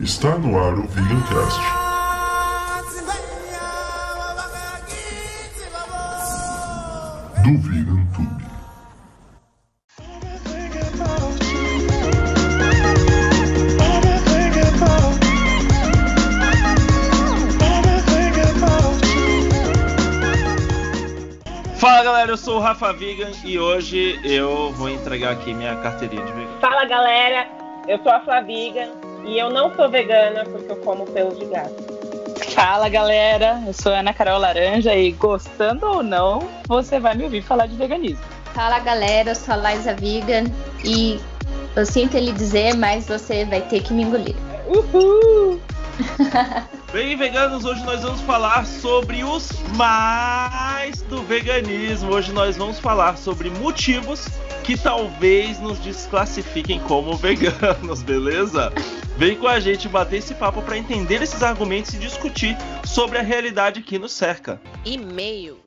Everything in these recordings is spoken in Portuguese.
Está no ar o Vegancast. Do Vegan Tube. Fala galera, eu sou o Rafa Vegan e hoje eu vou entregar aqui minha carteirinha de vegan. Fala galera, eu sou a Flaviga e eu não sou vegana porque eu como pelos de gato. Fala galera, eu sou a Ana Carol Laranja e gostando ou não, você vai me ouvir falar de veganismo. Fala galera, eu sou a Liza Vegan e eu sinto lhe dizer, mas você vai ter que me engolir. Uhul! Bem, veganos, hoje nós vamos falar sobre os mais do veganismo. Hoje nós vamos falar sobre motivos que talvez nos desclassifiquem como veganos, beleza? Vem com a gente bater esse papo para entender esses argumentos e discutir sobre a realidade que nos cerca. E-mail.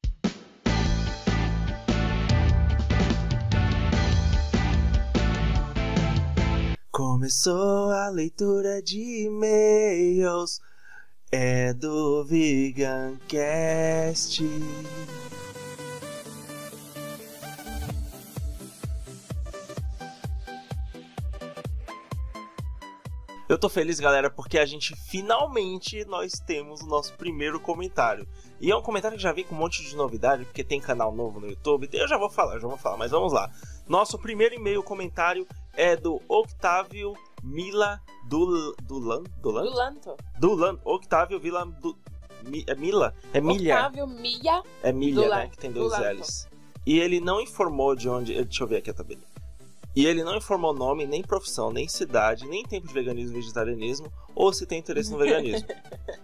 Começou a leitura de e-mails. É do Vegancast. Eu tô feliz, galera, porque a gente finalmente nós temos o nosso primeiro comentário. E é um comentário que já vem com um monte de novidade, porque tem canal novo no YouTube. Eu já vou falar, já vou falar, mas vamos lá. Nosso primeiro e-mail comentário é do Octávio Mila Dul, Dulan, Dulan? Dulanto. Dulan, Octávio Vila du, Mi- é Mila, é Milha, Otávio Milha. é Milha, Dulan- né, que tem dois Dulanto. L's. E ele não informou de onde, deixa eu ver aqui a tabela. E ele não informou nome, nem profissão, nem cidade, nem tempo de veganismo e vegetarianismo, ou se tem interesse no veganismo.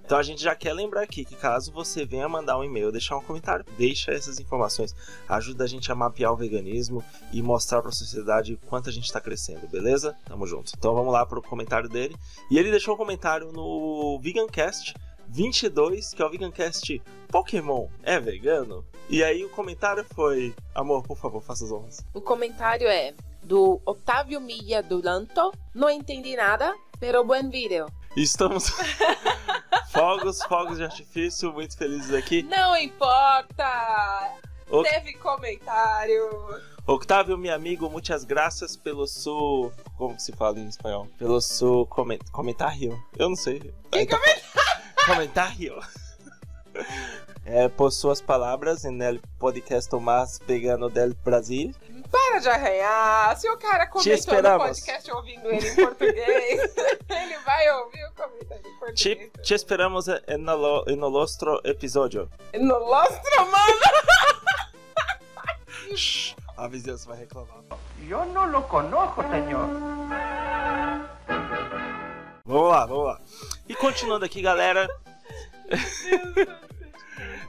Então a gente já quer lembrar aqui que caso você venha mandar um e-mail, deixar um comentário, deixa essas informações. Ajuda a gente a mapear o veganismo e mostrar para a sociedade quanto a gente está crescendo, beleza? Tamo junto. Então vamos lá pro comentário dele. E ele deixou um comentário no Vegancast 22, que é o Vegancast Pokémon é vegano? E aí o comentário foi: Amor, por favor, faça as honras. O comentário é do Otávio Milha Dulanto. Não entendi nada, pero buen vídeo. Estamos. fogos, fogos de artifício, muito felizes aqui. Não importa! O- Teve comentário. Octávio, meu amigo, muitas graças pelo seu. Como que se fala em espanhol? Pelo seu coment... comentário. Eu não sei. Que comentário? É, por suas palavras no podcast mais vegano del Brasil. Para de arranhar. Se o cara comentou no esperamos. podcast ouvindo ele em português, ele vai ouvir o comentário em português. Te, te esperamos no, en nuestro episódio. No Lostro, mano. Shhh, a vizinhança vai reclamar. Yo no lo conozco, señor. Vamos lá, vamos lá. E continuando aqui, galera.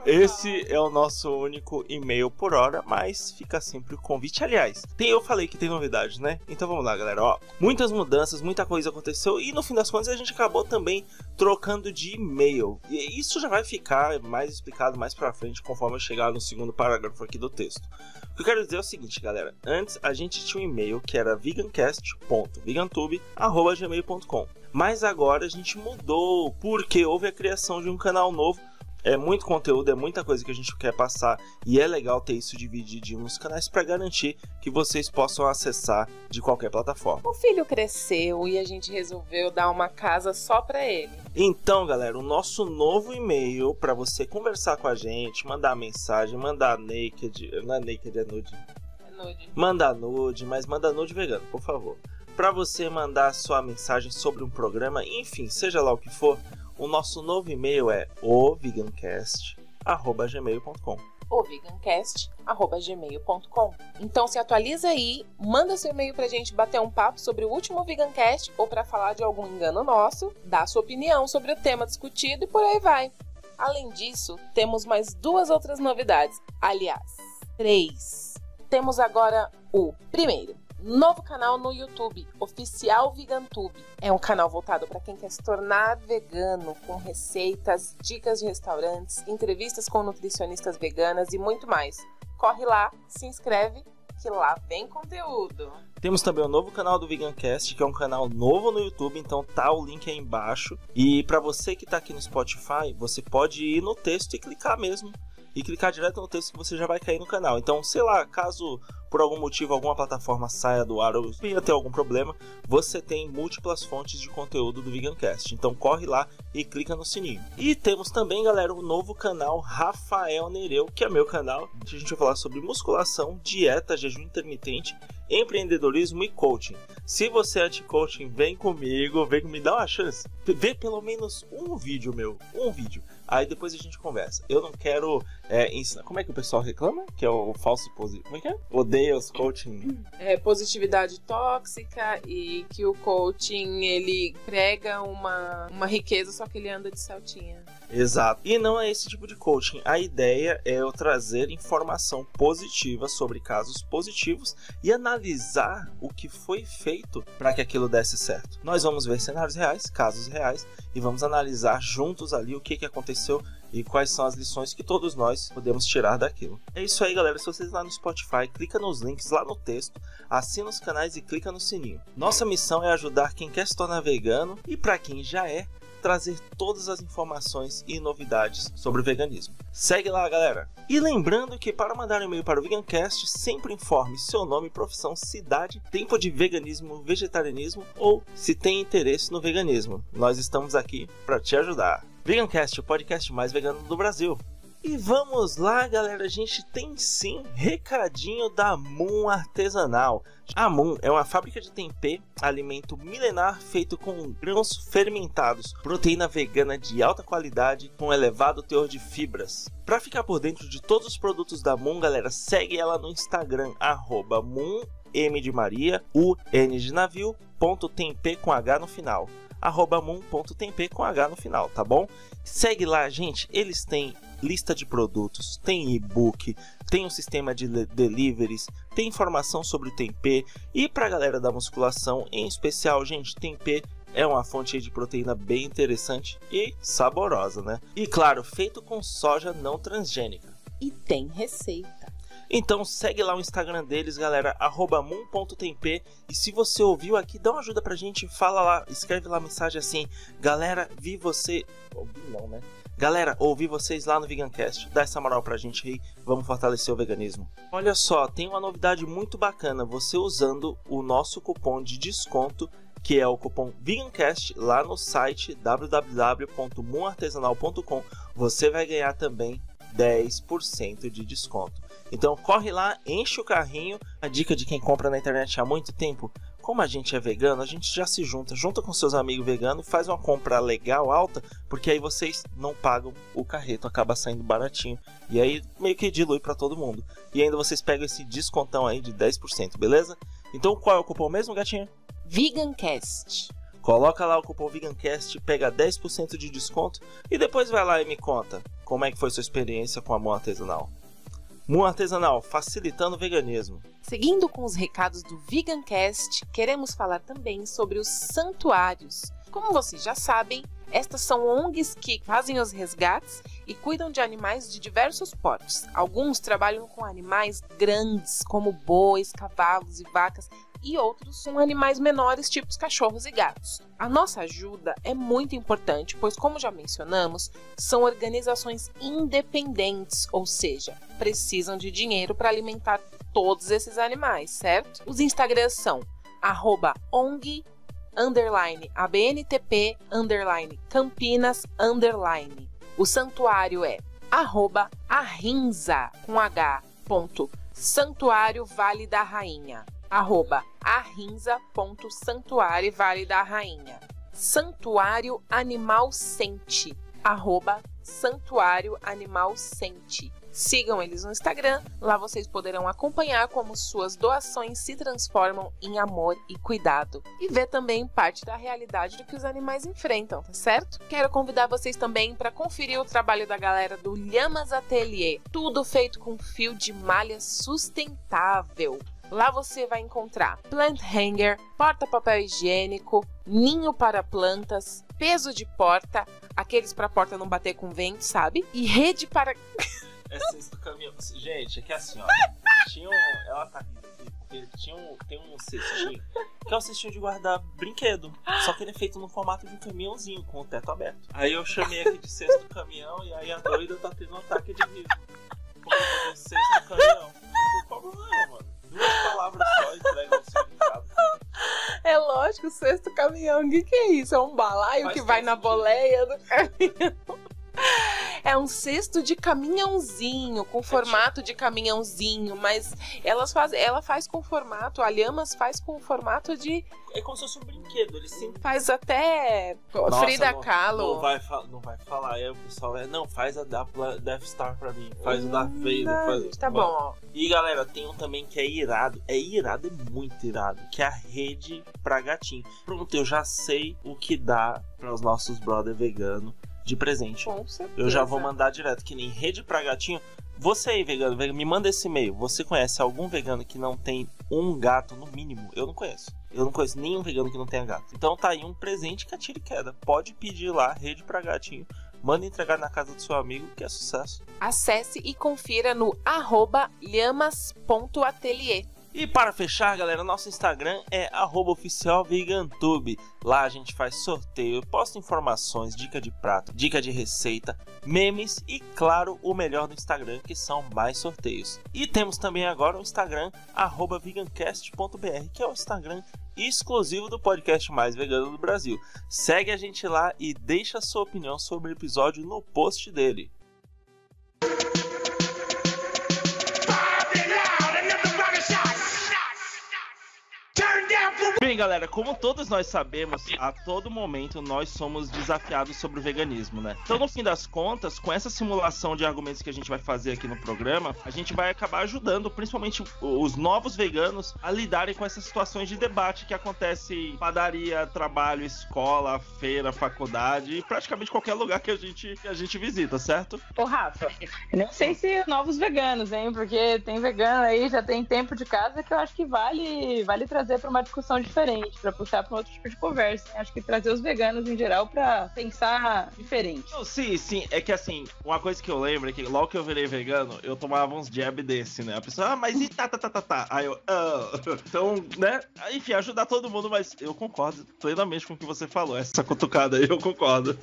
Esse é o nosso único e-mail por hora, mas fica sempre o convite. Aliás, tem, eu falei que tem novidade, né? Então vamos lá, galera. Ó, muitas mudanças, muita coisa aconteceu e no fim das contas a gente acabou também trocando de e-mail. E isso já vai ficar mais explicado mais pra frente conforme eu chegar no segundo parágrafo aqui do texto. O que eu quero dizer é o seguinte, galera. Antes a gente tinha um e-mail que era vegancast.vegantube.gmail.com Mas agora a gente mudou porque houve a criação de um canal novo. É muito conteúdo, é muita coisa que a gente quer passar e é legal ter isso dividido nos canais para garantir que vocês possam acessar de qualquer plataforma. O filho cresceu e a gente resolveu dar uma casa só pra ele. Então, galera, o nosso novo e-mail para você conversar com a gente, mandar mensagem, mandar naked, não é naked, é nude. É nude. Manda nude, mas manda nude vegano, por favor. Para você mandar sua mensagem sobre um programa, enfim, seja lá o que for, o nosso novo e-mail é ovegancast@gmail.com. o vegancast.gmail.com. Então se atualiza aí, manda seu e-mail pra gente bater um papo sobre o último Vegancast ou pra falar de algum engano nosso, dá sua opinião sobre o tema discutido e por aí vai. Além disso, temos mais duas outras novidades. Aliás, três. Temos agora o primeiro. Novo canal no YouTube, Oficial VeganTube. É um canal voltado para quem quer se tornar vegano, com receitas, dicas de restaurantes, entrevistas com nutricionistas veganas e muito mais. Corre lá, se inscreve que lá vem conteúdo. Temos também o novo canal do Vegancast, que é um canal novo no YouTube, então tá o link aí embaixo. E para você que tá aqui no Spotify, você pode ir no texto e clicar mesmo. E clicar direto no texto que você já vai cair no canal. Então, sei lá, caso por algum motivo alguma plataforma saia do ar ou venha ter algum problema, você tem múltiplas fontes de conteúdo do Vegancast. Então corre lá e clica no sininho. E temos também, galera, o novo canal Rafael Nereu, que é meu canal. A gente vai falar sobre musculação, dieta, jejum intermitente, empreendedorismo e coaching. Se você é anti-coaching, vem comigo, vem me dá uma chance. Vê pelo menos um vídeo meu, um vídeo. Aí depois a gente conversa. Eu não quero é, ensinar. Como é que o pessoal reclama? Que é o falso positivo. Como é que é? Odeia os coaching. É, positividade tóxica e que o coaching ele prega uma, uma riqueza, só que ele anda de saltinha. Exato. E não é esse tipo de coaching. A ideia é eu trazer informação positiva sobre casos positivos e analisar o que foi feito para que aquilo desse certo. Nós vamos ver cenários reais, casos reais e vamos analisar juntos ali o que, que aconteceu e quais são as lições que todos nós podemos tirar daquilo. É isso aí, galera. Se vocês lá no Spotify, clica nos links lá no texto, assina os canais e clica no sininho. Nossa missão é ajudar quem quer se tornar vegano e para quem já é, trazer todas as informações e novidades sobre o veganismo. Segue lá, galera! E lembrando que para mandar um e-mail para o Vegancast, sempre informe seu nome, profissão, cidade, tempo de veganismo, vegetarianismo ou se tem interesse no veganismo. Nós estamos aqui para te ajudar. Vegancast, o podcast mais vegano do Brasil. E vamos lá, galera. A gente tem sim recadinho da Moon Artesanal. A Moon é uma fábrica de tempê, alimento milenar feito com grãos fermentados, proteína vegana de alta qualidade com elevado teor de fibras. Para ficar por dentro de todos os produtos da Moon, galera, segue ela no Instagram @moon M de Maria, U N de navio, ponto tempê com H no final arroba com H no final, tá bom? Segue lá, gente. Eles têm lista de produtos, tem e-book, tem um sistema de deliveries, tem informação sobre o tempê e para a galera da musculação, em especial, gente, tempê é uma fonte de proteína bem interessante e saborosa, né? E claro, feito com soja não transgênica. E tem receita. Então segue lá o Instagram deles, galera, moon.temp. E se você ouviu aqui, dá uma ajuda pra gente, fala lá, escreve lá mensagem assim, galera, vi você. Ouvi não, né? Galera, ouvi vocês lá no Vegancast. Dá essa moral pra gente aí, vamos fortalecer o veganismo. Olha só, tem uma novidade muito bacana. Você usando o nosso cupom de desconto, que é o cupom VeganCast, lá no site www.moonartesanal.com, você vai ganhar também 10% de desconto. Então corre lá, enche o carrinho. A dica de quem compra na internet há muito tempo, como a gente é vegano, a gente já se junta, junta com seus amigos veganos, faz uma compra legal, alta, porque aí vocês não pagam o carreto, acaba saindo baratinho. E aí meio que dilui para todo mundo. E ainda vocês pegam esse descontão aí de 10%, beleza? Então qual é o cupom mesmo, gatinha? Vegancast. Coloca lá o cupom VeganCast, pega 10% de desconto e depois vai lá e me conta como é que foi sua experiência com a mão artesanal. Moon Artesanal, facilitando o veganismo. Seguindo com os recados do Vegancast, queremos falar também sobre os santuários. Como vocês já sabem, estas são ONGs que fazem os resgates e cuidam de animais de diversos portes. Alguns trabalham com animais grandes, como bois, cavalos e vacas, e outros com animais menores, tipos cachorros e gatos. A nossa ajuda é muito importante, pois, como já mencionamos, são organizações independentes, ou seja, precisam de dinheiro para alimentar todos esses animais, certo? Os Instagrams são arroba ONG, underline ABNTP, underline Campinas, underline. O santuário é arroba arrinza, com H, ponto, Santuário Vale da Rainha arroba arrinza.santuário Vale da Rainha. Santuário Animal Sente, arroba Santuário Animal Sente. Sigam eles no Instagram, lá vocês poderão acompanhar como suas doações se transformam em amor e cuidado. E ver também parte da realidade do que os animais enfrentam, tá certo? Quero convidar vocês também para conferir o trabalho da galera do Lhamas Atelier, tudo feito com fio de malha sustentável. Lá você vai encontrar plant hanger, porta-papel higiênico, ninho para plantas, peso de porta, aqueles para a porta não bater com vento, sabe? E rede para É cesto caminhão. Gente, é que assim, ó. Tinha um. Ela tá rindo aqui, porque tinha um, tem um cestinho. Que é um cestinho de guardar brinquedo. Só que ele é feito no formato de um caminhãozinho, com o teto aberto. Aí eu chamei aqui de cesto caminhão e aí a doida tá tendo um ataque de riso. Porque eu cesto caminhão. Por favor, mano. Duas palavras só entregam o significado. É lógico, o sexto caminhão. O que, que é isso? É um balaio Faz que vai na boleia do caminhão. É um cesto de caminhãozinho, com formato de caminhãozinho, mas elas faz, ela faz com formato, a Lhamas faz com formato de. É como se fosse um brinquedo. Ele sempre. Faz até Nossa, Frida não- Kahlo. Não vai, não vai falar. Aí o pessoal é. Não, faz a da Death Star pra mim. Faz o Darth Vader. Faz... Tá bom, ó. E galera, tem um também que é irado. É irado, é muito irado. Que é a rede pra gatinho. Pronto, eu já sei o que dá para os nossos brother vegano de presente. Com certeza. Eu já vou mandar direto, que nem rede pra gatinho. Você aí, vegano, vegano, me manda esse e-mail. Você conhece algum vegano que não tem um gato no mínimo? Eu não conheço. Eu não conheço nenhum vegano que não tenha gato. Então tá aí um presente que atira e queda. Pode pedir lá, rede pra gatinho. Manda entregar na casa do seu amigo, que é sucesso. Acesse e confira no arroba lhamas.atelier. E para fechar, galera, nosso Instagram é arroba oficial VeganTube. Lá a gente faz sorteio, posta informações, dica de prato, dica de receita, memes e, claro, o melhor do Instagram, que são mais sorteios. E temos também agora o Instagram, vegancast.br, que é o Instagram exclusivo do podcast mais vegano do Brasil. Segue a gente lá e deixa sua opinião sobre o episódio no post dele. Bem, galera, como todos nós sabemos, a todo momento nós somos desafiados sobre o veganismo, né? Então, no fim das contas, com essa simulação de argumentos que a gente vai fazer aqui no programa, a gente vai acabar ajudando, principalmente os novos veganos, a lidarem com essas situações de debate que acontecem em padaria, trabalho, escola, feira, faculdade e praticamente qualquer lugar que a gente, que a gente visita, certo? Ô, Rafa, nem sei se novos veganos, hein? Porque tem vegano aí, já tem tempo de casa que eu acho que vale, vale trazer pra uma discussão diferente, pra puxar pra um outro tipo de conversa. Acho que trazer os veganos em geral pra pensar diferente. Não, sim, sim. É que assim, uma coisa que eu lembro é que logo que eu virei vegano, eu tomava uns jab desse, né? A pessoa, ah, mas e tá, tá, tá, tá, tá. Aí eu, ah. Então, né? Enfim, ajudar todo mundo, mas eu concordo plenamente com o que você falou. Essa cutucada aí, eu concordo.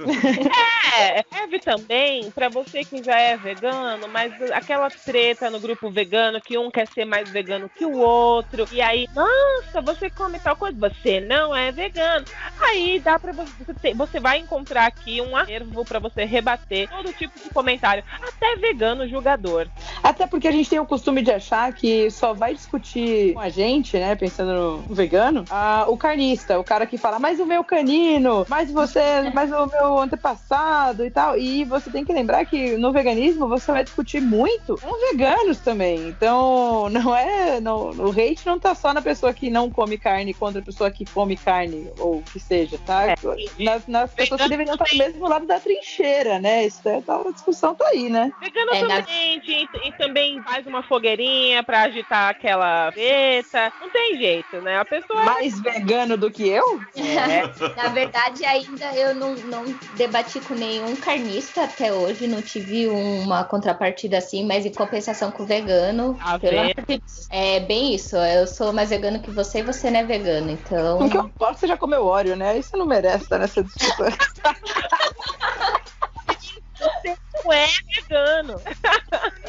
É, serve também pra você que já é vegano, mas aquela treta no grupo vegano que um quer ser mais vegano que o outro, e aí, nossa, você come tal coisa, você não é vegano. Aí dá pra você, você, vai encontrar aqui um acervo pra você rebater todo tipo de comentário, até vegano julgador. Até porque a gente tem o costume de achar que só vai discutir com a gente, né, pensando no vegano, ah, o carnista, o cara que fala, mas o meu canino, mas você, mas o meu antepassado e tal. E você tem que lembrar que no veganismo você vai discutir muito com veganos também. Então, não é. Não, o hate não tá só na pessoa que não come carne contra a pessoa que come carne, ou o que seja, tá? Nas, nas pessoas que deveriam estar do mesmo lado da trincheira, né? Isso é, tá, a discussão tá aí, né? Vegano É, também, e, e também faz uma fogueirinha pra agitar aquela treta. Não tem jeito, né? A pessoa Mais vegano do que eu? Na verdade, ainda eu não, não debati com nenhum carnista até hoje, não tive uma contrapartida assim, mas em compensação com o vegano. Ah, amor de Deus. É bem isso, eu sou mais vegano que você e você não é vegano, então. O que eu posso, você já comeu óleo, né? Isso não merece estar nessa discussão. não é vegano.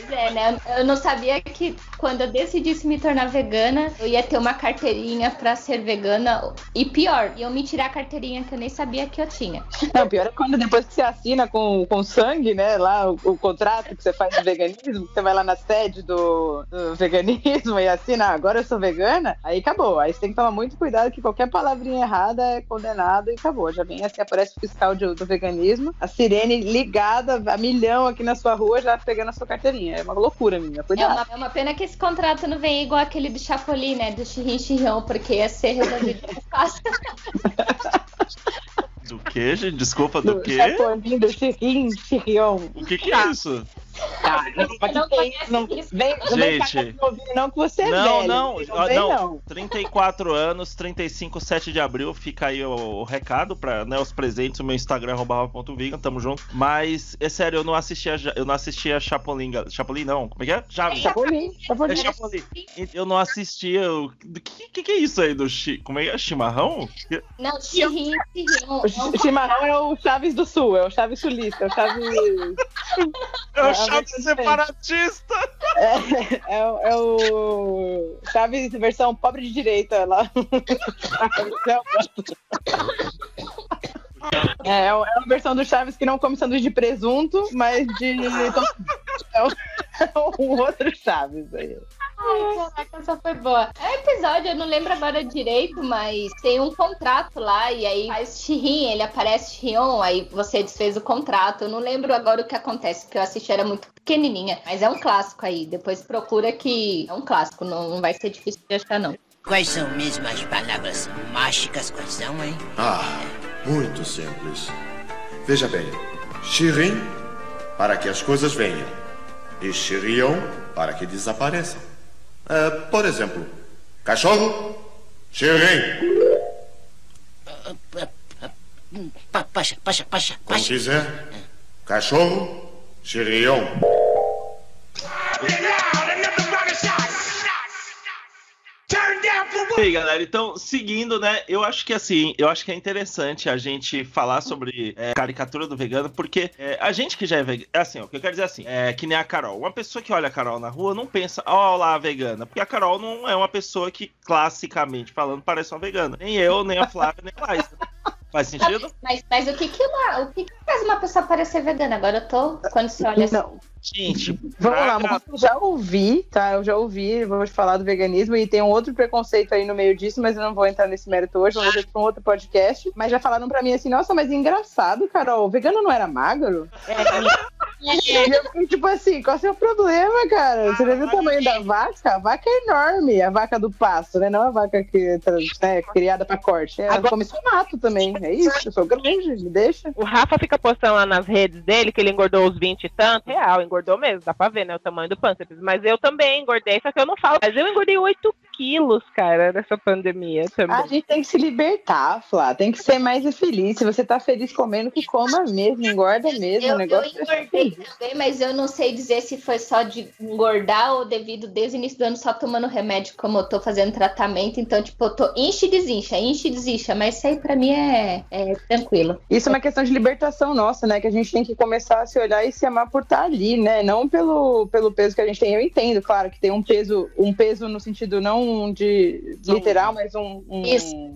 Pois é, né? Eu não sabia que quando eu decidisse me tornar vegana, eu ia ter uma carteirinha pra ser vegana. E pior, iam me tirar a carteirinha que eu nem sabia que eu tinha. Não, pior é quando depois que você assina com, com sangue, né? Lá o, o contrato que você faz de veganismo, você vai lá na sede do, do veganismo e assina, "Ah, agora eu sou vegana, aí acabou. Aí você tem que tomar muito cuidado que qualquer palavrinha errada é condenado e acabou. Já vem assim, aparece o fiscal de- do veganismo, a sirene ligada a milhão aqui na sua rua, já pegando a sua carteirinha. É uma loucura, menina. É uma, é uma pena que esse contrato não vem igual aquele do Chapolin, né? Do Chirrin Chirrão, porque ia ser resolvido fácil. Do que, gente? Desculpa, do Do quê? Chapolin, do Chirin, Chirion. O que, que é isso? Tá, não, mas Não é? Não, vem, não Gente. ouvir, não, que você é Não, velho. não, não, vem, não. não. 34 anos, 35, 7 de abril. Fica aí o, o recado para né, os presentes. O meu Instagram, rafa.vegan, tamo junto. Mas, é sério, eu não assistia, eu não assistia Chapolin. gal- Chapolin não, como é que é? Chaves. Chapolin, Chapolin. É Chapolin. Eu não assistia. O que, que, que é isso aí do chi... Como é que é? Chimarrão? Não, Chirrinho, Chirrinho. O chi- chimarrão é o Chaves do Sul, é o Chaves sulista, é o Chaves. É o Chaves separatista! É, é o- é o Chaves versão pobre de direita lá. É, é uma versão do Chaves que não come sanduíche de presunto, mas de. É um- um outro Chaves aí. Ai, caraca, essa foi boa. É episódio, eu não lembro agora direito, mas tem um contrato lá, e aí faz Shirin, ele aparece Shion, aí você desfez o contrato. Eu não lembro agora o que acontece, porque eu assisti, era muito pequenininha. Mas é um clássico aí, depois procura que é um clássico, não, não vai ser difícil de achar, não. Quais são mesmo as palavras mágicas? Quais são, hein? Ah, muito simples. Veja bem: Shirin, para que as coisas venham, e Shirion, para que desapareçam. É, por exemplo, cachorro, Shirin. Pa- Pacha, pacha, pacha, Como pacha. quiser, cachorro, Shirion. E aí, galera, então, seguindo, né? Eu acho que assim, eu acho que é interessante a gente falar sobre é, caricatura do vegano, porque é, a gente que já é vegano. Assim, ó, o que eu quero dizer é assim, é que nem a Carol. Uma pessoa que olha a Carol na rua não pensa, ó lá a vegana. Porque a Carol não é uma pessoa que, classicamente falando, parece uma vegana. Nem eu, nem a Flávia, nem a Laís. Faz sentido? Mas, mas o que que, uma, o que que faz uma pessoa parecer vegana? Agora eu tô, quando você olha assim, Não, Gente, vamos lá, pra- mas eu já ouvi, tá? Eu já ouvi, te falar do veganismo e tem um outro preconceito aí no meio disso, mas eu não vou entrar nesse mérito hoje, vamos deixar pra um outro podcast. Mas já falaram pra mim assim, nossa, mas engraçado, Carol, o vegano não era magro? E eu fiquei tipo assim, qual é o seu problema, cara? Você já viu o tamanho da vaca? A vaca é enorme, a vaca do pasto, né? Não a vaca que né, criada pra corte. Ela Agora- come seu mato também, é isso, eu sou grande, me deixa. O Rafa fica postando lá nas redes dele que ele engordou os 20 e tanto. Real, engordou mesmo, dá pra ver, né? O tamanho do pâncreas. Mas eu também engordei, só que eu não falo. Mas eu engordei 8 quilos, cara, nessa pandemia também. A gente tem que se libertar, Flá. Tem que ser mais feliz. Se você tá feliz comendo, que coma mesmo, engorda mesmo. Eu, o negócio eu é engordei feliz. também, mas eu não sei dizer se foi só de engordar ou devido desde o início do ano só tomando remédio, como eu tô fazendo tratamento. Então, tipo, eu tô enche e desincha, enche e desincha. Mas isso aí pra mim é, é tranquilo. Isso é uma questão de libertação nossa, né? Que a gente tem que começar a se olhar e se amar por estar ali, né? Não pelo, pelo peso que a gente tem. Eu entendo, claro, que tem um peso, um peso no sentido não de literal, mas um, um,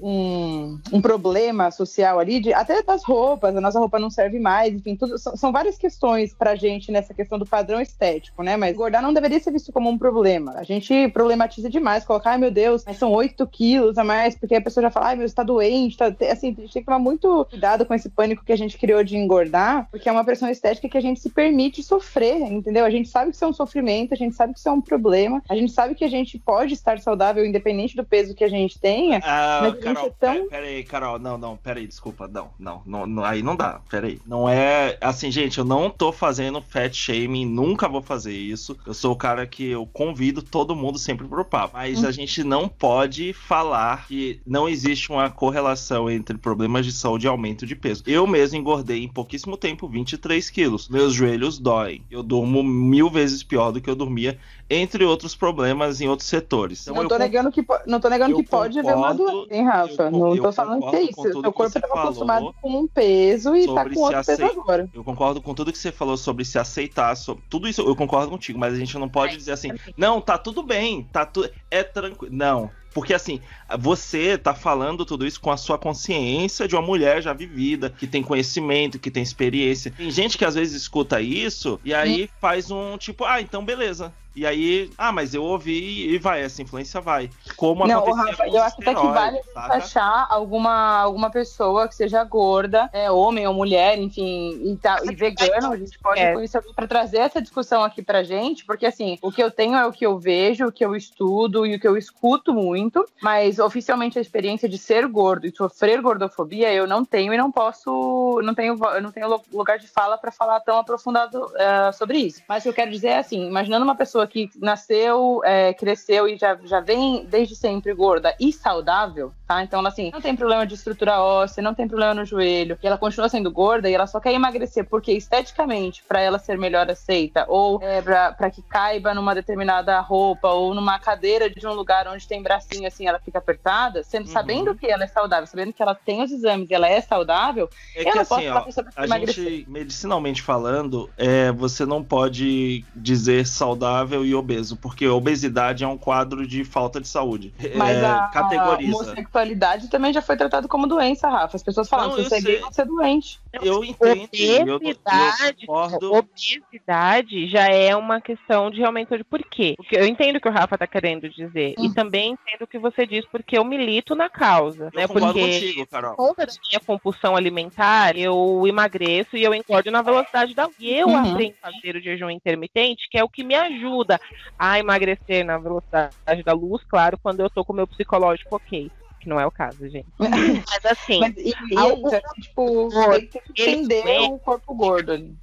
um, um problema social ali, de, até das roupas, a nossa roupa não serve mais, enfim, tudo, são, são várias questões pra gente nessa questão do padrão estético, né? Mas engordar não deveria ser visto como um problema. A gente problematiza demais, colocar, ai meu Deus, mas são 8 quilos a mais, porque a pessoa já fala, ai meu, você tá doente, tá... assim, a gente tem que tomar muito cuidado com esse pânico que a gente criou de engordar, porque é uma pressão estética que a gente se permite sofrer, entendeu? A gente sabe que isso é um sofrimento, a gente sabe que isso é um problema, a gente sabe que a gente pode estar saudável independente do peso que a gente tenha, Ah, Mas a gente Carol, é tão- pera- peraí, Carol, não, não, peraí, desculpa, não, não, não, não, aí não dá, peraí. Não é, assim, gente, eu não tô fazendo fat shaming, nunca vou fazer isso. Eu sou o cara que eu convido todo mundo sempre pro papo. Mas Hum. a gente não pode falar que não existe uma correlação entre problemas de saúde e aumento de peso. Eu mesmo engordei em pouquíssimo tempo 23 quilos. Meus joelhos doem. Eu durmo mil vezes pior do que eu dormia, entre outros problemas em outros setores. Então, não, eu tô negando que, não tô negando eu que pode haver uma concordo- doença, hein, Rafa? eu não eu tô falando que é concordo isso. Seu corpo estava acostumado com um peso e tá com outro peso agora. Eu concordo com tudo que você falou sobre se aceitar, sobre tudo isso eu concordo contigo, mas a gente não pode dizer assim, não, tá tudo bem, tá tudo é tranquilo. Não, porque assim, você tá falando tudo isso com a sua consciência de uma mulher já vivida, que tem conhecimento, que tem experiência. Tem gente que às vezes escuta isso e aí faz um tipo, ah, então beleza. E aí, ah, mas eu ouvi e vai, essa influência vai. Como Não, Rafa, com eu acho até que vale saca? achar alguma, alguma pessoa que seja gorda, é, homem ou mulher, enfim, e, tá, e vegano, a gente pode É. conhecer alguém pra trazer essa discussão aqui pra gente, porque assim, o que eu tenho é o que eu vejo, o que eu estudo e o que eu escuto muito, mas oficialmente a experiência de ser gordo e sofrer gordofobia eu não tenho e não posso, não tenho, não tenho lugar de fala pra falar tão aprofundado eh, sobre isso. Mas o que eu quero dizer é assim, imaginando uma pessoa que nasceu, eh, cresceu e já, já vem desde sempre gorda e saudável, tá? Então ela assim, não tem problema de estrutura óssea, não tem problema no joelho, e ela continua sendo gorda e ela só quer emagrecer porque esteticamente, pra ela ser melhor aceita, ou é, pra, pra que caiba numa determinada roupa, ou numa cadeira de um lugar onde tem bracinho assim, ela fica apertada, sendo Uhum. sabendo que ela é saudável, sabendo que ela tem os exames e ela é saudável, É eu que não assim, posso falar ó, pra pessoa a emagrecer. gente, medicinalmente falando, é, você não pode dizer saudável e obeso, porque obesidade é um quadro de falta de saúde. Mas É, a, a categoriza. homossexualidade também já foi tratado como doença, Rafa. As pessoas falam, Não, se você é gay, você é doente. Eu entendo, eu, eu Obesidade, concordo. obesidade já é uma questão de realmente de por quê. Porque eu entendo o que o Rafa tá querendo dizer. E também entendo o que você diz, porque eu milito na causa. Eu né? concordo Porque contigo, Carol. por conta da minha compulsão alimentar, eu emagreço e eu engordo na velocidade da E eu Uhum. aprendi a fazer o jejum intermitente, que é o que me ajuda a emagrecer na velocidade da luz, claro, quando eu tô com o meu psicológico ok. Que não é o caso, gente. Mas assim, Mas, e, e Algo- é, tipo, tem que Ele entender aguenta. o corpo gordo ali.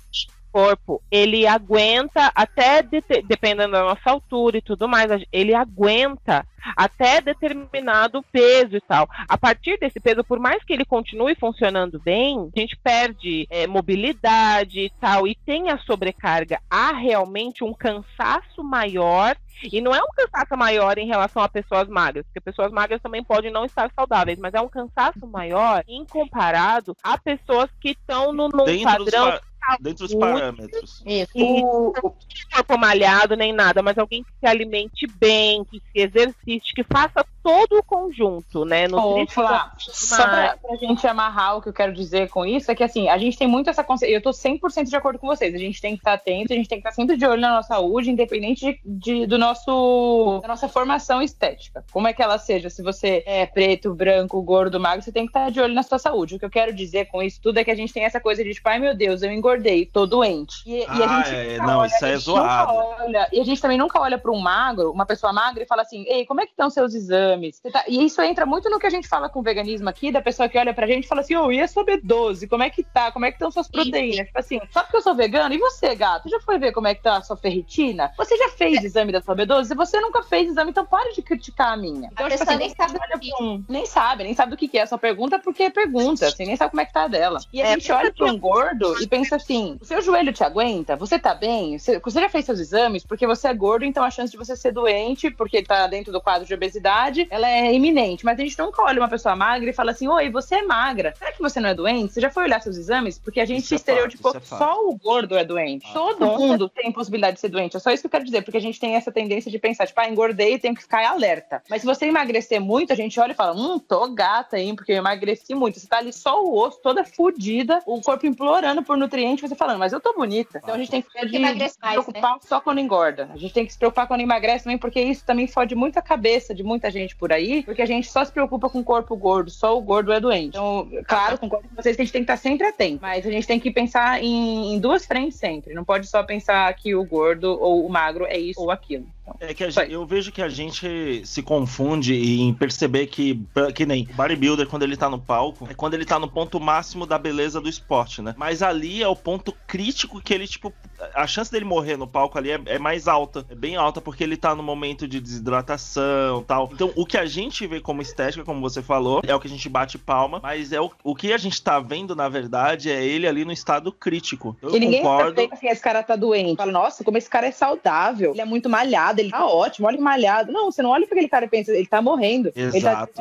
Corpo, ele aguenta até, dete- dependendo da nossa altura e tudo mais, ele aguenta até determinado peso e tal. A partir desse peso, por mais que ele continue funcionando bem, a gente perde é, mobilidade e tal, e tem a sobrecarga. Há realmente um cansaço maior, e não é um cansaço maior em relação a pessoas magras, porque pessoas magras também podem não estar saudáveis, mas é um cansaço maior em comparado a pessoas que estão no, num Dentro dos, padrão pa- dentro dos parâmetros. isso. O, Não corpo malhado nem nada, mas alguém que se alimente bem, que se exercite, que faça todo o conjunto, né? Ô, Flá, só pra, pra gente amarrar o que eu quero dizer com isso, é que assim, a gente tem muito essa consciência. Eu tô 100% de acordo com vocês. A gente tem que estar atento, a gente tem que estar sempre de olho na nossa saúde, independente de, de- do nosso, da nossa formação estética. Como é que ela seja, se você é preto, branco, gordo, magro, você tem que estar de olho na sua saúde. O que eu quero dizer com isso tudo é que a gente tem essa coisa de tipo, ai meu Deus, eu engordei, tô doente. E, e a Ah, gente é, não, olha- isso é a gente nunca zoado. olha- e a gente também nunca olha para um magro, uma pessoa magra, e fala assim: Ei, como é que estão seus exames? Você tá- E isso entra muito no que a gente fala com o veganismo aqui, da pessoa que olha pra gente e fala assim: Ô, e a sua B12? Como é que tá? Como é que estão suas proteínas? Tipo assim, só porque eu sou vegano, e você, gato? Já foi ver como é que tá a sua ferritina? Você já fez exame da sua B12? Se você nunca fez exame, então para de criticar a minha. Então, A tipo pessoa assim, nem sabe um- Nem sabe, nem sabe do que, que é. Só pergunta porque é pergunta, assim, nem sabe como é que tá a dela. E a É, gente olha pra um gordo e pensa assim: o seu joelho te aguenta? Você tá bem? Você, você já fez seus exames? Porque você é gordo, então a chance de você ser doente, porque tá dentro do quadro de obesidade, ela é iminente. Mas a gente nunca olha uma pessoa magra e fala assim: Oi, você é magra. Será que você não é doente? Você já foi olhar seus exames? Porque a gente Isso é estereotipou fato, isso é só o gordo é doente. Ah. Todo mundo tem possibilidade de ser doente. É só isso que eu quero dizer, porque a gente tem essa tendência de pensar, tipo, ah, engordei, tenho que ficar alerta. Mas se você emagrecer muito, a gente olha e fala, hum, tô gata, hein, porque eu emagreci muito. Você tá ali só o osso, toda fudida, o corpo implorando por nutriente, você falando, mas eu tô bonita. Então a gente tem que, que de, emagrece se mais, preocupar só quando engorda. A gente tem que se preocupar quando emagrece também, porque isso também fode muito a cabeça de muita gente por aí, porque a gente só se preocupa com o corpo gordo, só o gordo é doente. Então, claro, concordo com vocês que a gente tem que estar sempre atento, mas a gente tem que pensar em, em duas frentes sempre. Não pode só pensar que o gordo ou o magro é isso ou aquilo. É que gente- eu vejo que a gente se confunde em perceber que, que nem bodybuilder, quando ele tá no palco, é quando ele tá no ponto máximo da beleza do esporte, né? Mas ali é o ponto crítico que ele, tipo, a chance dele morrer no palco ali é, é mais alta. É bem alta porque ele tá no momento de desidratação e tal. Então, o que a gente vê como estética, como você falou, é o que a gente bate palma, mas é o, o que a gente tá vendo, na verdade, é ele ali no estado crítico. Eu e ninguém concordo. pensa assim, esse cara tá doente. Fala, nossa, como esse cara é saudável. Ele é muito malhado, nada, ele tá ótimo, olha que malhado. Não, você não olha pra aquele cara e pensa, ele tá morrendo. Ele tá Exato.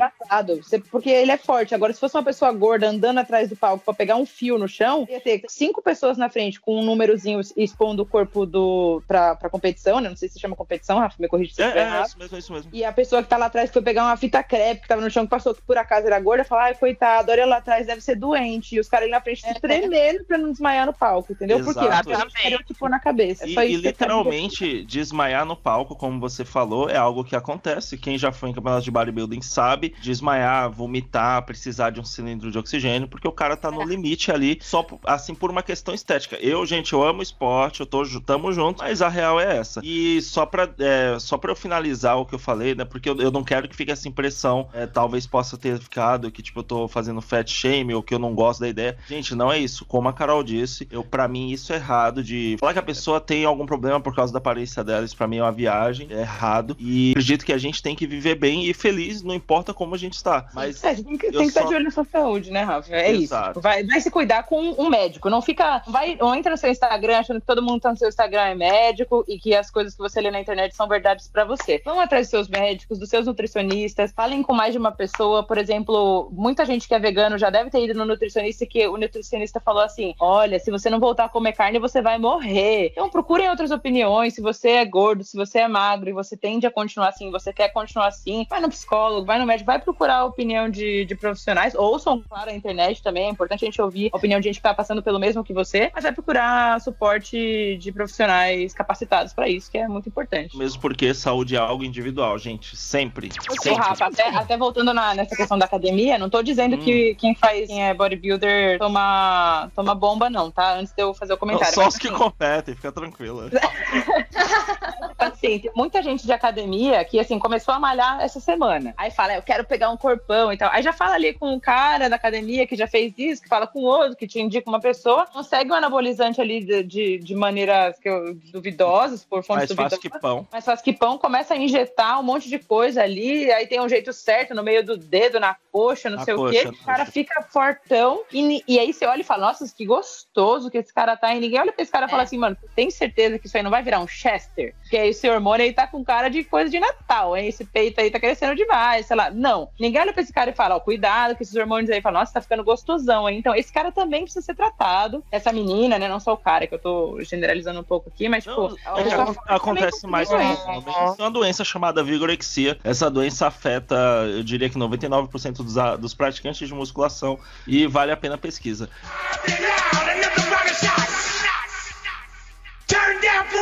Você- porque ele é forte. Agora, se fosse uma pessoa gorda andando atrás do palco pra pegar um fio no chão, ia ter cinco pessoas na frente com um númerozinho expondo o corpo do pra, pra competição, né? Não sei se chama competição, Rafa, me corrige se eu É, estiver é, errado. isso mesmo, é isso mesmo. E a pessoa que tá lá atrás foi pegar uma fita crepe que tava no chão, que passou que por acaso era gorda, fala, ai, coitado, olha lá atrás, deve ser doente. E os caras ali na frente se tremendo pra não desmaiar no palco, entendeu? Porque Exato. o estereotipou na cabeça. É E, só e que literalmente, desmaiar no palco, como você falou, é algo que acontece. Quem já foi em campeonato de bodybuilding sabe desmaiar, vomitar, precisar de um cilindro de oxigênio, porque o cara tá no limite ali, só assim por uma questão estética. Eu, gente, eu amo esporte, eu tô, tamo junto, mas a real é essa. E só pra, é, só pra eu finalizar o que eu falei, né? Porque eu, eu não quero que fique essa impressão, é, talvez possa ter ficado que, tipo, eu tô fazendo fat shame ou que eu não gosto da ideia. Gente, não é isso. Como a Carol disse, eu para mim isso é errado de falar que a pessoa tem algum problema por causa da aparência dela, isso pra mim é uma viagem, é errado. E acredito que a gente tem que viver bem e feliz, não importa como a gente está. Mas É, você tem que, tem que estar só- de olho na sua saúde, né, Rafa? É isso. Exato. Tipo, vai, vai se cuidar com um médico. Não fica. Vai, não entra no seu Instagram achando que todo mundo tá no seu Instagram é médico e que as coisas que você lê na internet são verdades pra você. Vão atrás dos seus médicos, dos seus nutricionistas, falem com mais de uma pessoa. Por exemplo, muita gente que é vegano já deve ter ido no nutricionista que o nutricionista falou assim: olha, se você não voltar a comer carne, você vai morrer. Então procurem outras opiniões. Se você é gordo, se você é magro e você tende a continuar assim, você quer continuar assim, vai no psicólogo, vai no médico, vai procurar a opinião de, de profissionais. Ouçam, claro, a internet também. É importante a gente ouvir a opinião de gente que tá passando pelo mesmo que você, mas vai procurar suporte de profissionais capacitados pra isso, que é muito importante. mesmo porque saúde é algo individual, gente, sempre. Sempre. Rafa, até, até voltando na- nessa questão da academia, não tô dizendo Hum. que quem faz, quem é bodybuilder toma, toma bomba, não, tá? Antes de eu fazer o Não, comentário. só Mas, os que assim, competem, fica tranquila. assim, tem muita gente de academia que, assim, começou a malhar essa semana. Aí fala, eu quero pegar um corpão e tal. Aí já fala ali com um cara da academia que já fez isso, que fala com outro, que te indica uma pessoa. Consegue um anabolizante ali de, de, de maneiras que eu- duvidosas, por fontes Mais fácil duvidosas. que pão. Mas faz que pão começa a injetar um monte de coisa ali, aí tem um jeito certo no meio do dedo, na coxa, não Na sei o coxa, quê. na O cara coxa. fica fortão. E, e aí você olha e fala, nossa, que gostoso que esse cara tá. E ninguém olha pra esse cara e fala assim, mano, tem certeza que isso aí não vai virar um Chester? Porque aí esse hormônio aí tá com cara de coisa de Natal, hein? Esse peito aí tá crescendo demais, sei lá. Não. Ninguém olha pra esse cara e fala, ó, cuidado que esses hormônios aí falam, nossa, tá ficando gostosão, hein? Então, esse cara também precisa ser tratado. Essa menina, né? Não só o cara, que eu tô generalizando um pouco aqui, mas, Não, tipo, é que também acontece mais com continua. os homens. Isso é uma doença chamada vigorexia. Essa doença afeta, eu diria que 99% dos, dos praticantes de musculação e vale a pena a pesquisa.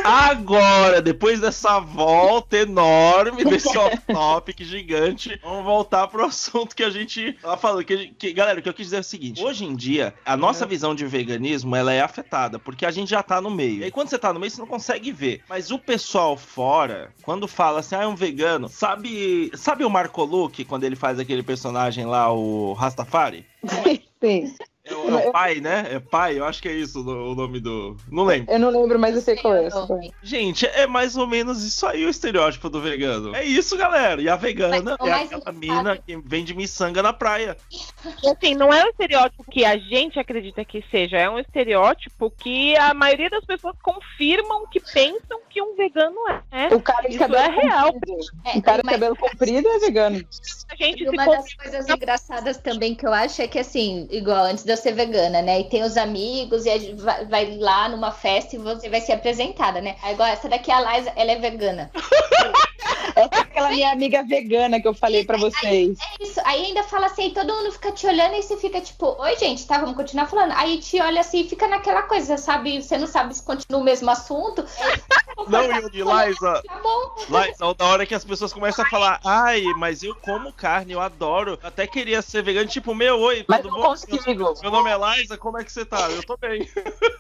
Agora, depois dessa volta enorme, desse off-topic gigante, vamos voltar pro assunto que a gente tava falando. Que, que- galera, o que eu quis dizer é o seguinte: hoje em dia, a nossa visão de veganismo ela é afetada, porque a gente já tá no meio. E aí, quando você tá no meio, você não consegue ver. Mas o pessoal fora, quando fala assim, ah, é um vegano, sabe, sabe o Marco Luke, quando ele faz aquele personagem lá, o Rastafari? Sim. É o, é o pai, né? É pai, eu acho que é isso o nome do. Não lembro. Eu não lembro, mas eu sei qual é. essa. Gente, é mais ou menos isso aí o estereótipo do vegano. É isso, galera. E a vegana Mas é aquela mina que vende miçanga na praia. E, assim, não é um estereótipo que a gente acredita que seja, é um estereótipo que a maioria das pessoas confirmam que pensam que um vegano é. O cara de Isso cabelo é real. É, O cara de cabelo comprido é vegano. Gente E se uma con- das coisas engraçadas também que eu acho é que, assim, igual antes de eu ser vegana, né? E tem os amigos, e a gente vai, vai lá numa festa e você vai ser apresentada, né? Aí, igual essa daqui, a Liza, ela é vegana. É aquela minha amiga vegana que eu falei pra vocês. É isso. Aí ainda fala assim, aí todo mundo fica te olhando e você fica tipo, oi, gente, tá, vamos continuar falando. Aí te olha assim e fica naquela coisa, sabe? Você não sabe se continua o mesmo assunto. Não, Yuri, Liza. Tá bom. Liza, da hora que as pessoas começam a falar, ai, mas eu como carne, eu adoro. Até queria ser vegano, tipo, meu, oi, Mas tudo não bom? consigo. Meu nome é Liza, como é que você tá? Eu tô bem.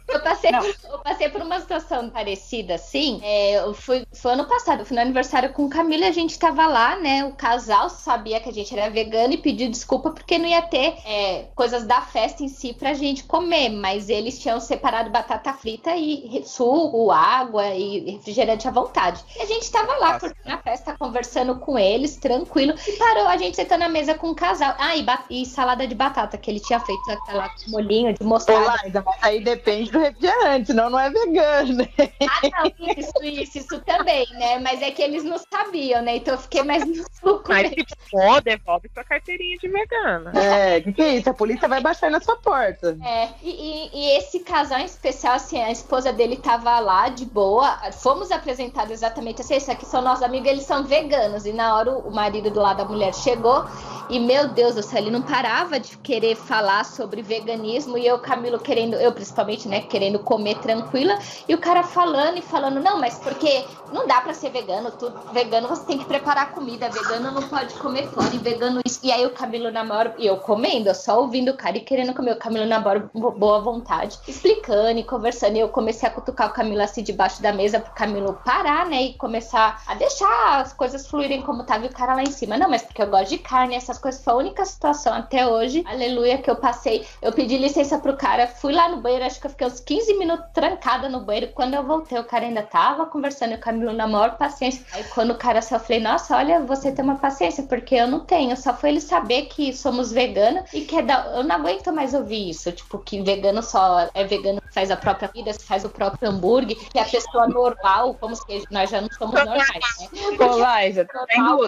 Eu passei, eu passei por uma situação parecida, assim. É, eu fui, foi ano passado, eu fui no aniversário com Camila, a gente tava lá, né? O casal sabia que a gente era vegano e pediu desculpa porque não ia ter é, coisas da festa em si pra gente comer. Mas eles tinham separado batata frita e suco, água e refrigerante à vontade. E a gente tava lá Nossa. curtindo a festa, conversando com eles, tranquilo. E parou, a gente sentou na mesa com um casal. Ah, e, e salada de batata, que ele tinha feito aquela molinho de mostarda. Mas aí depende do refrigerante, senão não é vegano, né? Ah, não, isso, isso, isso também, né? Mas é que eles não sabiam, né? Então eu fiquei mais no suco. Mas mesmo. se for, devolve sua carteirinha de vegana. É, o que, que é isso? A polícia vai baixar na sua porta. É, e, e- e esse casal em especial, assim, a esposa dele tava lá de boa. Fomos apresentados exatamente assim: esses aqui são nossos amigos, eles são veganos. E na hora o o marido do lado da mulher chegou e, meu Deus do céu, ele não parava de querer falar sobre veganismo. E eu, Camilo, querendo, eu principalmente, né, querendo comer tranquila. E o cara falando e falando: não, mas porque não dá pra ser vegano, tudo vegano você tem que preparar comida, vegano não pode comer fora, e vegano isso. E aí o Camilo na e eu comendo, só ouvindo o cara e querendo comer, o Camilo na boa vontade, explicando e conversando, e eu comecei a cutucar o Camilo assim debaixo da mesa pro Camilo parar, né, e começar a deixar as coisas fluírem como tava, e o cara lá em cima, não, mas porque eu gosto de carne, essas coisas, foi a única situação até hoje, aleluia, que eu passei, eu pedi licença pro cara, fui lá no banheiro, acho que eu fiquei uns 15 minutos trancada no banheiro, quando eu voltei, o cara ainda tava conversando, e o Camilo na maior paciência, aí quando o cara saiu, eu falei, nossa, olha, você tem uma paciência, porque eu não tenho, só foi ele saber que somos veganos, e que é da... eu não aguento mais ouvir isso, tipo, que vegano só é vegano faz a própria vida, faz o próprio hambúrguer, que a pessoa normal, como se nós já não somos normais, né? Ô, Liza,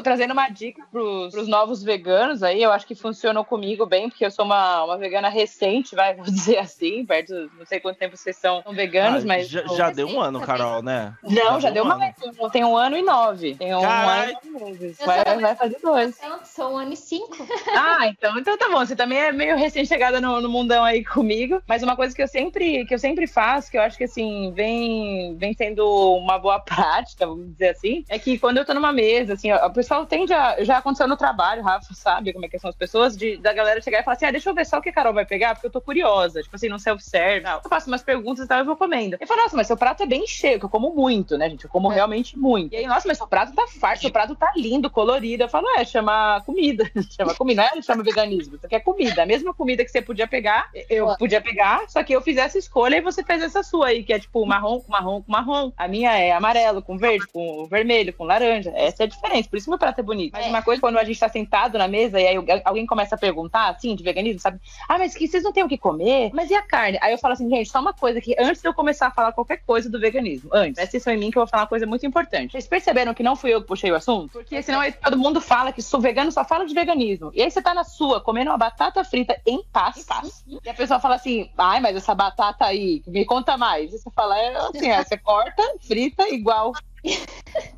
trazendo uma dica pros, pros novos veganos aí, eu acho que funcionou comigo bem, porque eu sou uma, uma vegana recente, vai, vou dizer assim, perto, não sei quanto tempo vocês são veganos, Ah, mas... já, já deu um ano, Carol, né? Não, já, deu um mais. Tem um ano e nove. Tem um Carai. ano e nove meses. Eu Vai, vai fazer dois. Então, são um ano e cinco. Ah, então, então tá bom. Você também é meio recém-chegada no, no mundão aí comigo. Mas uma coisa que eu sempre, que eu sempre faço, que eu acho que assim, vem, vem sendo uma boa prática, vamos dizer assim, é que quando eu tô numa mesa, assim, o pessoal tende a. Já aconteceu no trabalho, Rafa sabe como é que são as pessoas, de, da galera chegar e falar assim: ah, deixa eu ver só o que a Carol vai pegar, porque eu tô curiosa. Tipo assim, no self-serve. Eu faço umas perguntas e tal, eu vou comendo. Eu falo, nossa, mas seu prato é bem cheio, que eu como muito, né, gente? Eu como realmente muito. E aí, nossa, mas seu prato tá farto, seu prato tá lindo, colorido. Eu falo, é, chama comida. chama comida, não é chama veganismo. Isso aqui é comida. A mesma comida que você podia pegar, eu Boa. podia pegar, só que eu fiz essa escolha e você fez essa sua aí, que é tipo marrom com marrom com marrom. A minha é amarelo com verde, com vermelho, com laranja. Essa é a diferença, por isso meu prato é bonito. Mas É. uma coisa, quando a gente tá sentado na mesa e aí alguém começa a perguntar, assim, de veganismo, sabe? Ah, mas que vocês não têm o que comer? Mas e a carne? Aí eu falo assim, gente, só uma coisa que antes de eu começar a falar qualquer coisa do veganismo, antes, presta atenção em mim que eu vou falar uma coisa muito importante. Vocês perceberam que não fui eu que puxei o assunto? Porque senão aí todo mundo fala que sou vegano, só fala de veganismo. E aí você tá na sua, comendo uma batata frita em paz. E a pessoa fala assim, ai, mas essa batata aí, me conta mais. E você fala, é assim, é, você corta, frita, igual.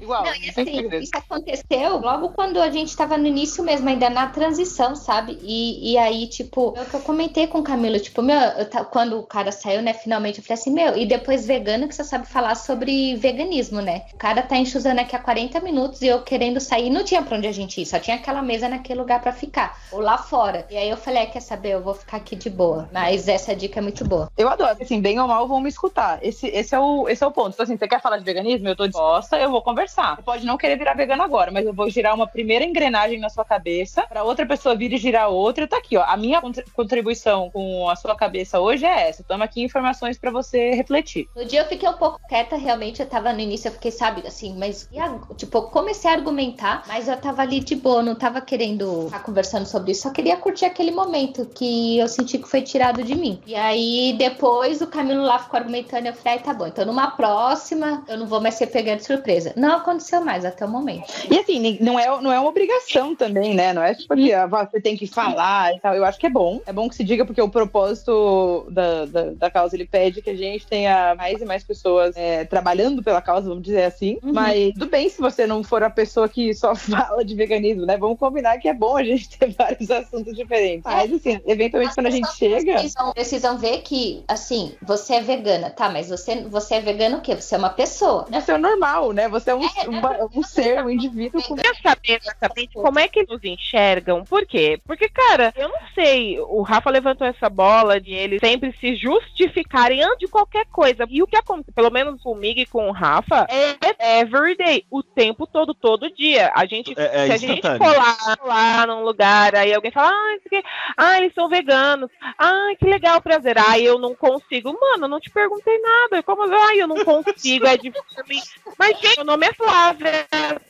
Igual. Não, e tem assim, isso aconteceu logo quando a gente tava no início mesmo, ainda na transição, sabe? E, e aí, tipo, é o que eu comentei com o Camilo, tipo, meu, eu quando o cara saiu, né, finalmente, eu falei assim, meu, e depois vegano que você sabe falar sobre veganismo, né? O cara tá enxuzando aqui há 40 minutos e eu querendo sair, não tinha pra onde a gente ir, só tinha aquela mesa naquele lugar pra ficar, ou lá fora. E aí eu falei, é, quer saber, eu vou ficar aqui de boa. Mas essa dica é muito boa. Eu adoro, assim, bem ou mal vão me escutar. Esse, esse, é, o, esse é o ponto. Então, assim, você quer falar de veganismo? Eu tô disposta, eu vou conversar. Você pode não querer virar vegano agora, mas eu vou girar uma primeira engrenagem na sua cabeça, pra outra pessoa vir e girar outra. Tá aqui, ó. A minha contri- contribuição com a sua cabeça hoje é essa. Toma aqui informações pra você refletir. No dia eu fiquei um pouco quieta, realmente, eu tava no início, eu fiquei, sabe, assim, mas, tipo, comecei a argumentar, mas eu tava ali de boa, não tava querendo ficar conversando sobre isso, só queria curtir aquele momento que eu senti que foi tirado de mim. E aí, depois, o Camilo lá ficou argumentando, eu falei, tá bom, então numa próxima, eu não vou mais ser pegando de surpresa. Não aconteceu mais até o momento. E assim, não é, não é uma obrigação também, né? Não é tipo que ah, você tem que falar e tal. Eu acho que é bom. É bom que se diga, porque o propósito da, da, da causa ele pede que a gente tenha mais e mais pessoas é, trabalhando pela causa, vamos dizer assim. Mas tudo bem se você não for a pessoa que só fala de veganismo, né? Vamos combinar que é bom a gente ter vários assuntos diferentes. Mas assim, eventualmente quando a gente As chega. Precisam, precisam ver que, assim, você é vegana, tá? Mas você, você é vegano o quê? Você é uma pessoa. Você é normal, animal, né? Você é um, um, um ser, um indivíduo com. Quer saber exatamente como é que eles nos enxergam? Por quê? Porque, cara, eu não sei. O Rafa levantou essa bola de eles sempre se justificarem antes de qualquer coisa. E o que acontece, pelo menos comigo e com o Rafa, é everyday, o tempo todo, todo dia. A gente, É- é se a gente for lá, lá num lugar, aí alguém fala, ah, isso aqui, ah, eles são veganos. Ah, que legal, prazer. Ah, eu não consigo. Mano, eu não te perguntei nada. Como, ah, eu não consigo, é difícil pra mim. Mas, gente, meu nome é Flávia,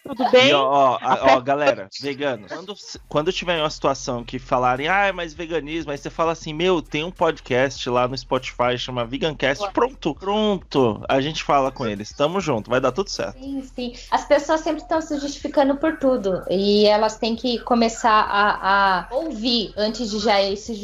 tudo bem? E ó, ó, ó, galera, veganos, quando, quando tiver uma situação que falarem, ah, mas veganismo, aí você fala assim, meu, tem um podcast lá no Spotify, chama Vegancast, pronto, pronto, a gente fala com eles, tamo junto, vai dar tudo certo. Sim, sim. As pessoas sempre estão se justificando por tudo. E elas têm que começar a, a ouvir antes de já ir se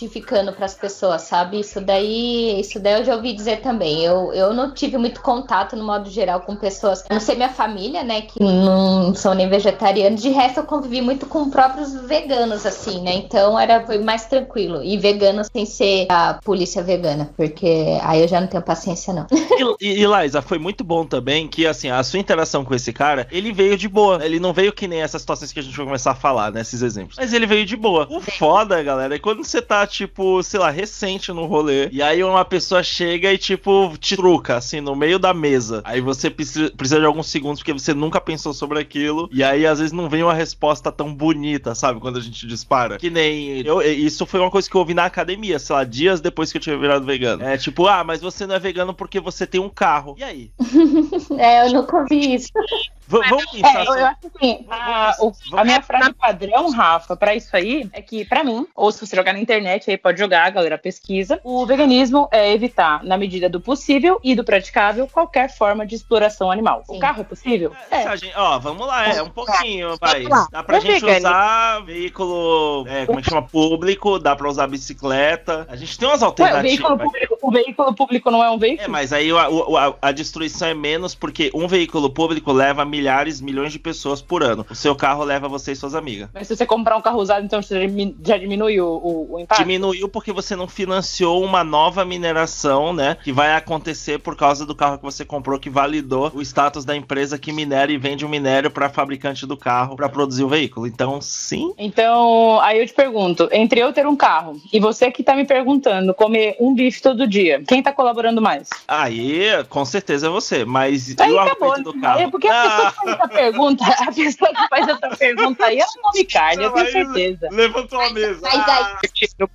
justificando para as pessoas, sabe? Isso daí, isso daí eu já ouvi dizer também. Eu, eu não tive muito contato, no modo geral, com pessoas. A não sei minha família, né? Que não são nem vegetarianos. De resto, eu convivi muito com próprios veganos, assim, né? Então era foi mais tranquilo. E veganos sem ser a polícia vegana. Porque aí eu já não tenho paciência, não. E, e Liza, foi muito bom também que, assim, a sua interação com esse cara, ele veio de boa. Ele não veio que nem essas situações que a gente vai começar a falar, né? Esses exemplos. Mas ele veio de boa. O foda, galera, é quando você tá, tipo, sei lá, recente no rolê, e aí uma pessoa chega e, tipo, te truca, assim, no meio da mesa. Aí você precisa, de alguns segundos porque você nunca pensou sobre aquilo. E aí, às vezes, não vem uma resposta tão bonita, sabe? Quando a gente dispara. Que nem. Eu, isso foi uma coisa que eu ouvi na academia, sei lá, dias depois que eu tinha virado vegano. É tipo, ah, mas você não é vegano porque você tem um carro. E aí? é, eu nunca ouvi isso. Vamos pensar É, eu, assim. eu acho assim, a, o- a minha frase padrão, Rafa, pra isso aí, é que, pra mim, ou se você jogar na internet, aí pode jogar, a galera pesquisa, o veganismo é evitar, na medida do possível e do praticável, qualquer forma de exploração animal. O carro é possível? Se a gente- ó, vamos lá, é um pouquinho, vai. Dá pra O gente usar veículo, é, como é que chama? Público, dá pra usar bicicleta. A gente tem umas Ué, o alternativas. veículo, público, o veículo público não é um veículo? É, mas aí a, o- a- a destruição é menos porque um veículo público leva milhares, milhões de pessoas por ano. O seu carro leva você e suas amigas. Mas se você comprar um carro usado, então você já dimin- já diminui o, o, impacto? Diminuiu porque você não financiou uma nova mineração, né? Que vai acontecer por causa do carro que você comprou, que validou o status da empresa que minera e vende o minério para fabricante do carro para produzir o veículo. Então, sim. Então, aí eu te pergunto, entre eu ter um carro e você que tá me perguntando comer um bife todo dia, quem tá colaborando mais? Aí, com certeza é você. Mas Aí e o acabou. do carro? É porque a pessoa que faz essa pergunta, a pessoa que faz essa pergunta aí, ela come carne, eu tenho certeza. Levantou a mesa.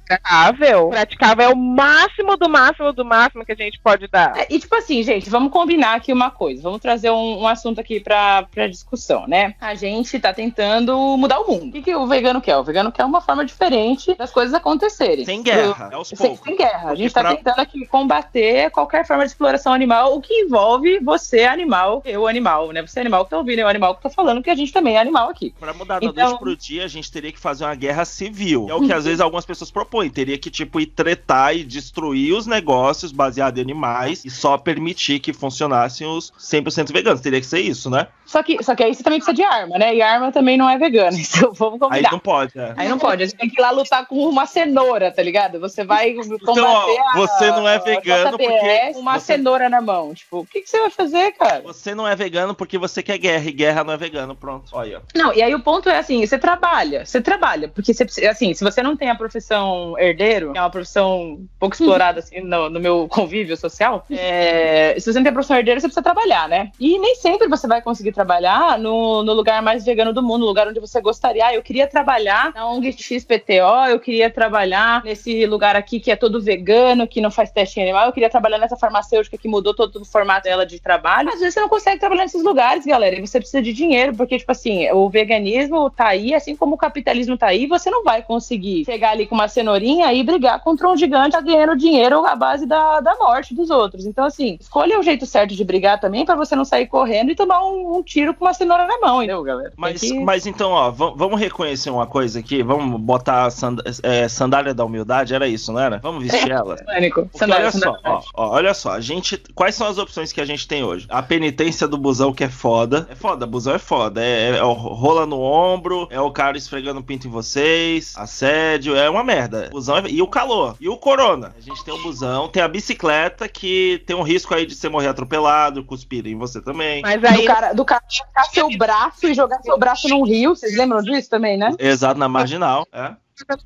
praticável. Praticável é o máximo do máximo do máximo que a gente pode dar. É, E tipo assim, gente, vamos combinar aqui uma coisa. Vamos trazer um, um assunto aqui pra, pra discussão, né? A gente tá tentando mudar o mundo. O que, que o vegano quer? O vegano quer uma forma diferente das coisas acontecerem. Sem guerra, é aos sem, poucos. sem guerra. A Porque gente tá pra- tentando aqui combater qualquer forma de exploração animal, o que envolve você, animal, eu, animal, né? Você, animal que tá ouvindo, eu, animal que tá falando, que a gente também é animal aqui. Pra mudar da Então- noite pro dia, a gente teria que fazer uma guerra civil. É o que às vezes algumas pessoas propõem. Teria que, tipo, ir tretar e destruir os negócios baseados em animais e só permitir que funcionassem os 100% veganos. Teria que ser isso, né? Só que, só que aí você também precisa de arma, né? E arma também não é vegana. Então vamos Aí combinar. não pode, né? Aí não pode, você tem que ir lá lutar com uma cenoura, tá ligado? Você vai combater Então, ó, a- você não é a vegano porque uma você- cenoura na mão. Tipo, o que, que você vai fazer, cara? Você não é vegano porque você quer guerra e guerra não é vegano. Pronto, olha. Não, e aí o ponto é assim, você trabalha, você trabalha, porque você, assim, se você não tem a profissão herdeiro, que é uma profissão pouco explorada assim no, no meu convívio social, é, se você não tem a profissão herdeiro, você precisa trabalhar, né? E nem sempre você vai conseguir trabalhar no, no lugar mais vegano do mundo, no lugar onde você gostaria. Ah, eu queria trabalhar na ONG XPTO, eu queria trabalhar nesse lugar aqui que é todo vegano, que não faz teste animal, eu queria trabalhar nessa farmacêutica que mudou todo o formato dela de trabalho. Às vezes você não consegue trabalhar nesses lugares, galera, e você precisa de dinheiro, porque, tipo assim, o veganismo tá aí, assim como o capitalismo tá aí, você não vai conseguir chegar ali com uma cenourinha e brigar contra um gigante tá ganhando dinheiro à base da, da morte dos outros. Então, assim, escolha o jeito certo de brigar também pra você não sair correndo e tomar um, um tiro com uma cenoura na mão, entendeu, galera? Mas, que- mas então, ó, va- vamos reconhecer uma coisa aqui. Vamos botar a sand- é, sandália da humildade, era isso, não era? Vamos vestir ela? Pânico. Porque Sandália, olha só, sandália. ó, ó, olha só, a gente, quais são as opções que a gente tem hoje? A penitência do busão que é foda. Foda. É foda, busão é foda. É, é, é o rola no ombro, é o cara esfregando o pinto em vocês, assédio, é uma merda. Busão é- E o calor, e o corona. A gente tem o busão, tem a bicicleta que tem um risco aí de você morrer atropelado, cuspir em você também. Mas Do aí cara, do cara pegar seu braço e jogar seu braço num rio. Vocês lembram disso também, né? Exato, na marginal. É.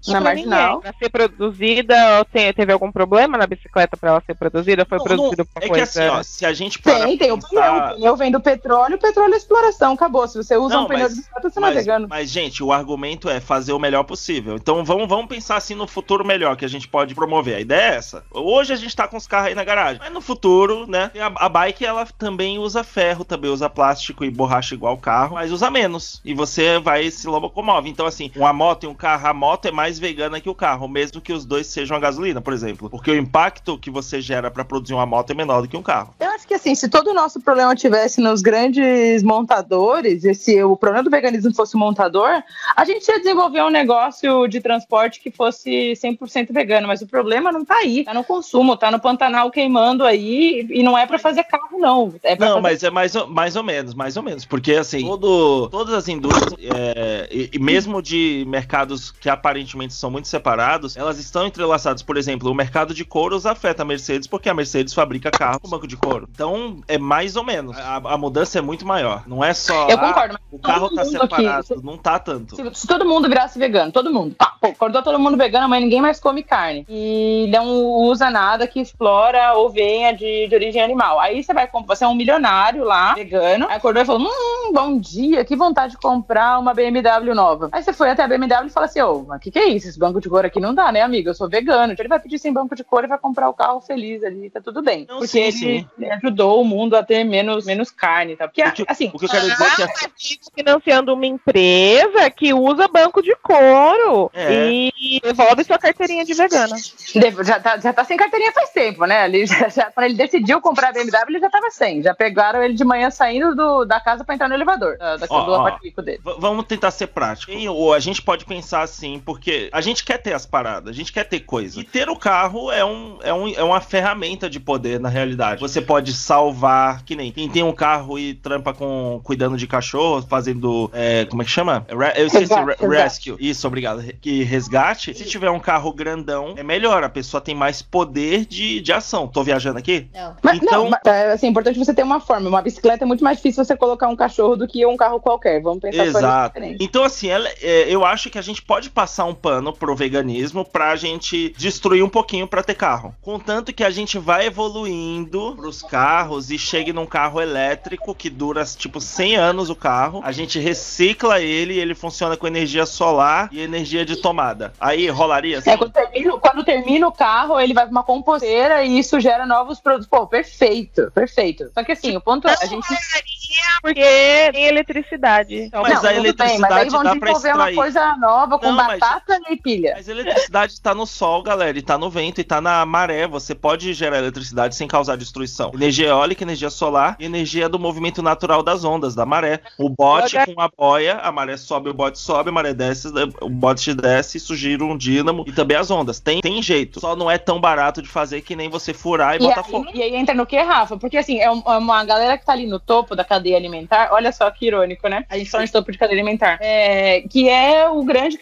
Na marginal. Pra ser produzida, tem- teve algum problema na bicicleta pra ela ser produzida? Foi Não, produzida não, por é que coisa... assim, ó, se a gente parar Tem, tem o pneu. pensar- O pneu vem do petróleo, o petróleo é exploração. Acabou. Se você usa Não, um pneu mas- de bicicleta, você não é Mas, vegano. mas, gente, o argumento é fazer o melhor possível. Então vamos, vamos pensar assim no futuro melhor que a gente pode promover. A ideia é essa. Hoje a gente tá com os carros aí na garagem. Mas no futuro, né? A, a bike ela também usa ferro, também usa plástico e borracha igual o carro, mas usa menos. E você vai se locomove. Então, assim, uma moto e um carro, a moto é mais vegana que o carro, mesmo que os dois sejam a gasolina, por exemplo. Porque o impacto que você gera pra produzir uma moto é menor do que um carro. Eu acho que assim, se todo o nosso problema tivesse nos grandes montadores, e se o problema do veganismo fosse o montador, a gente ia desenvolver um negócio de transporte que fosse 100% vegano, mas o problema não tá aí, tá no consumo, tá no Pantanal queimando aí, e não é pra fazer carro não, é Não, fazer mas é mais, ou- mais ou menos, mais ou menos. Porque, assim, todo, todas as indústrias, é, e, e mesmo de mercados que aparentemente são muito separados, elas estão entrelaçadas. Por exemplo, o mercado de couros afeta a Mercedes porque a Mercedes fabrica carro com banco de couro. Então, é mais ou menos. A, a mudança é muito maior. Não é só. Eu ah, concordo, mas o carro tá mundo aqui- separado. Não tá tanto. Se, se todo mundo virasse vegano, todo mundo, pá, pô, acordou todo mundo vegano, mas ninguém mais come carne. E não usa nada que explora ou venha de, de origem animal. Aí você vai comprar, você é um milionário lá, vegano, aí acordou e falou: hum, bom dia, que vontade de comprar uma BMW nova. Aí você foi até a BMW e fala assim: ô, mas o que, que é isso? Esse banco de couro aqui não dá, né, amigo? Eu sou vegano. Então ele vai pedir sem banco de couro e vai comprar o carro feliz ali, tá tudo bem. Não, Porque sim, ele, sim. ajudou o mundo a ter menos, menos carne, tá? Porque, O que- assim, O que eu quero dizer é que. Financiando uma empresa que usa banco de couro É. e devolve sua carteirinha de vegana. Já tá, já tá sem carteirinha faz tempo, né? Ele já, já- quando ele decidiu comprar a BMW, ele já tava sem. Já pegaram ele de manhã saindo do- da casa pra entrar no elevador, da, da, Ó, do ó. dele. Vamos tentar ser prático. Tem- Ou a gente pode pensar assim, porque a gente quer ter as paradas, a gente quer ter coisa. E ter o carro é, um, é, um, é uma ferramenta de poder, na realidade. Você pode salvar, que nem quem tem um carro e trampa com cuidando de cachorro, fazendo. é, como é que chama? Re- eu esqueci, Resgate, re- resgate. rescue. Isso, obrigado. Que resgate. Se tiver um carro grandão, é melhor. A pessoa tem mais poder de, de ação. Tô viajando aqui? Não. Mas Então- não, mas, é assim, importante você ter uma forma. Uma bicicleta é muito mais difícil você colocar um cachorro do que um carro qualquer. Vamos pensar Exato. Então, assim, ela- é, eu acho que a gente pode passar um pano pro veganismo pra gente destruir um pouquinho pra ter carro. Contanto que a gente vai evoluindo pros carros e chegue num carro elétrico que dura, tipo, 100 anos o carro. A gente recicla ele e ele funciona com energia solar e energia de tomada. Aí rolaria assim? É, quando, termina, quando termina o carro, ele vai pra uma composteira e isso gera novos produtos. Pô, perfeito, perfeito. Só que assim, o ponto é, a gente Porque tem eletricidade. Então, Mas não, a tudo bem, eletricidade mas aí vão dá pra desenvolver uma extrair. coisa nova com Não, mas- batata e pilha. Mas eletricidade tá no sol, galera, e tá no vento, e tá na maré. Você pode gerar eletricidade sem causar destruição. Energia eólica, energia solar e energia do movimento natural das ondas, da maré. O bote com a boia, a maré sobe, o bote sobe, a maré desce, o bote desce, isso gira um dínamo e também as ondas. Tem, tem jeito. Só não é tão barato de fazer que nem você furar e, E botar aí, fogo. e aí entra no que, Rafa? Porque assim, é é uma galera que tá ali no topo da cadeia alimentar, olha só que irônico, né? A gente fala de topo de cadeia alimentar. É, que é o grande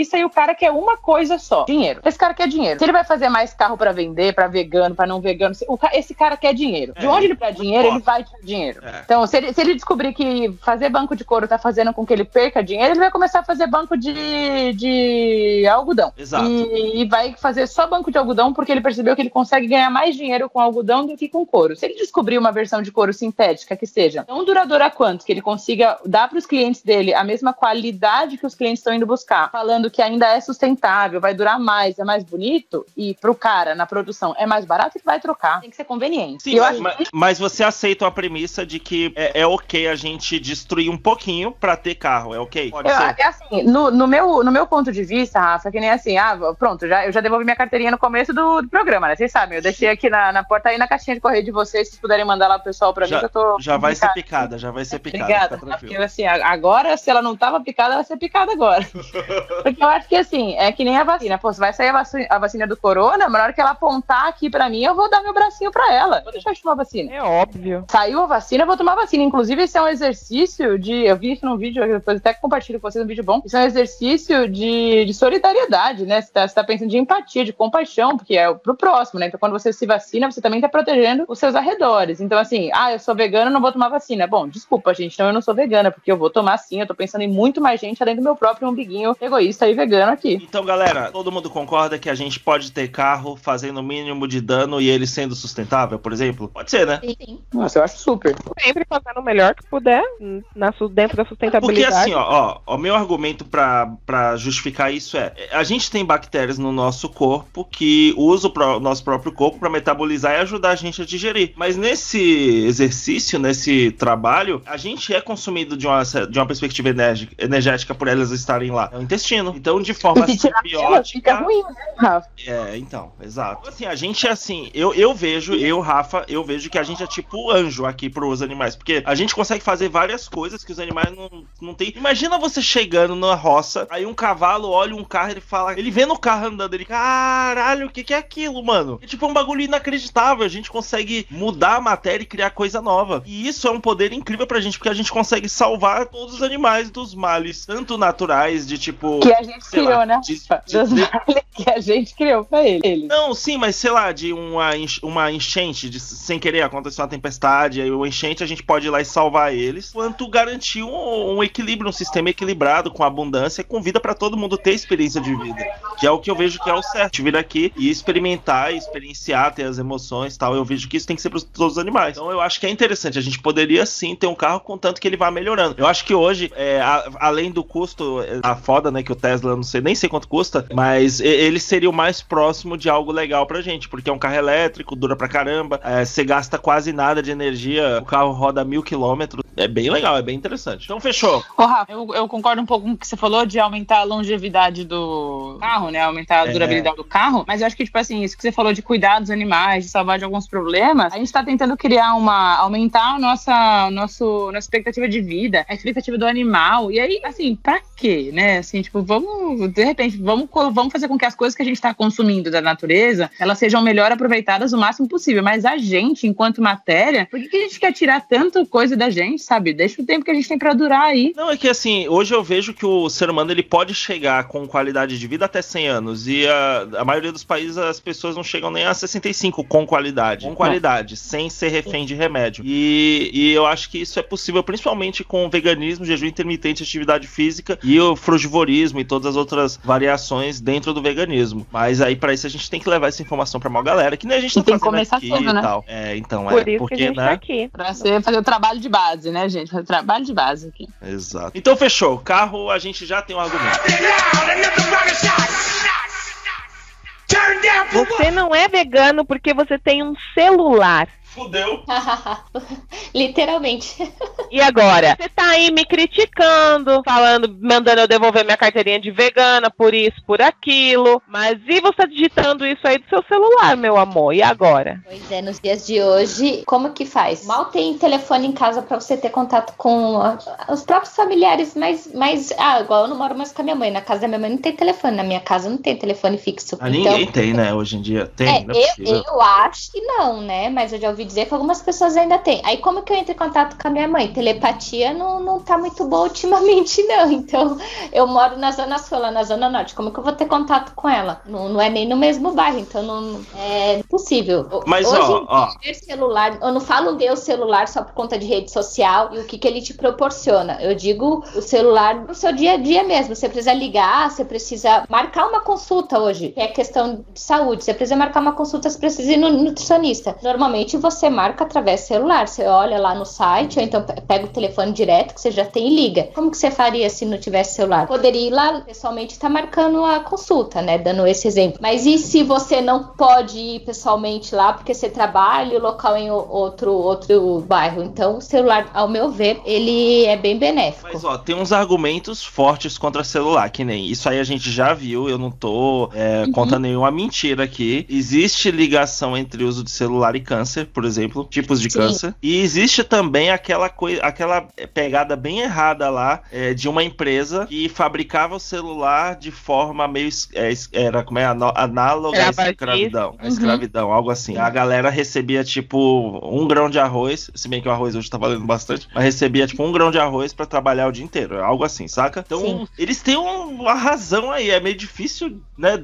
capitalista e o cara quer uma coisa só: dinheiro. Esse cara quer dinheiro. Se ele vai fazer mais carro pra vender, pra vegano, pra não vegano, esse cara quer dinheiro. De É, onde ele quer dinheiro, ele vai ter dinheiro. É. Então, se ele, se ele descobrir que fazer banco de couro tá fazendo com que ele perca dinheiro, ele vai começar a fazer banco de, de algodão. Exato. E, e vai fazer só banco de algodão porque ele percebeu que ele consegue ganhar mais dinheiro com algodão do que com couro. Se ele descobrir uma versão de couro sintética que seja tão duradoura quanto, que ele consiga dar para os clientes dele a mesma qualidade que os clientes estão indo buscar, falando que ainda é sustentável, vai durar mais, é mais bonito, e pro cara na produção é mais barato, ele vai trocar. Tem que ser conveniente. Sim, eu mas, acho mas- mas você aceita a premissa de que é, é ok a gente destruir um pouquinho pra ter carro, é ok? Pode Eu, ser. é assim, no, no meu, no meu ponto de vista, Rafa, que nem assim, ah, pronto, já, eu já devolvi minha carteirinha no começo do, do programa, né? Vocês sabem, eu deixei aqui na, na porta aí na caixinha de correio de vocês, se vocês puderem mandar lá pro pessoal pra mim, que eu tô. Já vai ser picada, já vai ser picada. Obrigada. fica Porque assim, agora, se ela não tava picada, ela vai ser picada agora. Porque Eu acho que assim, é que nem a vacina. Pô, você vai sair a vacina, a vacina do corona, mas na hora que ela apontar aqui pra mim, eu vou dar meu bracinho pra ela. Vou deixar de tomar vacina. É óbvio. Saiu a vacina, eu vou tomar vacina. Inclusive, esse é um exercício de. Eu vi isso num vídeo, depois até compartilho com vocês um vídeo bom. Isso é um exercício de, de solidariedade, né? Você tá, você tá pensando de empatia, de compaixão, porque é pro próximo, né? Então, quando você se vacina, você também tá protegendo os seus arredores. Então, assim, ah, eu sou vegana, não vou tomar vacina. Bom, desculpa, gente, então eu não sou vegana, porque eu vou tomar sim. Eu tô pensando em muito mais gente além do meu próprio umbiguinho egoísta e vegano aqui. Então, galera, todo mundo concorda que a gente pode ter carro fazendo o mínimo de dano e ele sendo sustentável, por exemplo? Pode ser, né? Sim, sim. Nossa, eu acho super. Sempre fazendo o melhor que puder na, dentro da Porque sustentabilidade. assim, ó, ó, o meu argumento pra, pra justificar isso é: a gente tem bactérias no nosso corpo que usam o nosso próprio corpo pra metabolizar e ajudar a gente a digerir. Mas nesse exercício, nesse trabalho, a gente é consumido de uma, de uma perspectiva energética por elas estarem lá. É o intestino. Então, de forma E se tirar ela, fica simbiótica. ruim, né, Rafa? É, então, exato. Assim, a gente é assim, eu, eu vejo, eu, Rafa, eu vejo que a gente é tipo anjo aqui pros animais, porque a gente consegue fazer várias coisas que os animais não, não têm. Imagina você chegando na roça, aí um cavalo olha um carro, ele fala, ele vê no carro andando, ele, caralho, o que que é aquilo, mano? É tipo um bagulho inacreditável, a gente consegue mudar a matéria e criar coisa nova. E isso é um poder incrível pra gente, porque a gente consegue salvar todos os animais dos males, tanto naturais, de tipo... Que a gente criou, lá, né? de- de- Dos de- que a gente criou pra ele. Não, sim, mas sei lá, de uma, uma enchente, de, sem querer acontecer uma tempestade, aí o enchente a gente pode ir lá e salvar eles, quanto garantir um, um equilíbrio, um sistema equilibrado, com abundância, com vida pra todo mundo ter experiência de vida. Que é o que eu vejo que é o certo, vir aqui e experimentar, experienciar, ter as emoções e tal. Eu vejo que isso tem que ser para todos os animais. Então eu acho que é interessante. A gente poderia sim ter um carro, contanto que ele vá melhorando. Eu acho que hoje, é, a- além do custo, é, a foda, né, que o Tesla, não sei nem sei quanto custa, mas ele seria o mais próximo de algo legal pra gente, porque é um carro elétrico, dura pra caramba, é, você gasta quase nada de energia, o carro roda mil quilômetros. É bem legal, é bem interessante. Então fechou. Ô, Rafa, eu, eu concordo um pouco com o que você falou de aumentar a longevidade do carro, né? Aumentar a É. durabilidade do carro. Mas eu acho que, tipo assim, isso que você falou de cuidar dos animais, de salvar de alguns problemas, a gente tá tentando criar uma. aumentar a nossa, nosso, nossa expectativa de vida, a expectativa do animal. E aí, assim, pra quê, né? Assim, tipo, vamos, de repente, vamos, vamos fazer com que as coisas que a gente tá consumindo da natureza, elas sejam melhor aproveitadas o máximo possível. Mas a gente, enquanto matéria, por que, que a gente quer tirar tanta coisa da gente, sabe? Deixa o tempo que a gente tem pra durar aí. Não, é que assim, hoje eu vejo que o ser humano ele pode chegar com qualidade de vida até 100 anos. E a, a maioria dos países as pessoas não chegam nem a 65 com qualidade. Com qualidade, sem ser refém de remédio. E, e eu acho que isso é possível, principalmente com o veganismo, jejum intermitente, atividade física e o frugivorismo e todas as outras variações dentro do veganismo. Mas aí, pra isso, a gente tem que levar essa informação pra maior galera, que nem a gente tá E tem que começar aqui e né? tal. É, então, Por é. isso que a porque, gente né? tá aqui. Pra você fazer o trabalho de base, né, gente? Fazer o trabalho de base aqui. Exato. Então fechou. Carro, a gente já tem um argumento. Você não é vegano porque você tem um celular. Fudeu. Literalmente. E agora? Você tá aí me criticando, falando, mandando eu devolver minha carteirinha de vegana por isso, por aquilo. Mas e você digitando isso aí do seu celular, meu amor? E agora? Pois é, nos dias de hoje, como que faz? Mal tem telefone em casa pra você ter contato com a- os próprios familiares, mas, mas ah, igual eu não moro mais com a minha mãe. Na casa da minha mãe não tem telefone, na minha casa não tem telefone fixo. Ah, então, ninguém tem, né, hoje em dia. Tem, é, é eu, eu acho que não, né? Mas eu já ouvi dizer que algumas pessoas ainda têm. Aí como que eu entro em contato com a minha mãe? Telepatia não, não tá muito boa ultimamente, não. Então, eu moro na Zona Sul, lá na Zona Norte. Como que eu vou ter contato com ela? Não, não é nem no mesmo bairro, então não é possível. Mas, Hoje ó, ó. ter celular, eu não falo ter o celular só por conta de rede social e o que, que ele te proporciona. Eu digo o celular no seu dia a dia mesmo. Você precisa ligar, você precisa marcar uma consulta hoje, que é questão de saúde. Você precisa marcar uma consulta, você precisa ir no nutricionista. Normalmente você marca através do celular. Você olha lá no site, ou então pe- pega o telefone direto que você já tem e liga. Como que você faria se não tivesse celular? Poderia ir lá pessoalmente estar marcando a consulta, né? Dando esse exemplo. Mas e se você não pode ir pessoalmente lá porque você trabalha e o local em outro, outro bairro? Então, o celular, ao meu ver, ele é bem benéfico. Mas ó, tem uns argumentos fortes contra celular, que nem isso aí a gente já viu, eu não tô é, Uhum. contando nenhuma mentira aqui. Existe ligação entre uso de celular e câncer, por exemplo, tipos de Sim. câncer. E existe também aquela coisa, aquela pegada bem errada lá é, de uma empresa que fabricava o celular de forma meio é, era como é análoga à Escravagista. escravidão, a Uhum. escravidão, algo assim. A galera recebia tipo um grão de arroz, se bem que o arroz hoje tá valendo bastante, mas recebia tipo um grão de arroz pra trabalhar o dia inteiro, algo assim, saca? Então Sim. eles têm um- uma razão aí, é meio difícil, né?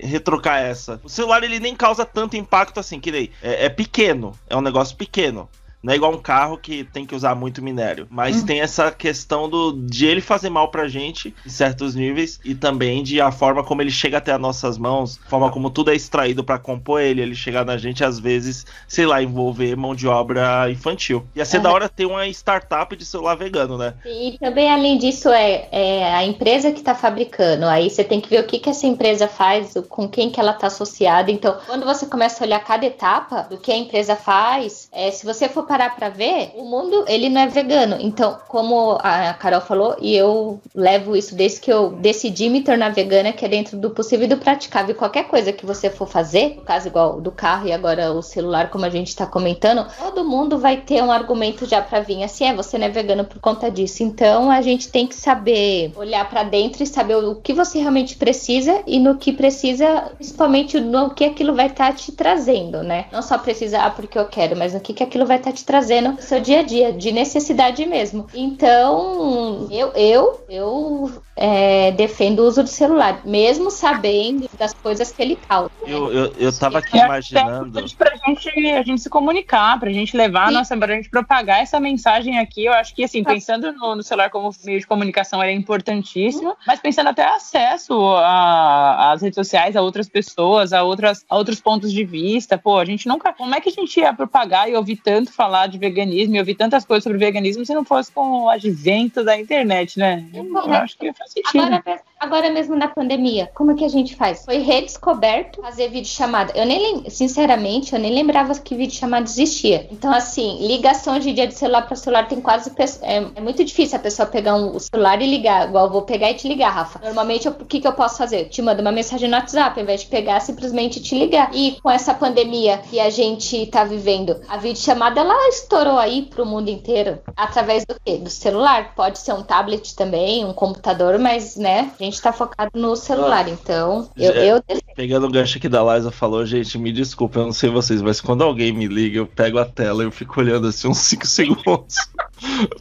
Retrocar essa. O celular ele nem causa tanto impacto assim, que nem. É, é pequeno, é um negócio pequeno. Não é igual um carro que tem que usar muito minério. Mas Uhum. tem essa questão do, de ele fazer mal pra gente em certos níveis e também de a forma como ele chega até as nossas mãos, a forma como tudo é extraído pra compor ele, ele chegar na gente, às vezes, sei lá, envolver mão de obra infantil. Ia ser Uhum. da hora ter uma startup de celular vegano, né? E também, além disso, é, é a empresa que está fabricando. Aí você tem que ver o que, que essa empresa faz, com quem que ela está associada. Então, quando você começa a olhar cada etapa do que a empresa faz, é, se você for parar para ver, o mundo ele não é vegano. Então, como a Carol falou, e eu levo isso desde que eu decidi me tornar vegana, que é dentro do possível e do praticável. Qualquer coisa que você for fazer, no caso igual do carro e agora o celular, como a gente está comentando, todo mundo vai ter um argumento já para vir assim, é, você não é vegano por conta disso. Então, a gente tem que saber olhar para dentro e saber o que você realmente precisa e no que precisa, principalmente no que aquilo vai estar te trazendo, né? Não só precisar ah, porque eu quero, mas no que, que aquilo vai estar te trazendo no seu dia a dia, de necessidade mesmo. Então, eu, eu, eu é, defendo o uso do celular, mesmo sabendo das coisas que ele causa. né? Eu, eu, eu tava aqui é imaginando. importante pra gente, a gente se comunicar, pra gente levar a Sim. nossa, pra gente propagar essa mensagem aqui. Eu acho que, assim, pensando no, no celular como meio de comunicação, ele é importantíssimo, mas pensando até acesso a- às redes sociais, a outras pessoas, a, outras, a outros pontos de vista. Pô, a gente nunca. Como é que a gente ia propagar e ouvir tanto falar de veganismo e ouvir tantas coisas sobre veganismo se não fosse com o advento da internet, né? Eu acho que faz sentido. Agora, agora mesmo na pandemia, como que a gente faz? Foi redescoberto fazer videochamada. Eu nem lem- sinceramente, eu nem lembrava que videochamada existia. Então, assim, ligação em dia de celular para celular tem quase. É, é muito difícil a pessoa pegar um, o celular e ligar. Igual eu vou pegar e te ligar, Rafa. Normalmente, o que, que eu posso fazer? Eu te mando uma mensagem no WhatsApp, ao invés de pegar, simplesmente te ligar. E com essa pandemia que a gente tá vivendo, a videochamada ela estourou aí pro mundo inteiro. Através do quê? Do celular. Pode ser um tablet também, um computador, mas, né, a gente tá focado no celular. Então, eu, Já- eu Pegando o gancho que da Liza falou, gente, me desculpa, eu não sei vocês, mas quando alguém me liga, eu pego a tela e eu fico olhando assim uns 5 segundos.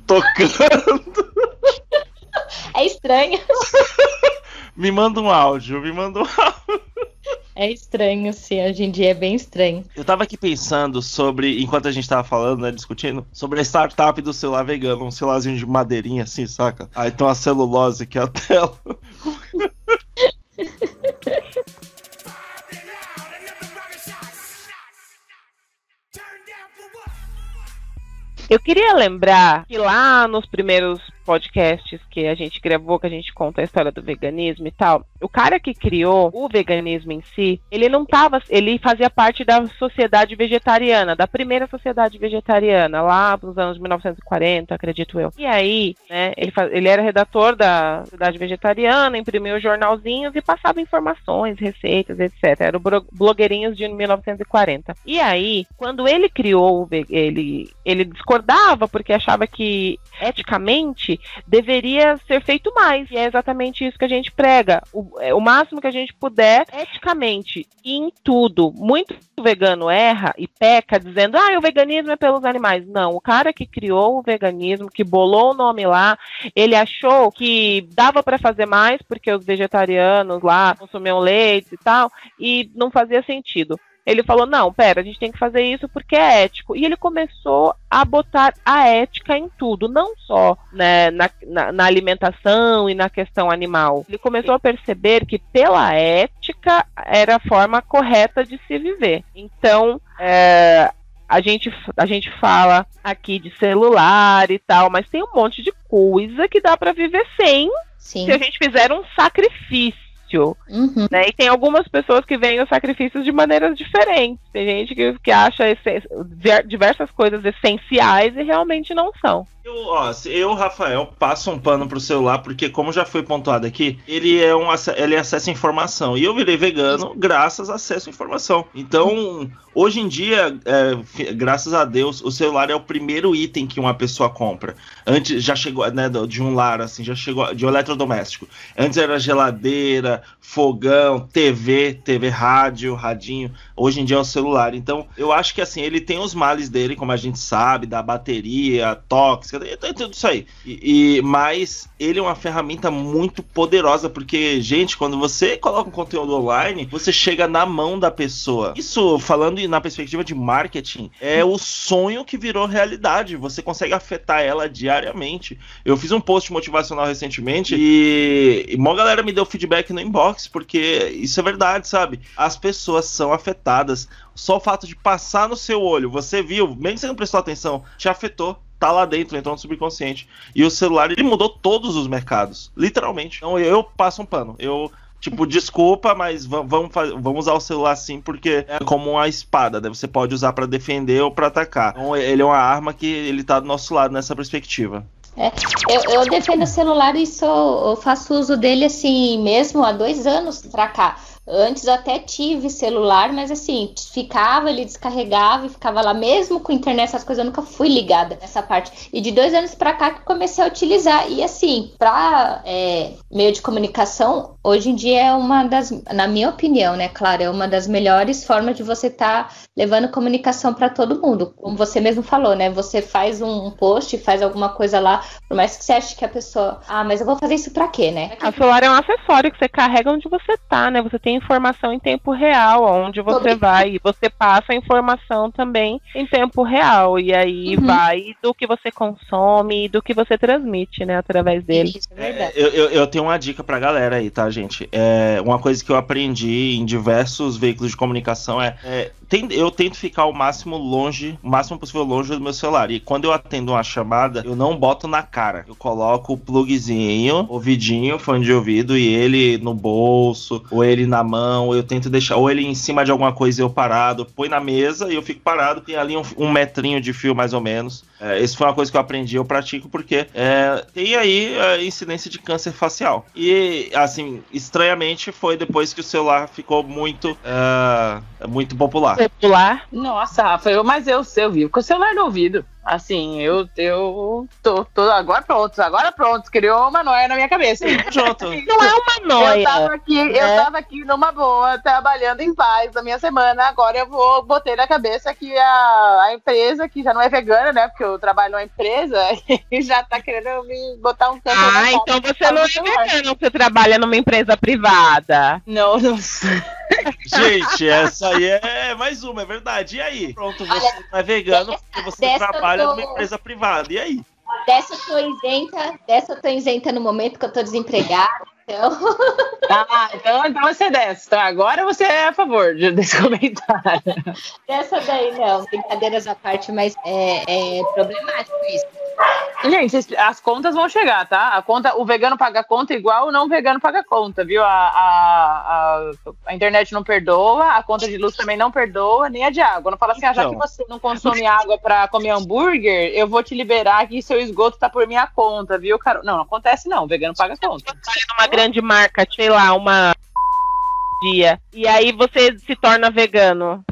tocando. é estranho. Me manda um áudio, me manda um áudio. É estranho, sim. Hoje em dia é bem estranho. Eu tava aqui pensando sobre, enquanto a gente tava falando, né, discutindo, sobre a startup do celular vegano, um celularzinho de madeirinha assim, saca? Aí tem uma celulose que é a tela. Eu queria lembrar que lá nos primeiros podcasts que a gente gravou, que a gente conta a história do veganismo e tal, o cara que criou o veganismo em si, ele não tava, ele fazia parte da sociedade vegetariana, da primeira sociedade vegetariana, lá nos anos 1940, acredito eu. E aí, né, ele, ele era redator da sociedade vegetariana, imprimiu jornalzinhos e passava informações, receitas, etc. Era o blogueirinhos de 1940. E aí, quando ele criou, ele, ele discordava porque achava que eticamente deveria ser feito mais. E é exatamente isso que a gente prega. O, é, o máximo que a gente puder, eticamente, em tudo. Muito vegano erra e peca dizendo, ah, o veganismo é pelos animais. Não, o cara que criou o veganismo, que bolou o nome lá, ele achou que dava para fazer mais porque os vegetarianos lá consumiam leite e tal, e não fazia sentido. Ele falou: não, pera, a gente tem que fazer isso porque é ético. E ele começou a botar a ética em tudo, não só né, na, na- na alimentação e na questão animal. Ele começou a perceber que, pela ética, era a forma correta de se viver. Então, é, a gente, a gente fala aqui de celular e tal, mas tem um monte de coisa que dá para viver sem Sim. se a gente fizer um sacrifício. Uhum. Né? E tem algumas pessoas que veem os sacrifícios de maneiras diferentes. Tem gente que, que acha diversas coisas essenciais e realmente não são. Eu, ó, eu, Rafael, passo um pano pro celular, porque como já foi pontuado aqui, ele é um ele acessa informação. E eu virei vegano graças a acesso à informação. Então, hoje em dia, é, graças a Deus, o celular é o primeiro item que uma pessoa compra. Antes já chegou, né, de um lar, assim, já chegou de um eletrodoméstico. Antes era geladeira, fogão, TV, TV rádio, radinho. Hoje em dia é o celular. Então, eu acho que assim, ele tem os males dele, como a gente sabe, da bateria tóxica, tem tudo isso aí. E, e- mas ele é uma ferramenta muito poderosa, porque, gente, quando você coloca um conteúdo online, você chega na mão da pessoa. Isso, falando na perspectiva de marketing, é o sonho que virou realidade. Você consegue afetar ela diariamente. Eu fiz um post motivacional recentemente e, e uma galera me deu feedback no inbox, porque isso é verdade, sabe? As pessoas são afetadas. Só o fato de passar no seu olho, você viu, mesmo que você não prestou atenção, te afetou. Tá lá dentro, entrou no subconsciente. E o celular, ele mudou todos os mercados. Literalmente. Então eu passo um pano. Eu, tipo, desculpa, mas va- vamos, vamos usar o celular sim, porque é como uma espada, né? Você pode usar pra defender ou pra atacar. Então ele é uma arma que ele tá do nosso lado nessa perspectiva. É, eu, eu defendo o celular e sou, eu faço uso dele assim mesmo há dois anos pra cá. Antes até tive celular, mas assim, ficava, ele descarregava e ficava lá, mesmo com internet, essas coisas, eu nunca fui ligada nessa parte. E de dois anos pra cá que comecei a utilizar. E assim, pra é, meio de comunicação, hoje em dia é uma das, na minha opinião, né, claro, é uma das melhores formas de você estar levando comunicação pra todo mundo. Como você mesmo falou, né? Você faz um post, faz alguma coisa lá, por mais que você ache que a pessoa, ah, mas eu vou fazer isso pra quê, né? O celular é um acessório que você carrega onde você tá, né? Você tem informação em tempo real, onde você Sobre- vai, e você passa a informação também em tempo real. E aí Uhum. vai do que você consome e do que você transmite, né, através dele. Isso é verdade. Eu, eu, eu tenho uma dica pra galera aí, tá, gente? É, uma coisa que eu aprendi em diversos veículos de comunicação é, é, tem- eu tento ficar o máximo longe, o máximo possível longe do meu celular. E quando eu atendo uma chamada, eu não boto na cara. Eu coloco o plugzinho, ouvidinho, fone de ouvido, e ele no bolso, ou ele na mão, eu tento deixar, ou ele em cima de alguma coisa e eu parado, põe na mesa e eu fico parado. Tem ali um, um metrinho de fio mais ou menos. É, isso foi uma coisa que eu aprendi, eu pratico, porque é, tem aí a incidência de câncer facial. E, assim, estranhamente foi depois que o celular ficou muito, é, muito popular. Popular. Nossa, Rafa, eu, mas eu, eu vivo com o celular no ouvido. Assim, eu, eu tô, tô agora pronto, agora pronto, criou uma noia na minha cabeça. Junto. Não é uma noia. Eu tava aqui, eu né? tava aqui numa boa, trabalhando em paz na minha semana. Agora eu vou botei na cabeça que a, a empresa, que já não é vegana, né? Porque eu trabalho numa empresa, e já tá querendo me botar um câncer na Ah, então você não é vegano, você trabalha numa empresa privada. Não, não. Gente, essa aí é mais uma, é verdade. E aí? Pronto, você Olha, não é vegano dessa- porque você trabalha tô- numa empresa privada. E aí? Dessa eu tô isenta, dessa eu tô isenta no momento que eu tô desempregada. Então, Ah, então, então você é dessa. Então agora você é a favor de- desse comentário. dessa daí não, brincadeiras à parte, mas é, é problemático isso. Gente, as contas vão chegar, tá? A conta, o vegano paga conta igual o não vegano paga conta, viu? A, a, a, a internet não perdoa, a conta de luz também não perdoa, nem a de água. Não fala assim, ah, já Então. que você não consome água pra comer hambúrguer, eu vou te liberar aqui, seu esgoto tá por minha conta, viu, cara? Não, não acontece não, o vegano paga conta. Trabalha numa grande marca, sei lá, uma dia. E aí você se torna vegano.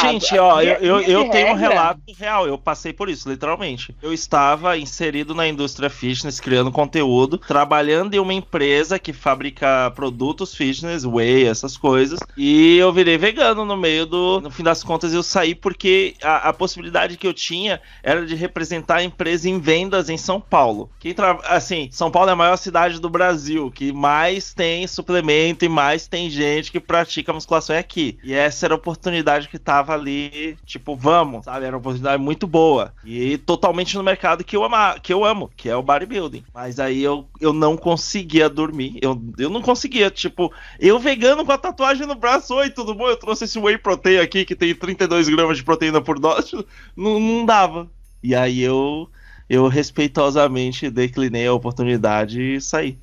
Gente, ó, eu, eu, eu tenho um relato real, eu passei por isso, literalmente. Eu estava inserido na indústria fitness, criando conteúdo, trabalhando em uma empresa que fabrica produtos fitness, whey, essas coisas, e eu virei vegano no meio do. No fim das contas, eu saí porque a, a possibilidade que eu tinha era de representar a empresa em vendas em São Paulo. Quem tra... Assim, São Paulo é a maior cidade do Brasil, que mais tem suplemento e mais tem gente que pratica musculação é aqui. E essa era a oportunidade que tava ali, tipo, vamos, sabe? Era uma oportunidade muito boa. E totalmente no mercado que eu, ama, que eu amo, que é o bodybuilding. Mas aí eu, eu não conseguia dormir. Eu, eu não conseguia, tipo, eu vegano com a tatuagem no braço, oi, tudo bom? Eu trouxe esse whey protein aqui que tem 32 gramas de proteína por dose. Não, não dava. E aí eu, eu respeitosamente declinei a oportunidade e saí.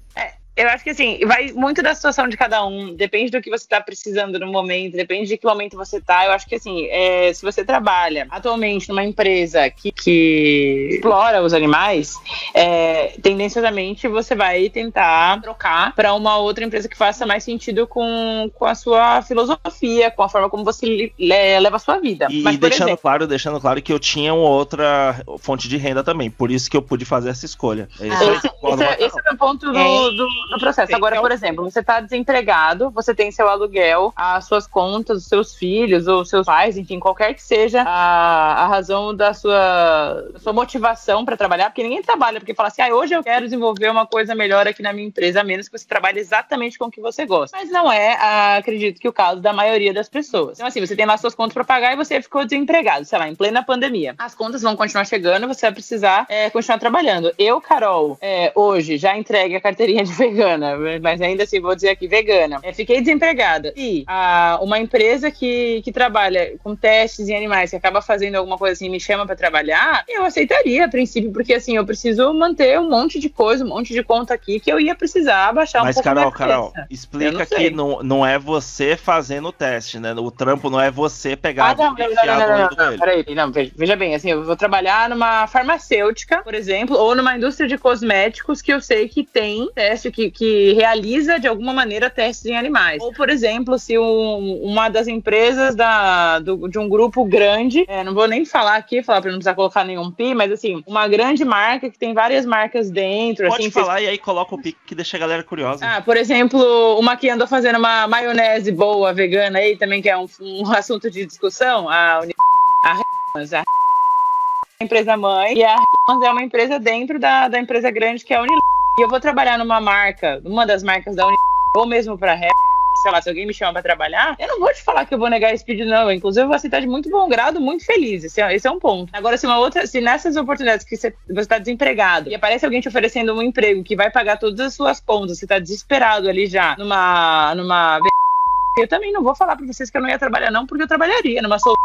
Eu acho que assim, vai muito da situação de cada um, depende do que você tá precisando no momento, depende de que momento você tá. Eu acho que assim, é, se você trabalha atualmente numa empresa que, que explora os animais, é, tendenciosamente você vai tentar trocar para uma outra empresa que faça mais sentido com, com a sua filosofia, com a forma como você le- leva a sua vida. E, Mas, e deixando exemplo, claro, deixando claro que eu tinha uma outra fonte de renda também, por isso que eu pude fazer essa escolha. É isso aí, Esse, esse é, esse é o meu ponto do, do, do processo. Agora, por exemplo, você está desempregado, você tem seu aluguel, as suas contas, os seus filhos ou seus pais, enfim, qualquer que seja a, a razão da sua, da sua motivação para trabalhar, porque ninguém trabalha porque fala assim, ah, hoje eu quero desenvolver uma coisa melhor aqui na minha empresa, a menos que você trabalhe exatamente com o que você gosta. Mas não é, ah, acredito que o caso da maioria das pessoas. Então, assim, você tem lá suas contas para pagar e você ficou desempregado, sei lá, em plena pandemia. As contas vão continuar chegando, você vai precisar é, continuar trabalhando. Eu, Carol, é, hoje já entregue a carteirinha de vegana, mas ainda assim vou dizer aqui vegana. É, fiquei desempregada. E ah, uma empresa que, que trabalha com testes em animais, que acaba fazendo alguma coisa assim, me chama para trabalhar, eu aceitaria a princípio, porque assim, eu preciso manter um monte de coisa, um monte de conta aqui que eu ia precisar baixar um Mas, pouco Carol, minha Carol. Eu explica não que não, não é você fazendo o teste, né? O trampo não é você pegar Ah, não, não, não, não, não, não, dele. peraí, não, veja, veja bem, assim, eu vou trabalhar numa farmacêutica, por exemplo, ou numa indústria de cosméticos que eu sei que tem teste, que, que realiza de alguma maneira testes em animais. Ou, por exemplo, se um- uma das empresas da, do- de um grupo grande, é, não vou nem falar aqui, falar pra não precisar colocar nenhum pi, mas assim, uma grande marca que tem várias marcas dentro, Pode assim, falar e aí coloca o pique que deixa a galera curiosa. ah, por exemplo, uma que andou fazendo uma maionese boa vegana aí, também que é um, um assunto de discussão, a, a a é empresa mãe, e a é uma empresa dentro da, da empresa grande que é a Unilever. E eu vou trabalhar numa marca, numa das marcas da Unilever, ou mesmo para Hellmann's, sei lá, se alguém me chama pra trabalhar, eu não vou te falar que eu vou negar esse pedido, não. Inclusive, eu vou aceitar de muito bom grado, muito feliz. Esse é, esse é um ponto. Agora, se uma outra, se nessas oportunidades que você, você tá desempregado e aparece alguém te oferecendo um emprego que vai pagar todas as suas contas, você tá desesperado ali já numa. numa. Eu também não vou falar pra vocês que eu não ia trabalhar, não, porque eu trabalharia numa sol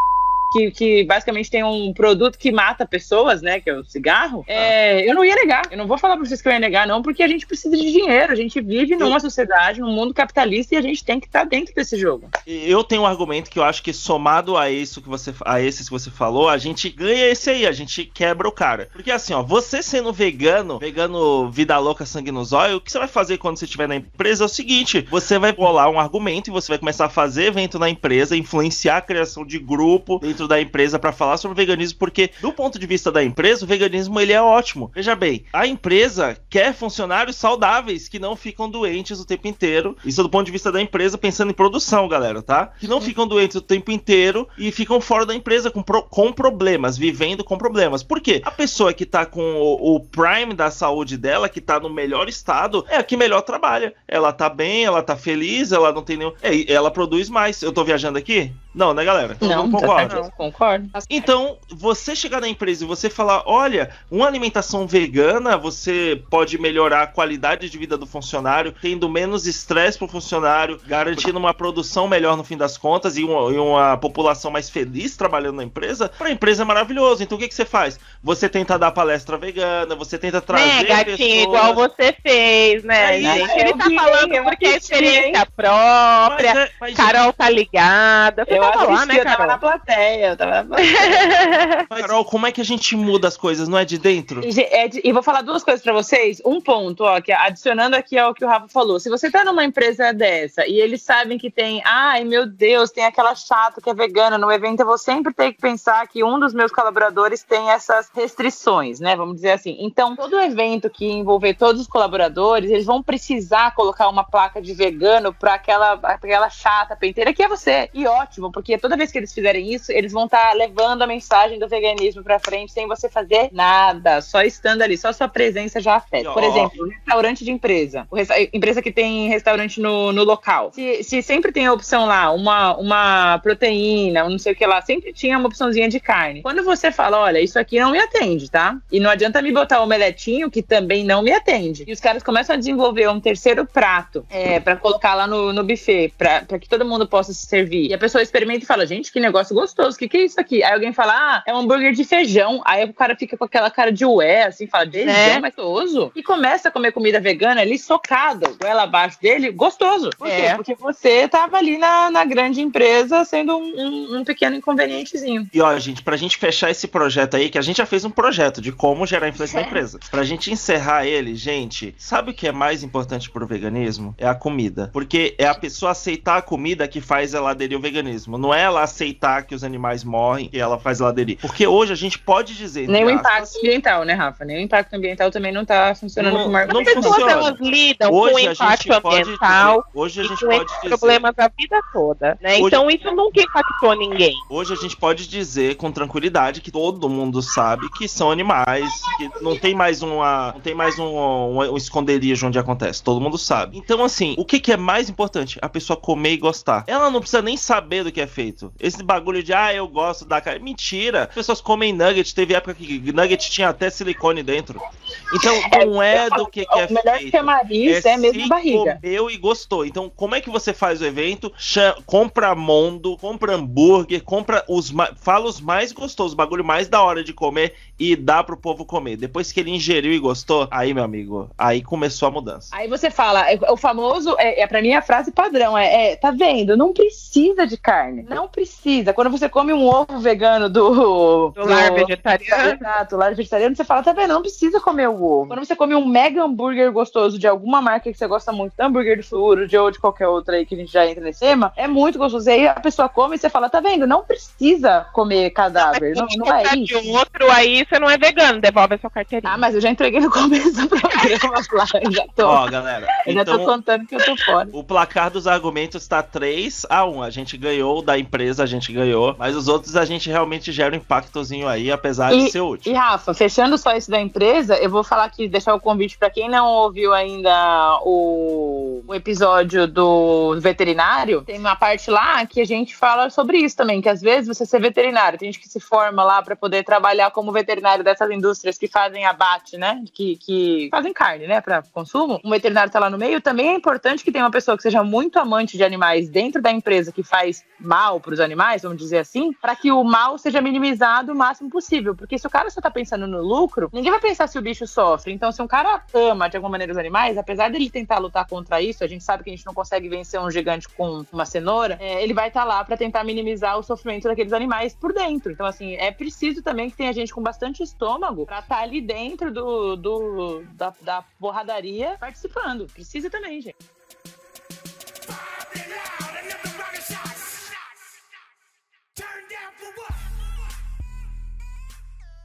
que, que basicamente tem um produto que mata pessoas, né? Que é o cigarro. É, eu não ia negar. Eu não vou falar pra vocês que eu ia negar, não, porque a gente precisa de dinheiro. A gente vive numa sociedade, num mundo capitalista e a gente tem que estar dentro desse jogo. Eu tenho um argumento que eu acho que somado a isso que você a esse que você falou, a gente ganha esse aí, a gente quebra o cara. Porque assim, ó, você sendo vegano, vegano vida louca, sangue nos olhos, o que você vai fazer quando você estiver na empresa é o seguinte, você vai bolar um argumento e você vai começar a fazer evento na empresa, influenciar a criação de grupo dentro da empresa pra falar sobre veganismo, porque do ponto de vista da empresa, o veganismo ele é ótimo. Veja bem, a empresa quer funcionários saudáveis que não ficam doentes o tempo inteiro. Isso do ponto de vista da empresa, pensando em produção, galera, tá? Que não ficam doentes o tempo inteiro e ficam fora da empresa com, com problemas, vivendo com problemas. Por quê? A pessoa que tá com o, o prime da saúde dela, que tá no melhor estado, é a que melhor trabalha. Ela tá bem, ela tá feliz, ela não tem nenhum. É, ela produz mais. Eu tô viajando aqui? Não, né, galera? Todo Não, concorda? certo, concordo. Então, você chegar na empresa e você falar, olha, uma alimentação vegana, você pode melhorar a qualidade de vida do funcionário, tendo menos estresse pro funcionário, garantindo uma produção melhor no fim das contas e uma, e uma população mais feliz trabalhando na empresa, pra empresa é maravilhoso. Então, o que, que você faz? Você tenta dar palestra vegana, você tenta trazer Né, gatinho, pessoas... igual você fez, né, Aí, gente? eu Ele tá vi, falando eu porque é experiência própria. Mas é- mas, Carol tá ligada. Você Eu tava lá, né, eu tava na Carol? plateia, eu tava na plateia. mas, Carol, como é que a gente muda as coisas? Não é de dentro? E, é de- e vou falar duas coisas pra vocês. Um ponto, ó, que adicionando aqui ao que o Rafa falou. Se você tá numa empresa dessa e eles sabem que tem, ai meu Deus, tem aquela chata que é vegana no evento, eu vou sempre ter que pensar que um dos meus colaboradores tem essas restrições, né? Vamos dizer assim. Então, todo evento que envolver todos os colaboradores, eles vão precisar colocar uma placa de vegano pra aquela, pra aquela chata penteira que é você. E ótimo, porque toda vez que eles fizerem isso, eles vão estar levando a mensagem do veganismo pra frente sem você fazer nada, só estando ali, só sua presença já afeta. Por exemplo, restaurante de empresa, empresa que tem restaurante no, no local. Se, se sempre tem a opção lá, uma, uma proteína, um não sei o que lá, sempre tinha uma opçãozinha de carne. Quando você fala, olha, isso aqui não me atende, tá? E não adianta me botar o omeletinho, que também não me atende. E os caras começam a desenvolver um terceiro prato é, para colocar lá no, no buffet, pra pra que todo mundo possa se servir. E a pessoa experimenta e fala, gente, que negócio gostoso, o que, que é isso aqui? Aí alguém fala, ah, é um hambúrguer de feijão. Aí o cara fica com aquela cara de ué, assim, fala, feijão É. mais gostoso. E começa a comer comida vegana ali, socado, goela abaixo dele, gostoso. Por quê? É. Porque você tava ali na, na grande empresa sendo um, um- um pequeno inconvenientezinho. E ó, gente, pra gente fechar esse projeto aí, que a gente já fez um projeto de como gerar influência na empresa. Pra gente encerrar ele, gente, sabe o que é mais importante pro veganismo? É a comida. Porque é a pessoa aceitar a comida que faz ela aderir ao veganismo. Não é ela aceitar que os animais morrem e ela faz ela aderir. Porque hoje a gente pode dizer. Nem o impacto aspas, ambiental, né, Rafa? Nem o impacto ambiental também não tá funcionando Não- como argumento. não As pessoas funciona. elas lidam Hoje com a o impacto ambiental dizer- hoje a e gente com pode dizer- problemas da vida toda, né? Hoje- Então isso nunca impactou ninguém. Hoje a gente pode dizer com tranquilidade que todo mundo sabe que são animais, que não tem mais uma, não tem mais um, um, um esconderijo onde acontece. Todo mundo sabe. Então assim, o que, que é mais importante? A pessoa comer e gostar. Ela não precisa nem saber do que é feito. Esse bagulho de ah, eu gosto da carne, mentira. As pessoas comem nugget. Teve época que nugget tinha até silicone dentro. Então não é do que, que é o melhor feito. chamariz é, mesmo se barriga. comeu e gostou. Então, como é que você faz o evento? Cha- compra mondo, compra hambúrguer, compra os fala os mais gostosos, o bagulho mais da hora de comer e dá pro povo comer. Depois que ele ingeriu e gostou, aí, meu amigo, aí começou a mudança. Aí você fala, é- o famoso, é, é para mim a frase padrão, é, é, tá vendo? Não precisa de carne. Não precisa. Quando você come um ovo vegano do... Do lar vegetariano. Exato, lar vegetariano, você fala, tá vendo? Não precisa comer o ovo. Quando você come um mega hambúrguer gostoso de alguma marca que você gosta muito, do hambúrguer do futuro, de ou de qualquer outra aí que a gente já entra nesse tema, é muito gostoso. E aí a pessoa come e você fala, tá vendo? Não precisa comer cadáver. Não, não é de isso. outro, aí você não é vegano, devolve a sua carteirinha. Ah, mas eu já entreguei no começo do programa lá, eu já tô. Ó, galera, eu já tô então contando que eu tô fora. o placar dos argumentos tá 3 a 1. A gente ganhou da empresa, a gente ganhou, mas os outros a gente realmente gera um impactozinho aí, apesar de ser útil. E Rafa, fechando só isso da empresa, eu vou falar aqui, deixar o convite para quem não ouviu ainda o, o episódio do veterinário. Tem uma parte lá que a gente fala sobre isso também, que às vezes você ser veterinário, tem gente que se forma lá para poder trabalhar como veterinário dessas indústrias que fazem abate, né? Que, que fazem carne, né, para consumo. Um veterinário tá lá no meio. Também é importante que tenha uma pessoa que seja muito amante de animais dentro da empresa que faz mal para os animais, vamos dizer assim, para que o mal seja minimizado o máximo possível. Porque se o cara só tá pensando no lucro, ninguém vai pensar se o bicho sofre. Então, se um cara ama de alguma maneira os animais, apesar dele tentar lutar contra isso, a gente sabe que a gente não consegue vencer um gigante com uma cenoura, é, ele vai estar lá para tentar minimizar o sofrimento daqueles animais por dentro. Então, assim, é preciso também que tenha gente com bastante estômago para estar ali dentro do, do da, da porradaria participando. Precisa também, gente.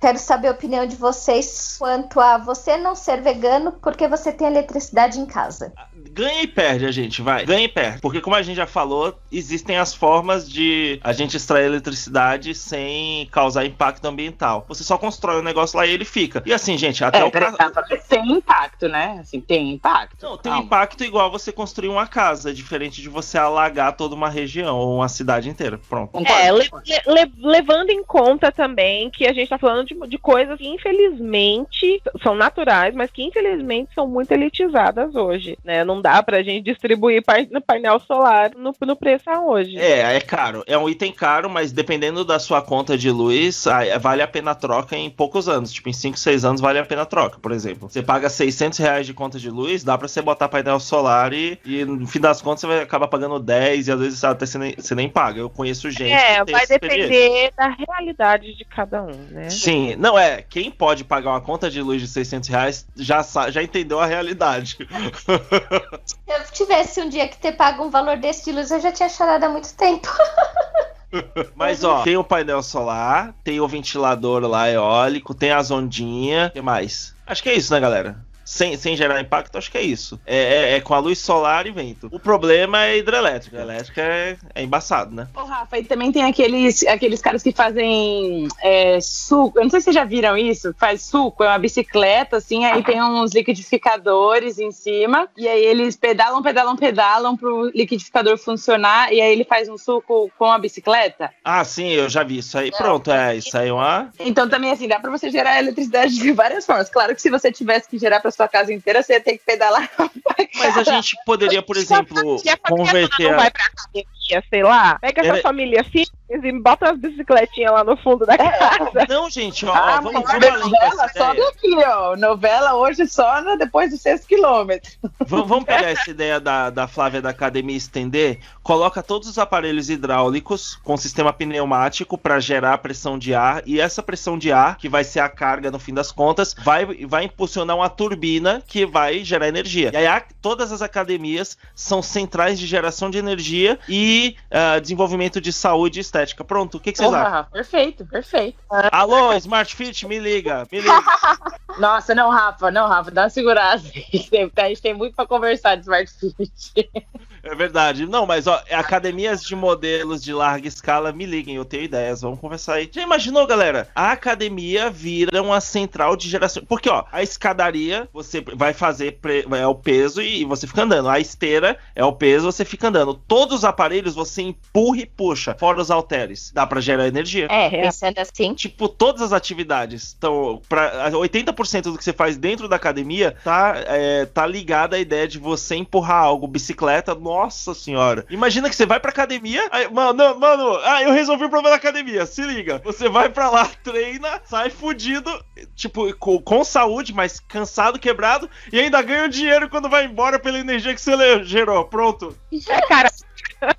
Quero saber a opinião de vocês quanto a você não ser vegano porque você tem eletricidade em casa. Ganha e perde a gente, vai. Ganha e perde. Porque, como a gente já falou, existem as formas de a gente extrair eletricidade sem causar impacto ambiental. Você só constrói o negócio lá e ele fica. E assim, gente, até É, o tá, tem impacto, né? Assim, tem impacto. Não, tem um impacto igual você construir uma casa, diferente de você alagar toda uma região ou uma cidade inteira. Pronto. É, le- le- le- levando em conta também que a gente tá falando de, de coisas que infelizmente são naturais, mas que infelizmente são muito elitizadas hoje, né? Não dá pra gente distribuir no painel solar no, no preço a hoje. É, é caro. É um item caro, mas dependendo da sua conta de luz, aí vale a pena a troca em poucos anos. Tipo, em 5, 6 anos vale a pena a troca, por exemplo. Você paga 600 reais de conta de luz, dá pra você botar painel solar e, e no fim das contas você vai acabar pagando 10 e às vezes até você nem, você nem paga. Eu conheço gente É, vai depender da realidade de cada um, né? Sim, não é. Quem pode pagar uma conta de luz de 600 reais já, já entendeu a realidade. Se eu tivesse um dia que ter pago um valor desse de luz, eu já tinha chorado há muito tempo. Mas ó, tem o painel solar, tem o ventilador lá eólico, tem as ondinhas. O que mais? Acho que é isso, né, galera? Sem, sem gerar impacto, acho que é isso. É, é- é com a luz solar e vento. O problema é hidrelétrica. A elétrica é, é embaçado, né? Ô, Rafa, e também tem aqueles, aqueles caras que fazem é, suco. Eu não sei se vocês já viram isso. Faz suco, é uma bicicleta, assim, aí tem uns liquidificadores em cima. E aí eles pedalam, pedalam, pedalam pro liquidificador funcionar. E aí ele faz um suco com a bicicleta. Ah, sim, eu já vi isso aí. Pronto, é, isso aí é uma. Então também, assim, dá pra você gerar eletricidade de várias formas. Claro que se você tivesse que gerar pra sua casa inteira, você ia ter que pedalar. Mas a gente poderia, por exemplo, converter. não vai pra academia, sei lá. Pega essa Era- família fitness e bota as bicicletinhas lá no fundo da casa. Não, gente, ó, Ah, vamos, vamos além novela dessa só ideia. daqui, ó. Novela hoje só no- depois do sexto quilômetro. Vamos, vamos pegar essa ideia da, da Flávia da academia e estender. Coloca todos os aparelhos hidráulicos com sistema pneumático para gerar pressão de ar. E essa pressão de ar, que vai ser a carga no fim das contas, vai, vai impulsionar uma turbina que vai gerar energia. E aí a- todas as academias são centrais de geração de energia e ah, desenvolvimento de saúde e estética. Pronto, o que, que vocês acham? Perfeito, perfeito. Alô, Smart Fit, me liga, me liga. Nossa, não, Rafa, não, Rafa, dá uma segurada. A gente tem muito pra conversar de Smart Fit. É verdade. Não, mas ó, academias de modelos de larga escala, me liguem, eu tenho ideias, vamos conversar aí. Já imaginou, galera? A academia vira uma central de geração. Porque, ó, a escadaria, você vai fazer pre- é o peso e você fica andando. A esteira é o peso, você fica andando. Todos os aparelhos você empurra e puxa, fora os halteres. Dá pra gerar energia. É, pensando assim. Tipo, todas as atividades. Então, pra, 80% do que você faz dentro da academia tá, é, tá ligado à ideia de você empurrar algo. Bicicleta, nossa senhora. Imagina que você vai pra academia. Aí, mano, mano, ah, eu resolvi o problema da academia. Se liga. Você vai pra lá, treina, sai fudido, tipo, com, com saúde, mas cansado, quebrado, e ainda ganha dinheiro quando vai embora pela energia que você gerou. Pronto. É, cara.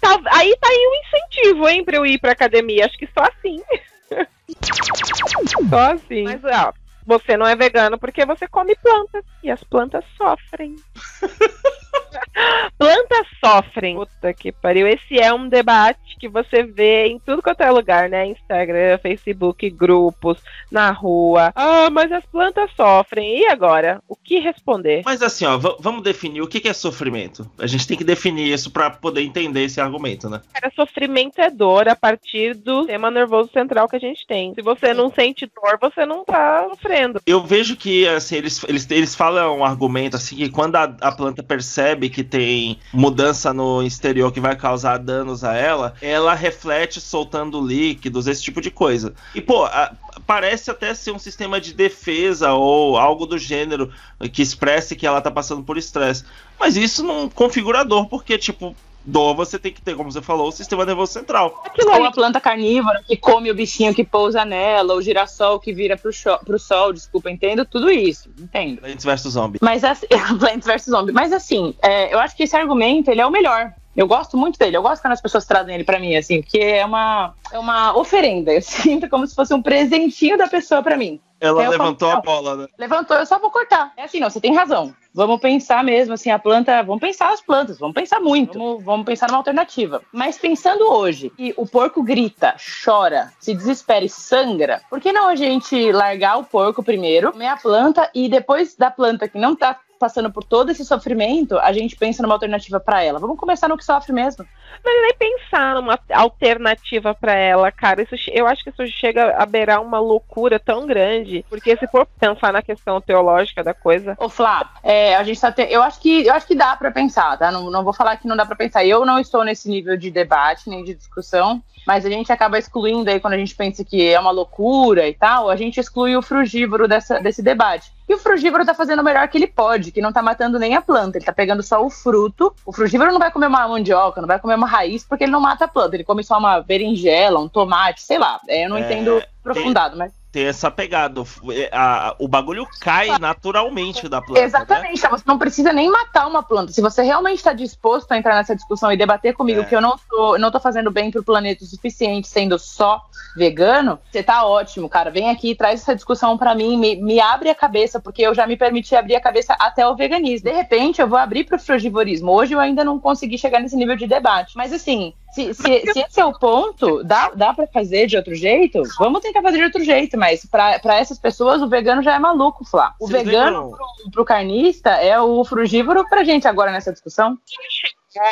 Tá- aí tá aí um incentivo, hein, pra eu ir pra academia. Acho que só assim. só assim. Mas, ó, você não é vegano porque você come plantas. E as plantas sofrem. plantas sofrem. Puta que pariu. Esse é um debate que você vê em tudo quanto é lugar, né? Instagram, Facebook, grupos, na rua. Ah, mas as plantas sofrem. E agora? O que responder? Mas assim, ó, vamos definir o que que é sofrimento. A gente tem que definir isso pra poder entender esse argumento, né? Cara, sofrimento é dor a partir do sistema nervoso central que a gente tem. Se você não sente dor, você não tá sofrendo. Eu vejo que, assim, eles, eles, eles falam um argumento, assim, que quando a, a planta percebe que tem mudança no exterior que vai causar danos a ela, ela reflete soltando líquidos, esse tipo de coisa. E, pô, a- parece até ser um sistema de defesa ou algo do gênero que expresse que ela tá passando por estresse. Mas isso não configura dor, porque, tipo, dor você tem que ter, como você falou, o sistema nervoso central. Aquilo Ou ali a planta carnívora que come o bichinho que pousa nela, o girassol que vira pro, pro sol, desculpa, entendo tudo isso, entendo. Plants vs Zombie. Mas assim, Plants vs Zombie. Mas assim, é, eu acho que esse argumento ele é o melhor. Eu gosto muito dele. Eu gosto quando as pessoas trazem ele pra mim, assim, porque é uma, é uma oferenda. Eu sinto como se fosse um presentinho da pessoa pra mim. Ela Eu levantou falo, a bola, né? Levantou, eu só vou cortar. É assim, não, você tem razão. Vamos pensar mesmo, assim, a planta. Vamos pensar as plantas, vamos pensar muito. Vamos, vamos pensar numa alternativa. Mas pensando hoje, que o porco grita, chora, se desespera e sangra, por que não a gente largar o porco primeiro, comer a planta e depois da planta que não tá passando por todo esse sofrimento, a gente pensa numa alternativa pra ela. Vamos começar no que sofre mesmo. Mas nem pensar numa alternativa pra ela, cara. Isso, eu acho que isso chega a beirar uma loucura tão grande. Porque se for pensar na questão teológica da coisa. Ô, Flá, é, a gente tá te... eu acho que eu acho que dá pra pensar, tá? Não, não vou falar que não dá pra pensar. Eu não estou nesse nível de debate nem de discussão, mas a gente acaba excluindo aí quando a gente pensa que é uma loucura e tal, a gente exclui o frugívoro dessa, desse debate. E o frugívoro tá fazendo o melhor que ele pode, que não tá matando nem a planta, ele tá pegando só o fruto. O frugívoro não vai comer uma mandioca, não vai comer uma raiz, porque ele não mata a planta, ele come só uma berinjela, um tomate, sei lá. É, eu não É, entendo aprofundado, mas tem essa pegada. O, é, a- o bagulho cai naturalmente da planta. Né? Exatamente, então você não precisa nem matar uma planta. Se você realmente está disposto a entrar nessa discussão e debater comigo É. que eu não tô, não tô fazendo bem pro planeta o suficiente sendo só vegano, você tá ótimo, cara. Vem aqui e traz essa discussão pra mim, me, me abre a cabeça, porque eu já me permiti abrir a cabeça até o veganismo. De repente, eu vou abrir pro frugivorismo. Hoje eu ainda não consegui chegar nesse nível de debate. Mas assim, se, se, se esse é o ponto, dá, dá para fazer de outro jeito? Vamos tentar fazer de outro jeito, mas pra pra essas pessoas o vegano já é maluco, Flá. O Vocês vegano pro, pro carnista é o frugívoro pra gente agora nessa discussão.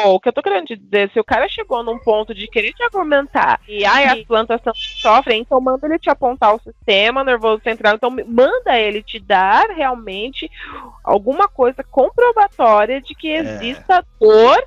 O que eu tô querendo dizer, se o cara chegou num ponto de querer te argumentar e ai, as plantas sofrem, então manda ele te apontar o sistema nervoso central. Então manda ele te dar realmente alguma coisa comprobatória de que exista dor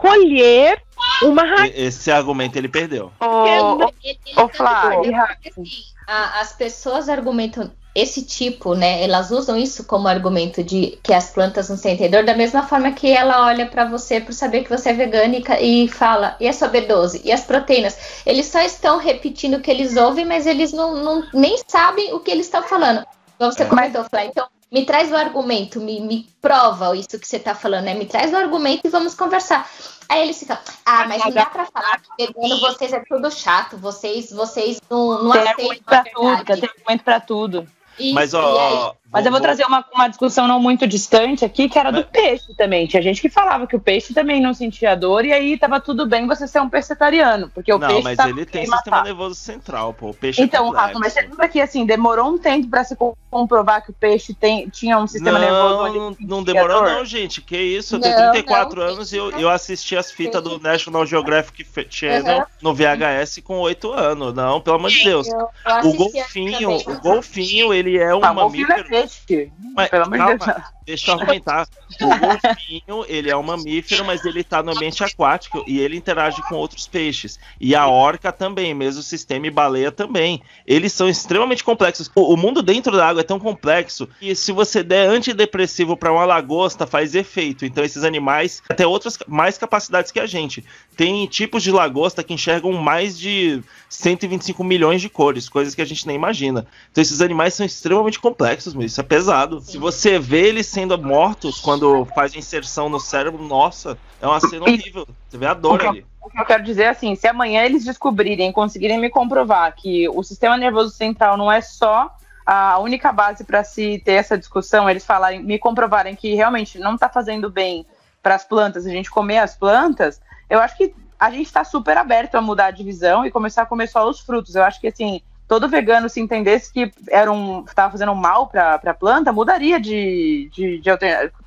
colher uma raiz. E- Esse argumento ele perdeu. Ô, Ele- ele ô, Flá, doido, e ra- porque, assim, as pessoas argumentam esse tipo, né? Elas usam isso como argumento de que as plantas não sentem dor, da mesma forma que ela olha para você por saber que você é vegânica e fala, e a sua B12? E as proteínas? Eles só estão repetindo o que eles ouvem, mas eles não, não nem sabem o que eles estão falando. Como você comentou, Flá, então me traz o argumento, me, me prova isso que você está falando, né? Me traz o argumento e vamos conversar. Aí eles ficam, ah, mas não dá pra falar que vegano vocês é tudo chato, vocês, vocês não, não Tem aceitam argumento pra tudo, tem argumento pra tudo. Isso, Mas, ó. Mas eu vou trazer uma, uma discussão não muito distante aqui, que era do peixe também. Tinha gente que falava que o peixe também não sentia dor, e aí tava tudo bem você ser um pescetariano, porque o Não, peixe mas tava ele tem querendo sistema matar. nervoso central, pô. O peixe é Então, complexo. Rafa, mas você lembra que assim, demorou um tempo pra se co- comprovar que o peixe tem, tinha um sistema nervoso Não, onde não, não demorou dor? não, gente. Que isso, eu Não, tenho 34 não. anos e eu, eu assisti as fitas do National Geographic Channel Uhum. no VHS com 8 anos. Não, pelo amor de Deus. Eu, eu O golfinho, também. o golfinho, ele é um não é mamífero. Peixe. Mas, Pelo amor de Deus. Deixa eu argumentar. O golfinho, ele é um mamífero, mas ele tá no ambiente aquático e ele interage com outros peixes. E a orca também, mesmo sistema e baleia também. Eles são extremamente complexos. O, o mundo dentro da água é tão complexo que se você der antidepressivo para uma lagosta, faz efeito. Então esses animais têm outras mais capacidades que a gente. Tem tipos de lagosta que enxergam mais de 125 milhões de cores, coisas que a gente nem imagina. Então esses animais são extremamente complexos, mas isso é pesado. Se você vê eles sendo mortos quando faz inserção no cérebro, nossa, é uma cena horrível. Você vê a dor ali. O que eu quero dizer é assim, se amanhã eles descobrirem, conseguirem me comprovar que o sistema nervoso central não é só a única base para se ter essa discussão, eles falarem, me comprovarem que realmente não está fazendo bem para as plantas, a gente comer as plantas, eu acho que a gente está super aberto a mudar de visão e começar a comer só os frutos. Eu acho que assim, todo vegano se entendesse que era um estava fazendo mal para a planta, mudaria de, de, de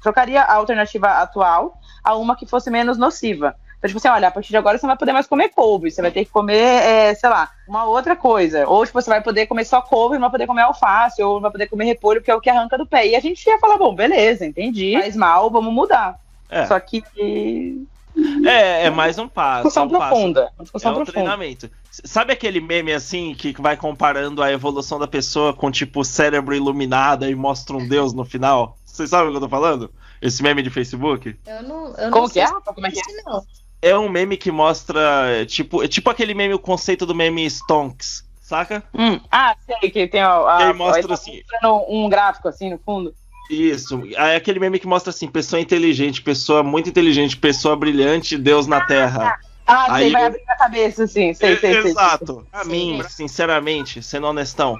trocaria a alternativa atual a uma que fosse menos nociva. Então, tipo assim, olha, a partir de agora você não vai poder mais comer couve, você vai ter que comer, é, sei lá, uma outra coisa. Ou, tipo, você vai poder comer só couve, não vai poder comer alface, ou não vai poder comer repolho, porque é o que arranca do pé. E a gente ia falar, bom, beleza, entendi, faz mal, vamos mudar. É. Só que É, é mais um passo. discussão é um passo. profunda. É discussão um profunda. treinamento. Sabe aquele meme assim que vai comparando a evolução da pessoa com tipo cérebro iluminado e mostra um deus no final? Vocês sabem o que eu tô falando? Esse meme de Facebook? Eu não, eu Como não que é? Como é que é? não. É um meme que mostra é, tipo, é tipo aquele meme o conceito do meme Stonks, saca? Hum, Ah, sei que tem a, a, mostra ele tá assim. mostrando um gráfico assim no fundo. Isso. É aquele meme que mostra assim, pessoa inteligente, pessoa muito inteligente, pessoa brilhante, Deus na Terra. Ah, sei, Aí vai abrir a cabeça, assim. Sei, sei, sei, sei. Exato. Pra Sim. mim, sinceramente, sendo honestão,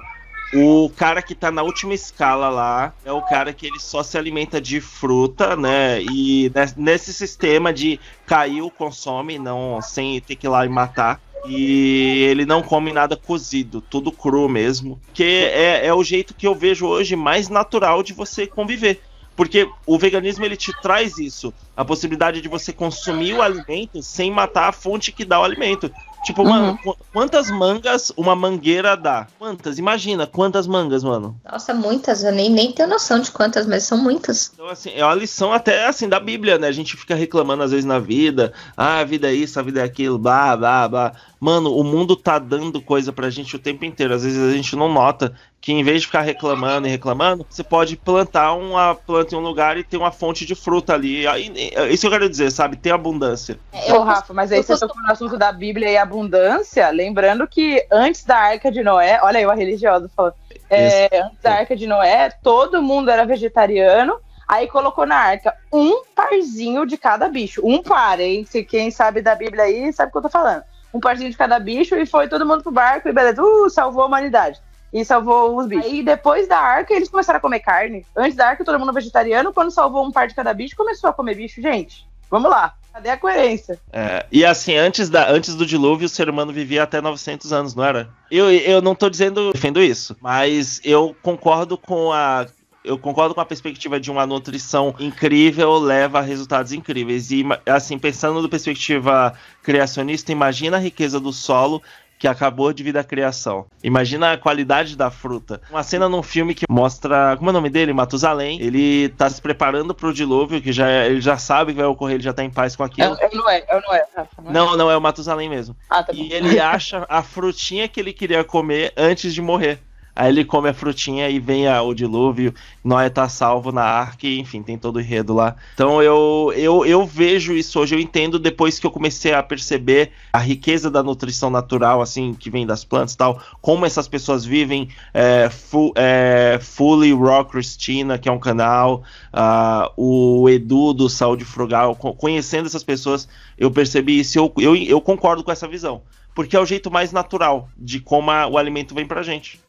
o cara que tá na última escala lá é o cara que ele só se alimenta de fruta, né? E nes- nesse sistema de caiu, consome, não sem ter que ir lá e matar. E ele não come nada cozido, tudo cru mesmo. Que é, é o jeito que eu vejo hoje mais natural de você conviver. Porque o veganismo ele te traz isso, a possibilidade de você consumir o alimento sem matar a fonte que dá o alimento. Tipo, mano, qu- quantas mangas uma mangueira dá? Quantas? Imagina, quantas mangas, mano? Nossa, muitas. Eu nem, nem tenho noção de quantas, mas são muitas. Então, assim, é uma lição até, assim, da Bíblia, né? A gente fica reclamando às vezes na vida. Ah, a vida é isso, a vida é aquilo, blá, blá, blá. Mano, o mundo tá dando coisa pra gente o tempo inteiro. Às vezes a gente não nota que em vez de ficar reclamando e reclamando, você pode plantar uma planta em um lugar e ter uma fonte de fruta ali. É Isso eu quero dizer, sabe? Ter abundância. Ô, Rafa, mas aí você tocou no assunto da Bíblia e abundância, lembrando que antes da Arca de Noé, olha aí uma religiosa falando, é, antes da Arca de Noé, todo mundo era vegetariano, aí colocou na arca um parzinho de cada bicho, um par, hein? Se quem sabe da Bíblia aí sabe o que eu tô falando. Um parzinho de cada bicho e foi todo mundo pro barco e beleza, uh, salvou a humanidade. E salvou os bichos. Aí depois da arca eles começaram a comer carne. Antes da arca todo mundo vegetariano, quando salvou um par de cada bicho, começou a comer bicho. Gente, vamos lá. Cadê a coerência? É, e assim, antes, da, antes do dilúvio, o ser humano vivia até 900 anos, não era? Eu, eu não tô dizendo, defendo isso, mas eu concordo com a. Eu concordo com a perspectiva de uma nutrição incrível leva a resultados incríveis. E, assim, pensando da perspectiva criacionista, imagina a riqueza do solo que acabou de vir da criação. Imagina a qualidade da fruta. Uma cena num filme que mostra. Como é o nome dele? Matusalém. Ele tá se preparando pro dilúvio, que já é- ele já sabe que vai ocorrer, ele já tá em paz com É, aquilo. é, não é, é, não é, Rafa, não é. Não, não, é o Matusalém mesmo. Ah, tá. E ele acha a frutinha que ele queria comer antes de morrer. Aí ele come a frutinha e vem a, o dilúvio. Noé tá salvo na arca, enfim, tem todo o enredo lá. Então eu, eu, eu vejo isso hoje, eu entendo depois que eu comecei a perceber a riqueza da nutrição natural, assim, que vem das plantas e tal, como essas pessoas vivem. É, fu, é, Fully Raw Christina, que é um canal, uh, o Edu do Saúde Frugal, conhecendo essas pessoas, eu percebi isso eu, eu, eu concordo com essa visão. Porque é o jeito mais natural de como a, o alimento vem pra gente.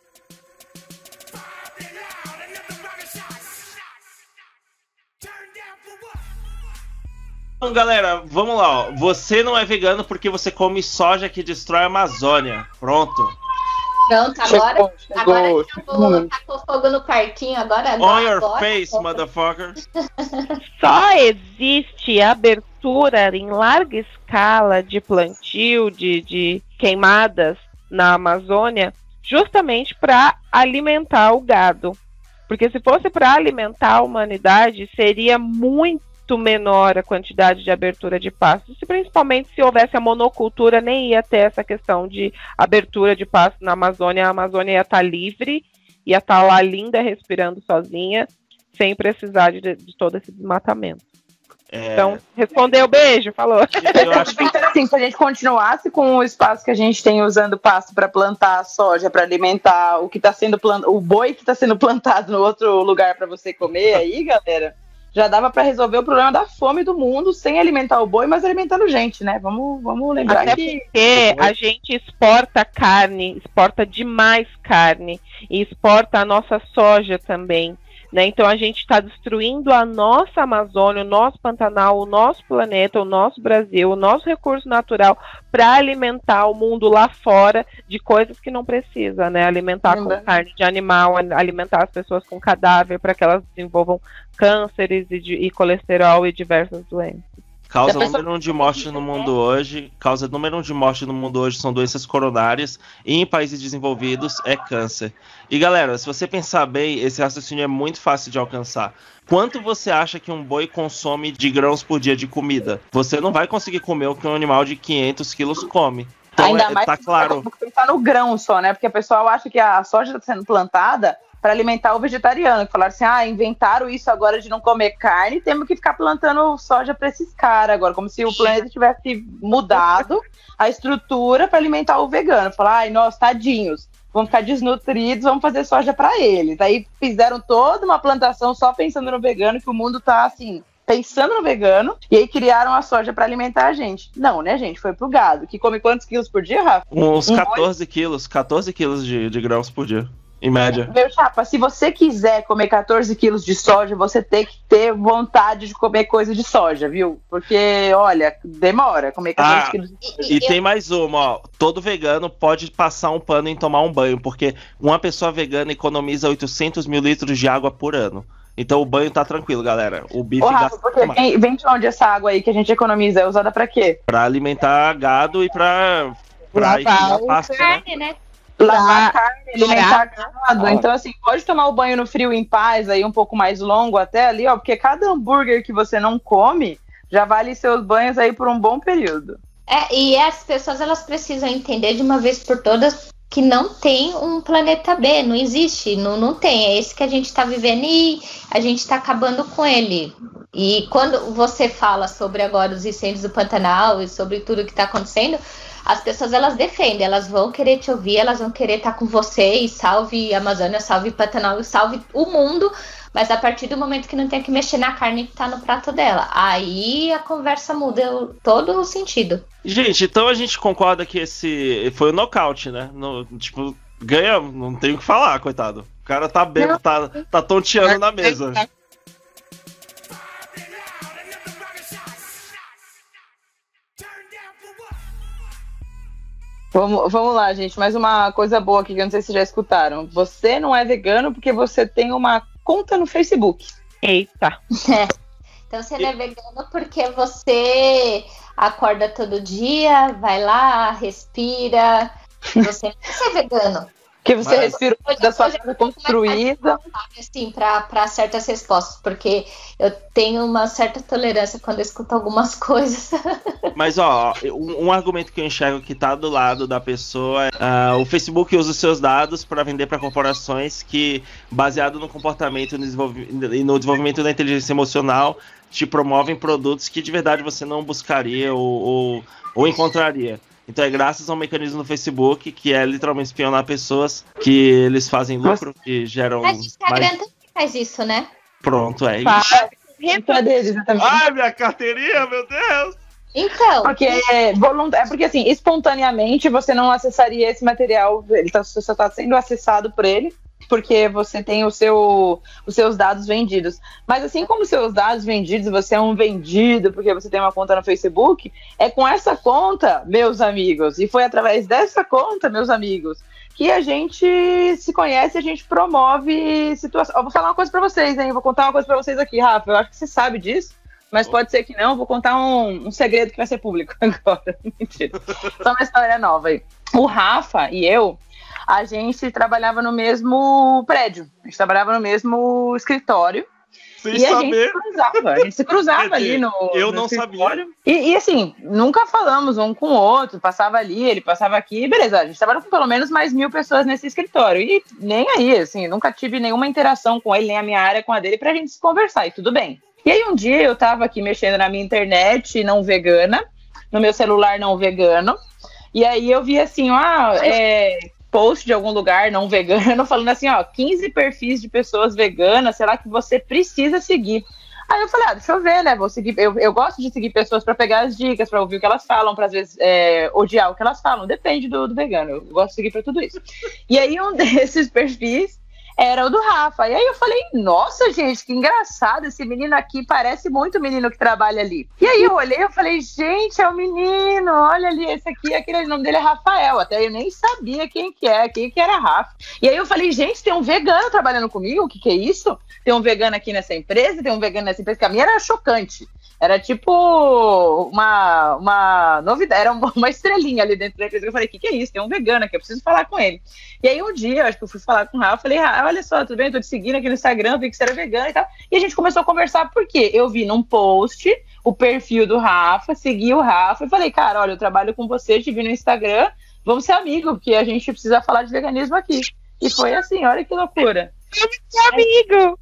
Então, galera, vamos lá. Ó. Você não é vegano porque você come soja que destrói a Amazônia. Pronto. Pronto, agora, chegou, chegou, agora chegou, tacou fogo no parquinho, agora, agora On your agora, face, motherfucker. Só existe abertura em larga escala de plantio, de, de queimadas na Amazônia, justamente para alimentar o gado. Porque se fosse para alimentar a humanidade, seria muito muito menor a quantidade de abertura de pastos, e principalmente se houvesse a monocultura, nem ia ter essa questão de abertura de pastos na Amazônia, a Amazônia ia estar livre, ia estar lá linda, respirando sozinha, sem precisar de, de todo esse desmatamento. É... Então, respondeu, beijo, falou. Eu acho que assim, se a gente continuasse com o espaço que a gente tem usando pasto para plantar soja, para alimentar o que está sendo plantado, o boi que está sendo plantado no outro lugar para você comer aí, galera, já dava para resolver o problema da fome do mundo sem alimentar o boi, mas alimentando gente, né? Vamos, vamos lembrar Até que. Porque a gente exporta carne, exporta demais carne e exporta a nossa soja também. Né? Então a gente está destruindo a nossa Amazônia, o nosso Pantanal, o nosso planeta, o nosso Brasil, o nosso recurso natural para alimentar o mundo lá fora de coisas que não precisa, né? Alimentar com carne de animal, alimentar as pessoas com cadáver para que elas desenvolvam cânceres e, de, e colesterol e diversas doenças. Causa número um de morte no mundo hoje, causa número um de morte no mundo hoje são doenças coronárias e em países desenvolvidos é câncer. E galera, se você pensar bem, esse raciocínio é muito fácil de alcançar. Quanto você acha que um boi consome de grãos por dia de comida? Você não vai conseguir comer o que um animal de 500 quilos come. Então, Ainda é, mais tá claro. pensar no grão só, né? Porque o pessoal acha que a soja está sendo plantada para alimentar o vegetariano. Falaram assim: ah, inventaram isso agora de não comer carne, temos que ficar plantando soja para esses caras agora, como se o planeta tivesse mudado a estrutura para alimentar o vegano. Falar, ai, nós, tadinhos, vão ficar desnutridos, vamos fazer soja para eles. Aí fizeram toda uma plantação só pensando no vegano, que o mundo tá assim. Pensando no vegano, e aí criaram a soja para alimentar a gente. Não, né, gente? Foi pro gado. Que come quantos quilos por dia, Rafa? Uns 14 quilos, 14 quilos de, de grãos por dia. Em média. Meu chapa, se você quiser comer 14 quilos de soja, você tem que ter vontade de comer coisa de soja, viu? Porque, olha, demora comer 14 ah, quilos de soja. E tem mais uma, ó. Todo vegano pode passar um pano em tomar um banho, porque uma pessoa vegana economiza 800 mil litros de água por ano. Então o banho tá tranquilo, galera. O bife Ô, Rafa, porque vem, vem, de onde essa água aí que a gente economiza? É usada pra quê? Pra alimentar gado e pra, pra Lavar pasta, carne, né? né? Lavar carne, alimentar gado. Então, assim, pode tomar o banho no frio em paz, aí um pouco mais longo até ali, ó, porque cada hambúrguer que você não come já vale seus banhos aí por um bom período. É, e as pessoas elas precisam entender de uma vez por todas que não tem um planeta B, não existe, não, não tem. É esse que a gente está vivendo e a gente está acabando com ele. E quando você fala sobre agora os incêndios do Pantanal e sobre tudo que está acontecendo, as pessoas elas defendem, elas vão querer te ouvir, elas vão querer estar com você e salve Amazônia, salve Pantanal, salve o mundo, mas a partir do momento que não tem que mexer na carne que está no prato dela, aí a conversa muda todo o sentido. Gente, então a gente concorda que esse foi o nocaute, né? No, tipo, ganha, não tem o que falar, coitado. O cara tá bem, tá, tá tonteando na mesa. Vamos, vamos lá, gente. Mais uma coisa boa aqui que eu não sei se já escutaram. Você não é vegano porque você tem uma conta no Facebook. Eita. É. Então você não é vegano porque você acorda todo dia, vai lá, respira. Você não é vegano. Que você Mas- respirou da sua casa construída. assim, para certas respostas, porque eu tenho uma certa tolerância quando eu escuto algumas coisas. Mas, ó, um, um argumento que eu enxergo que tá do lado da pessoa é ah, o Facebook usa os seus dados para vender para corporações que, baseado no comportamento e e no desenvolvimento da inteligência emocional, te promovem produtos que de verdade você não buscaria ou, ou, ou encontraria. Então é graças ao mecanismo do Facebook, que é literalmente espionar pessoas, que eles fazem lucro, que geram Mas o Instagram mais... também faz isso, né? Pronto, é isso. Faz. Deles, exatamente. Ai, minha carteirinha, meu Deus! Então, Porque é, volun- é porque assim, espontaneamente você não acessaria esse material, ele tá, só está sendo acessado por ele, porque você tem o seu, os seus dados vendidos. Mas assim como os seus dados vendidos, você é um vendido porque você tem uma conta no Facebook, é com essa conta, meus amigos, e foi através dessa conta, meus amigos, que a gente se conhece, a gente promove situações. Vou falar uma coisa pra vocês, hein? Vou contar uma coisa pra vocês aqui, Rafa. Eu acho que você sabe disso. Mas pode ser que não, vou contar um, um segredo que vai ser público agora. Mentira. Só uma história nova aí. O Rafa e eu, a gente trabalhava no mesmo prédio. A gente trabalhava no mesmo escritório. Sem e a saber. gente se cruzava. A gente se cruzava ali no. eu no não escritório. E, e, assim, nunca falamos um com o outro. Passava ali, ele passava aqui. Beleza, a gente trabalhava com pelo menos mais mil pessoas nesse escritório. E nem aí, assim, nunca tive nenhuma interação com ele, nem a minha área com a dele, pra gente se conversar. E tudo bem. E aí um dia eu tava aqui mexendo na minha internet não vegana, no meu celular não vegano, e aí eu vi assim, ó, é, post de algum lugar não vegano, falando assim, ó, 15 perfis de pessoas veganas, será que você precisa seguir? Aí eu falei, ah, deixa eu ver, né? Vou seguir. Eu, eu gosto de seguir pessoas para pegar as dicas, para ouvir o que elas falam, para às vezes é, odiar o que elas falam. Depende do, do vegano. Eu gosto de seguir para tudo isso. E aí um desses perfis era o do Rafa. E aí eu falei, nossa, gente, que engraçado, esse menino aqui parece muito o menino que trabalha ali. E aí eu olhei e falei, gente, é o menino, olha ali, esse aqui, aquele nome dele é Rafael. Até eu nem sabia quem que é, quem que era Rafa. E aí eu falei, gente, tem um vegano trabalhando comigo, o que que é isso? Tem um vegano aqui nessa empresa, tem um vegano nessa empresa, que a minha era chocante. Era tipo uma, uma novidade, era uma estrelinha ali dentro da empresa. Eu falei, o que, que é isso? Tem um vegano aqui, eu preciso falar com ele. E aí um dia, eu acho que eu fui falar com o Rafa, falei, ah, olha só, tudo bem? Eu tô te seguindo aqui no Instagram, vi que você era vegano e tal. E a gente começou a conversar, porque eu vi num post o perfil do Rafa, segui o Rafa e falei, cara, olha, eu trabalho com você, te vi no Instagram, vamos ser amigos, porque a gente precisa falar de veganismo aqui. E foi assim, olha que loucura. amigo!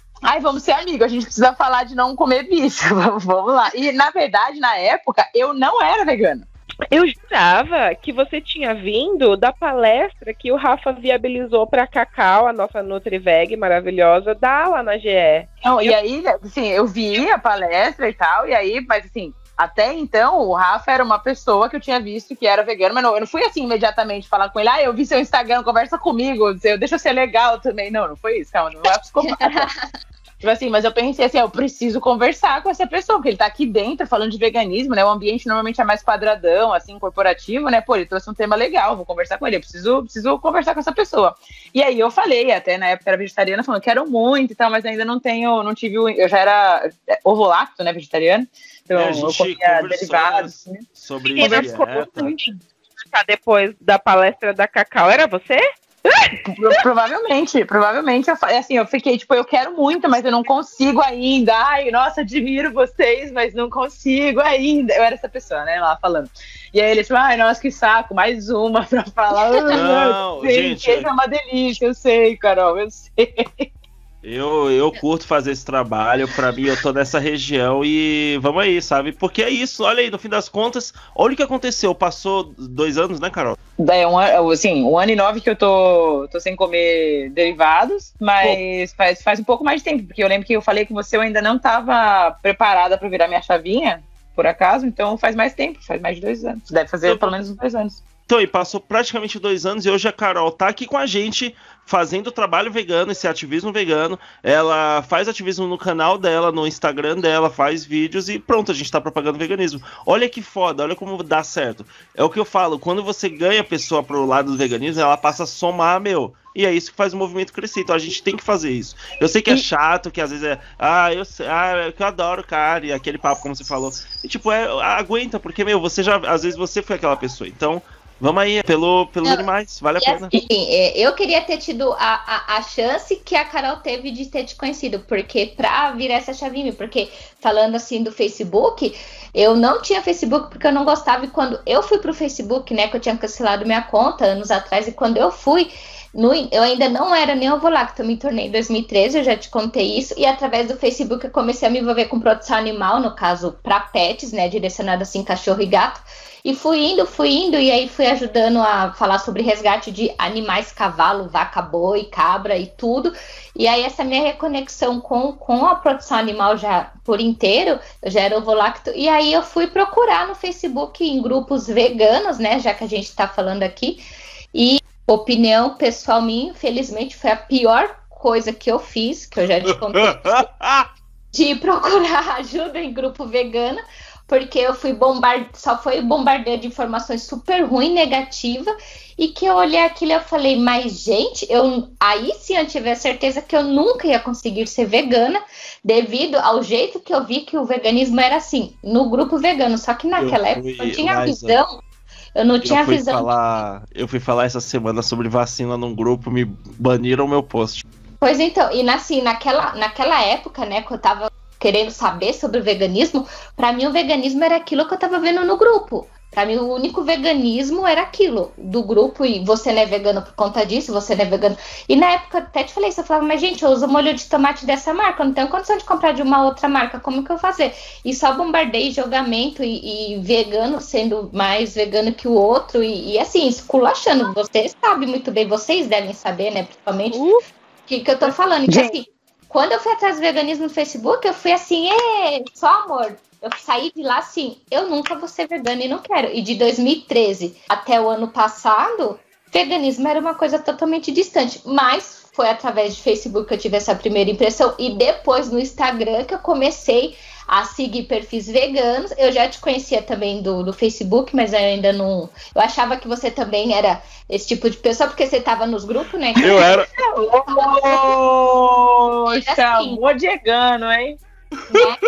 Ai, vamos ser amigos, a gente precisa falar de não comer bicho, vamos lá. E, na verdade, na época, eu não era vegana. Eu jurava que você tinha vindo da palestra que o Rafa viabilizou para Cacau, a nossa NutriVeg maravilhosa, dar lá na GE. Não, e aí, assim, eu vi a palestra e tal, e aí, mas assim, até então, o Rafa era uma pessoa que eu tinha visto que era vegano, mas não, eu não fui assim imediatamente falar com ele, ah, eu vi seu Instagram, conversa comigo, deixa eu ser legal também. Não, não foi isso, calma, não é psicopata. Tipo assim, mas eu pensei assim, eu preciso conversar com essa pessoa, porque ele tá aqui dentro falando de veganismo, né? O ambiente normalmente é mais quadradão, assim, corporativo, né? Pô, ele trouxe um tema legal, vou conversar com ele, eu preciso, preciso conversar com essa pessoa. E aí eu falei, até na época era vegetariana, falando, quero muito e tal, mas ainda não tenho, não tive, o- eu já era ovo-lacto, né, vegetariano, então É, a eu gente comia derivados. né, sobre E dieta. Tá depois da palestra da Cacau, era você? Pro- provavelmente, provavelmente. Eu, fa- assim, eu fiquei, tipo, eu quero muito, mas eu não consigo ainda. Ai, nossa, admiro vocês, mas não consigo ainda. Eu era essa pessoa, né, lá falando. E aí ele, tipo, ai, nossa, que saco, mais uma pra falar. Não, Sim, gente. é uma delícia, eu sei, Carol, eu sei. Eu, eu curto fazer esse trabalho, pra mim eu tô nessa região e vamos aí, sabe? Porque é isso, olha aí, no fim das contas, olha o que aconteceu, passou dois anos, né, Carol? Daí, um, ano- assim, um ano e nove que eu tô, tô sem comer derivados, mas faz, faz um pouco mais de tempo, porque eu lembro que eu falei com você, eu ainda não tava preparada pra virar minha chavinha, por acaso, então faz mais tempo, faz mais de dois anos. Deve fazer Eu- pelo menos uns dois anos. Então, e passou praticamente dois anos e hoje a Carol tá aqui com a gente fazendo trabalho vegano, esse ativismo vegano. Ela faz ativismo no canal dela, no Instagram dela, faz vídeos e pronto, a gente tá propagando veganismo. Olha que foda, olha como dá certo. É o que eu falo, quando você ganha a pessoa pro lado do veganismo, ela passa a somar, meu. E é isso que faz o movimento crescer. Então a gente tem que fazer isso. Eu sei que é chato, que às vezes é. Ah, eu sei, ah, é que eu adoro cara, e aquele papo, como você falou. E tipo, é, aguenta, porque, meu, você já. Às vezes você foi aquela pessoa. Então, Vamos aí, pelo, pelos animais, vale a pena. assim, é, eu queria ter tido a, a, a chance que a Carol teve de ter te conhecido, porque pra virar essa chavinha, porque falando assim do Facebook, eu não tinha Facebook porque eu não gostava, e quando eu fui pro Facebook, né, que eu tinha cancelado minha conta anos atrás, e quando eu fui, no- eu ainda não era nem ovolacto, eu me tornei em 2013, eu já te contei isso, e através do Facebook eu comecei a me envolver com produção animal, no caso, para pets, né, direcionado assim, cachorro e gato, e fui indo, fui indo, e aí fui ajudando a falar sobre resgate de animais, cavalo, vaca, boi, cabra e tudo. E aí essa minha reconexão com, com a produção animal já por inteiro, eu já era ovolacto, e aí eu fui procurar no Facebook em grupos veganos, né, já que a gente tá falando aqui, e opinião pessoal minha, infelizmente foi a pior coisa que eu fiz, que eu já te contei, de procurar ajuda em grupo vegano, porque eu fui bombard... só foi bombardeio de informações super ruim, negativa, e que eu olhei aquilo e eu falei, mas gente, eu aí sim eu tive a certeza que eu nunca ia conseguir ser vegana, devido ao jeito que eu vi que o veganismo era assim, no grupo vegano, só que naquela Eu época eu tinha Liza, visão, eu não tinha eu fui visão falar, eu fui falar essa semana sobre vacina num grupo, me baniram meu post. Pois então, e assim, naquela, naquela época, né, que eu tava querendo saber sobre o veganismo, pra mim o veganismo era aquilo que eu tava vendo no grupo. Pra mim, o único veganismo era aquilo do grupo, e você não é vegano por conta disso, você não é vegano. E na época, até te falei isso, eu falava, mas gente, eu uso molho de tomate dessa marca, eu não tenho condição de comprar de uma outra marca, como que eu vou fazer? E só bombardei julgamento e, e vegano sendo mais vegano que o outro, e, e assim, esculachando. Vocês sabem muito bem, vocês devem saber, né, principalmente, o que, que eu tô falando. Então, assim, quando eu fui atrás do veganismo no Facebook, eu fui assim, é, só amor. Eu saí de lá assim, eu nunca vou ser vegana e não quero. E de 2013 até o ano passado, veganismo era uma coisa totalmente distante. Mas foi através de Facebook que eu tive essa primeira impressão. E depois no Instagram que eu comecei a seguir perfis veganos. Eu já te conhecia também do, do Facebook, mas eu ainda não. Eu achava que você também era esse tipo de pessoa, porque você tava nos grupos, né? Eu era. Ô, Assim. chamou de vegano, hein? né?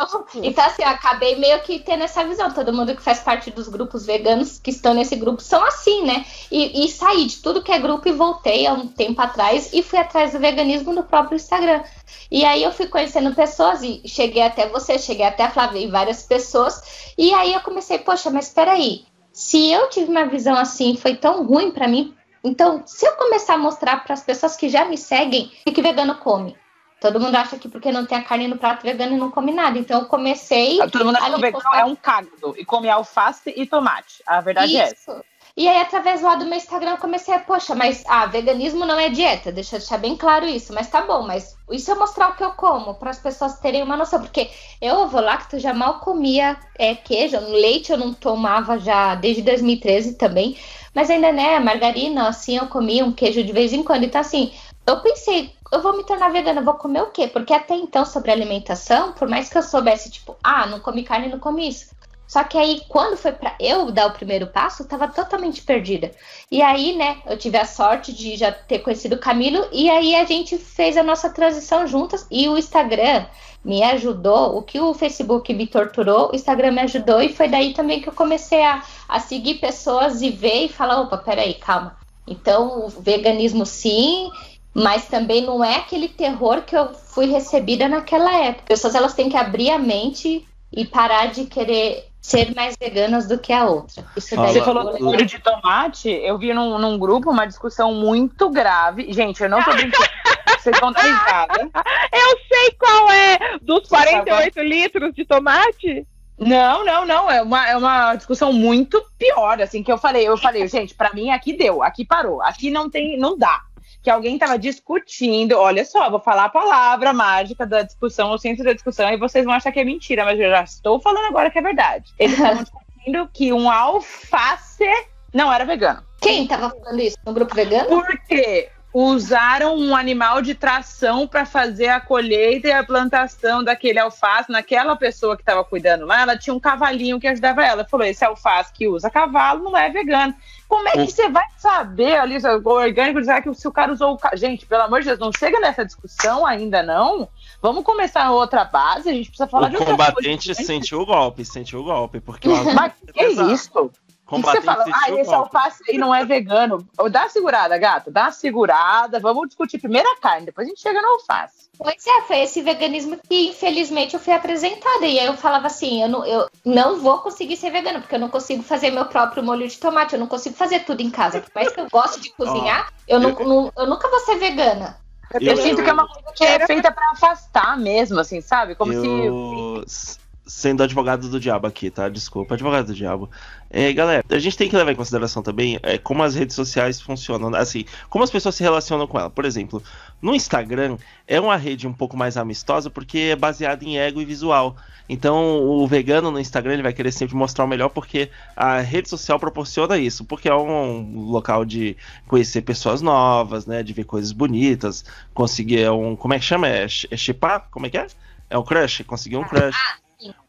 Então, então, assim, eu acabei meio que tendo essa visão. Todo mundo que faz parte dos grupos veganos que estão nesse grupo são assim, né? E, e saí de tudo que é grupo e voltei há um tempo atrás e fui atrás do veganismo no próprio Instagram. E aí eu fui conhecendo pessoas e cheguei até você, cheguei até a Flávia e várias pessoas. E aí eu comecei, poxa, mas peraí, se eu tive uma visão assim, foi tão ruim pra mim. Então, se eu começar a mostrar para as pessoas que já me seguem o que vegano come, Todo mundo acha que porque não tem a carne no prato vegano não come nada. Então eu comecei. Todo mundo acha que o vegano postar- é um cágado e come alface e tomate. A verdade é essa. Isso. E aí, através lá do meu Instagram, eu comecei a, poxa, mas ah, veganismo não é dieta, deixa eu deixar bem claro isso, mas tá bom, mas e se eu mostrar o que eu como, para as pessoas terem uma noção? Porque eu, ovo lacto, já mal comia é, queijo, leite eu não tomava já desde 2013 também, mas ainda, né, margarina, assim, eu comia um queijo de vez em quando, então assim, eu pensei, eu vou me tornar vegana, vou comer o quê? Porque até então, sobre alimentação, por mais que eu soubesse, tipo, ah, não come carne, não come isso. Só que aí, quando foi pra eu dar o primeiro passo, eu tava totalmente perdida. E aí, né, eu tive a sorte de já ter conhecido o Camilo, e aí a gente fez a nossa transição juntas, e o Instagram me ajudou, o que o Facebook me torturou, o Instagram me ajudou, e foi daí também que eu comecei a, a seguir pessoas e ver e falar, opa, peraí, calma. Então, o veganismo sim, mas também não é aquele terror que eu fui recebida naquela época. Pessoas elas têm que abrir a mente e parar de querer ser mais veganas do que a outra. Isso daí Você Fala- falou do molho de tomate, eu vi num, num grupo uma discussão muito grave. Gente, eu não tô brincando. Vocês vão dar risada. Eu sei qual é! Dos Você 48 litros de tomate? Não, não, não. É uma, é uma discussão muito pior, assim, que eu falei. Eu falei, gente, pra mim aqui deu, aqui parou, aqui não tem, não dá. Que alguém tava discutindo, olha só, vou falar a palavra mágica da discussão, o centro da discussão, e vocês vão achar que é mentira, mas eu já estou falando agora que é verdade. Eles estavam discutindo que um alface não era vegano. Quem tava falando isso? No grupo vegano? Porque usaram um animal de tração para fazer a colheita e a plantação daquele alface naquela pessoa que estava cuidando lá. Ela tinha um cavalinho que ajudava ela. Falou: esse alface que usa cavalo não é vegano. Como é que você vai saber ali, o orgânico, será que se o cara usou o. Gente, pelo amor de Deus, não chega nessa discussão ainda não. Vamos começar outra base, a gente precisa falar de O outra combatente coisa. sentiu o golpe, sentiu o golpe, porque o Mas que Exato. isso? O que, que você fala? Ah, esse alface aí não é vegano. Dá uma segurada, gata. Dá uma segurada. Vamos discutir primeiro a carne, depois a gente chega no alface. Pois é, foi esse veganismo que infelizmente eu fui apresentada. E aí eu falava assim: eu não, eu não vou conseguir ser vegano, porque eu não consigo fazer meu próprio molho de tomate, eu não consigo fazer tudo em casa. Por mais que eu goste de cozinhar, oh, eu, eu... Não, eu nunca vou ser vegana. Eu, eu, sinto que é uma coisa que é feita para afastar mesmo, assim, sabe? Como eu... se sendo advogado do diabo aqui, tá? Desculpa, advogado do diabo. É, galera, a gente tem que levar em consideração também é, como as redes sociais funcionam, assim, como as pessoas se relacionam com ela. Por exemplo, no Instagram é uma rede um pouco mais amistosa porque é baseada em ego e visual. Então, o vegano no Instagram ele vai querer sempre mostrar o melhor porque a rede social proporciona isso, porque é um local de conhecer pessoas novas, né, de ver coisas bonitas, conseguir um, como é que chama? É, é chipar? Como é que é? É o crush, conseguir um crush.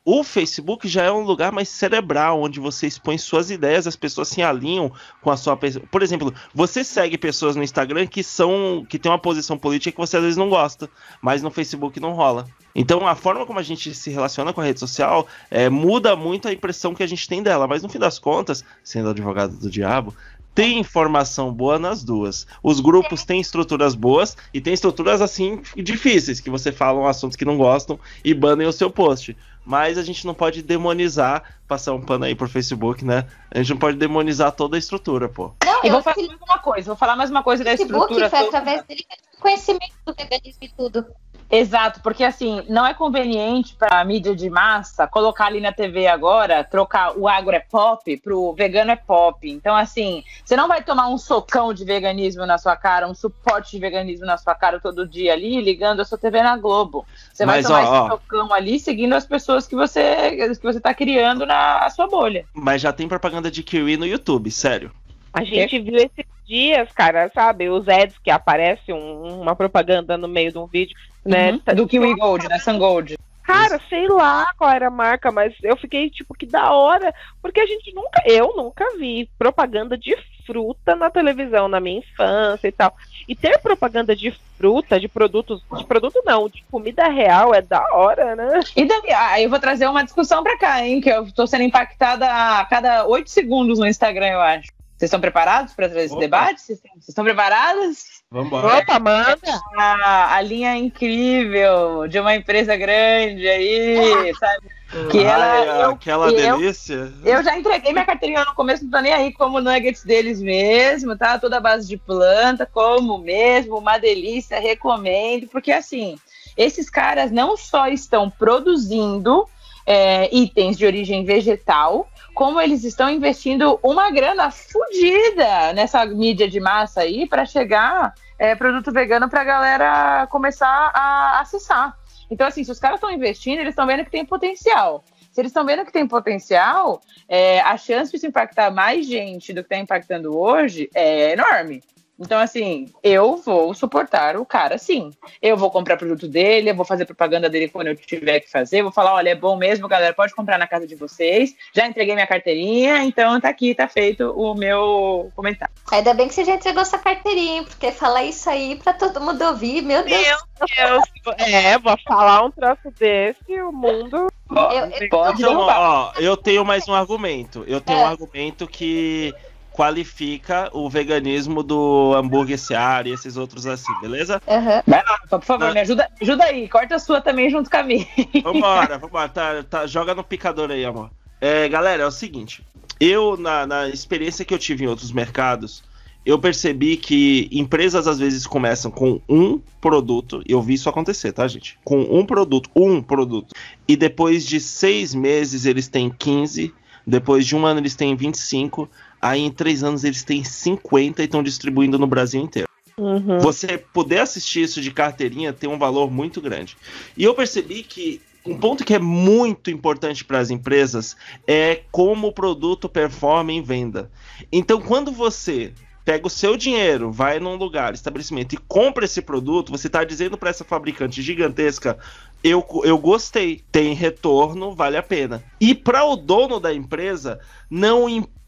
O Facebook já é um lugar mais cerebral, onde você expõe suas ideias, as pessoas se alinham com a sua. Por exemplo, você segue pessoas no Instagram que são. que tem uma posição política que você às vezes não gosta, mas no Facebook não rola. Então a forma como a gente se relaciona com a rede social é, muda muito a impressão que a gente tem dela, mas no fim das contas, sendo advogado do diabo, tem informação boa nas duas. Os grupos têm estruturas boas e tem estruturas assim difíceis, que você fala assuntos que não gostam e banem o seu post. Mas a gente não pode demonizar, passar um pano aí pro Facebook, né? A gente não pode demonizar toda a estrutura, pô. Não, e vou falar mais uma coisa, vou falar mais uma coisa da estrutura. Facebook foi através dele conhecimento do veganismo e tudo. Exato, porque assim, não é conveniente para a mídia de massa colocar ali na TV agora, trocar o agro é pop pro vegano é pop. Então, assim, você não vai tomar um socão de veganismo na sua cara, um suporte de veganismo na sua cara todo dia ali, ligando a sua TV na Globo. Você Mas, vai tomar ó, esse socão ali seguindo as pessoas que você, que você tá criando na sua bolha. Mas já tem propaganda de Kiwi no YouTube, sério. A gente viu esses dias, cara, sabe, os ads que aparece um, uma propaganda no meio de um vídeo né? Uhum. Do Kiwi Gold, né? Sun Gold. Cara, sei lá qual era a marca, mas eu fiquei tipo que da hora, porque a gente nunca, eu nunca vi propaganda de fruta na televisão na minha infância e tal. E ter propaganda de fruta, de produtos, de produto não, de comida real é da hora, né? E daí, aí eu vou trazer uma discussão pra cá, hein, que eu tô sendo impactada a cada oito segundos no Instagram, eu acho. Vocês estão preparados para trazer esse debate? Vocês estão preparados? Vamos Opa, manda! A, a linha incrível de uma empresa grande aí, sabe? Que Ai, ela, eu, aquela delícia. Eu, eu, já entreguei minha carteirinha no começo, não tô nem aí como nuggets deles mesmo, tá? Toda a base de planta, como mesmo, uma delícia, recomendo, porque assim, esses caras não só estão produzindo é, itens de origem vegetal, como eles estão investindo uma grana fodida nessa mídia de massa aí para chegar é, produto vegano para a galera começar a acessar. Então, assim, se os caras estão investindo, eles estão vendo que tem potencial. Se eles estão vendo que tem potencial, é, a chance de impactar mais gente do que está impactando hoje é enorme. Então, assim, eu vou suportar o cara, sim. Eu vou comprar produto dele, eu vou fazer propaganda dele quando eu tiver que fazer. Vou falar: olha, é bom mesmo, galera, pode comprar na casa de vocês. Já entreguei minha carteirinha, então tá aqui, tá feito o meu comentário. Ainda bem que você já entregou sua carteirinha, porque falar isso aí pra todo mundo ouvir, meu Deus. Meu Deus. É, vou falar um troço desse, o mundo. Eu, eu, pode então, ó, eu tenho mais um argumento. Eu tenho é. um argumento que qualifica o veganismo do hambúrguer Seara e esses outros assim, beleza? Uhum. Vai lá, por favor, ah. me ajuda, ajuda aí, corta a sua também junto com a minha. Vambora, vambora, tá, tá, joga no picador aí, amor. É, galera, é o seguinte, eu, na, na experiência que eu tive em outros mercados, eu percebi que empresas às vezes começam com um produto, eu vi isso acontecer, tá, gente? Com um produto, um produto, e depois de seis meses eles têm 15, depois de um ano eles têm 25, Aí em três anos eles têm 50 e estão distribuindo no Brasil inteiro. Uhum. Você poder assistir isso de carteirinha tem um valor muito grande. E eu percebi que um ponto que é muito importante para as empresas é como o produto performa em venda. Então, quando você pega o seu dinheiro, vai num lugar, estabelecimento e compra esse produto, você está dizendo para essa fabricante gigantesca: eu, eu gostei, tem retorno, vale a pena. E para o dono da empresa, não importa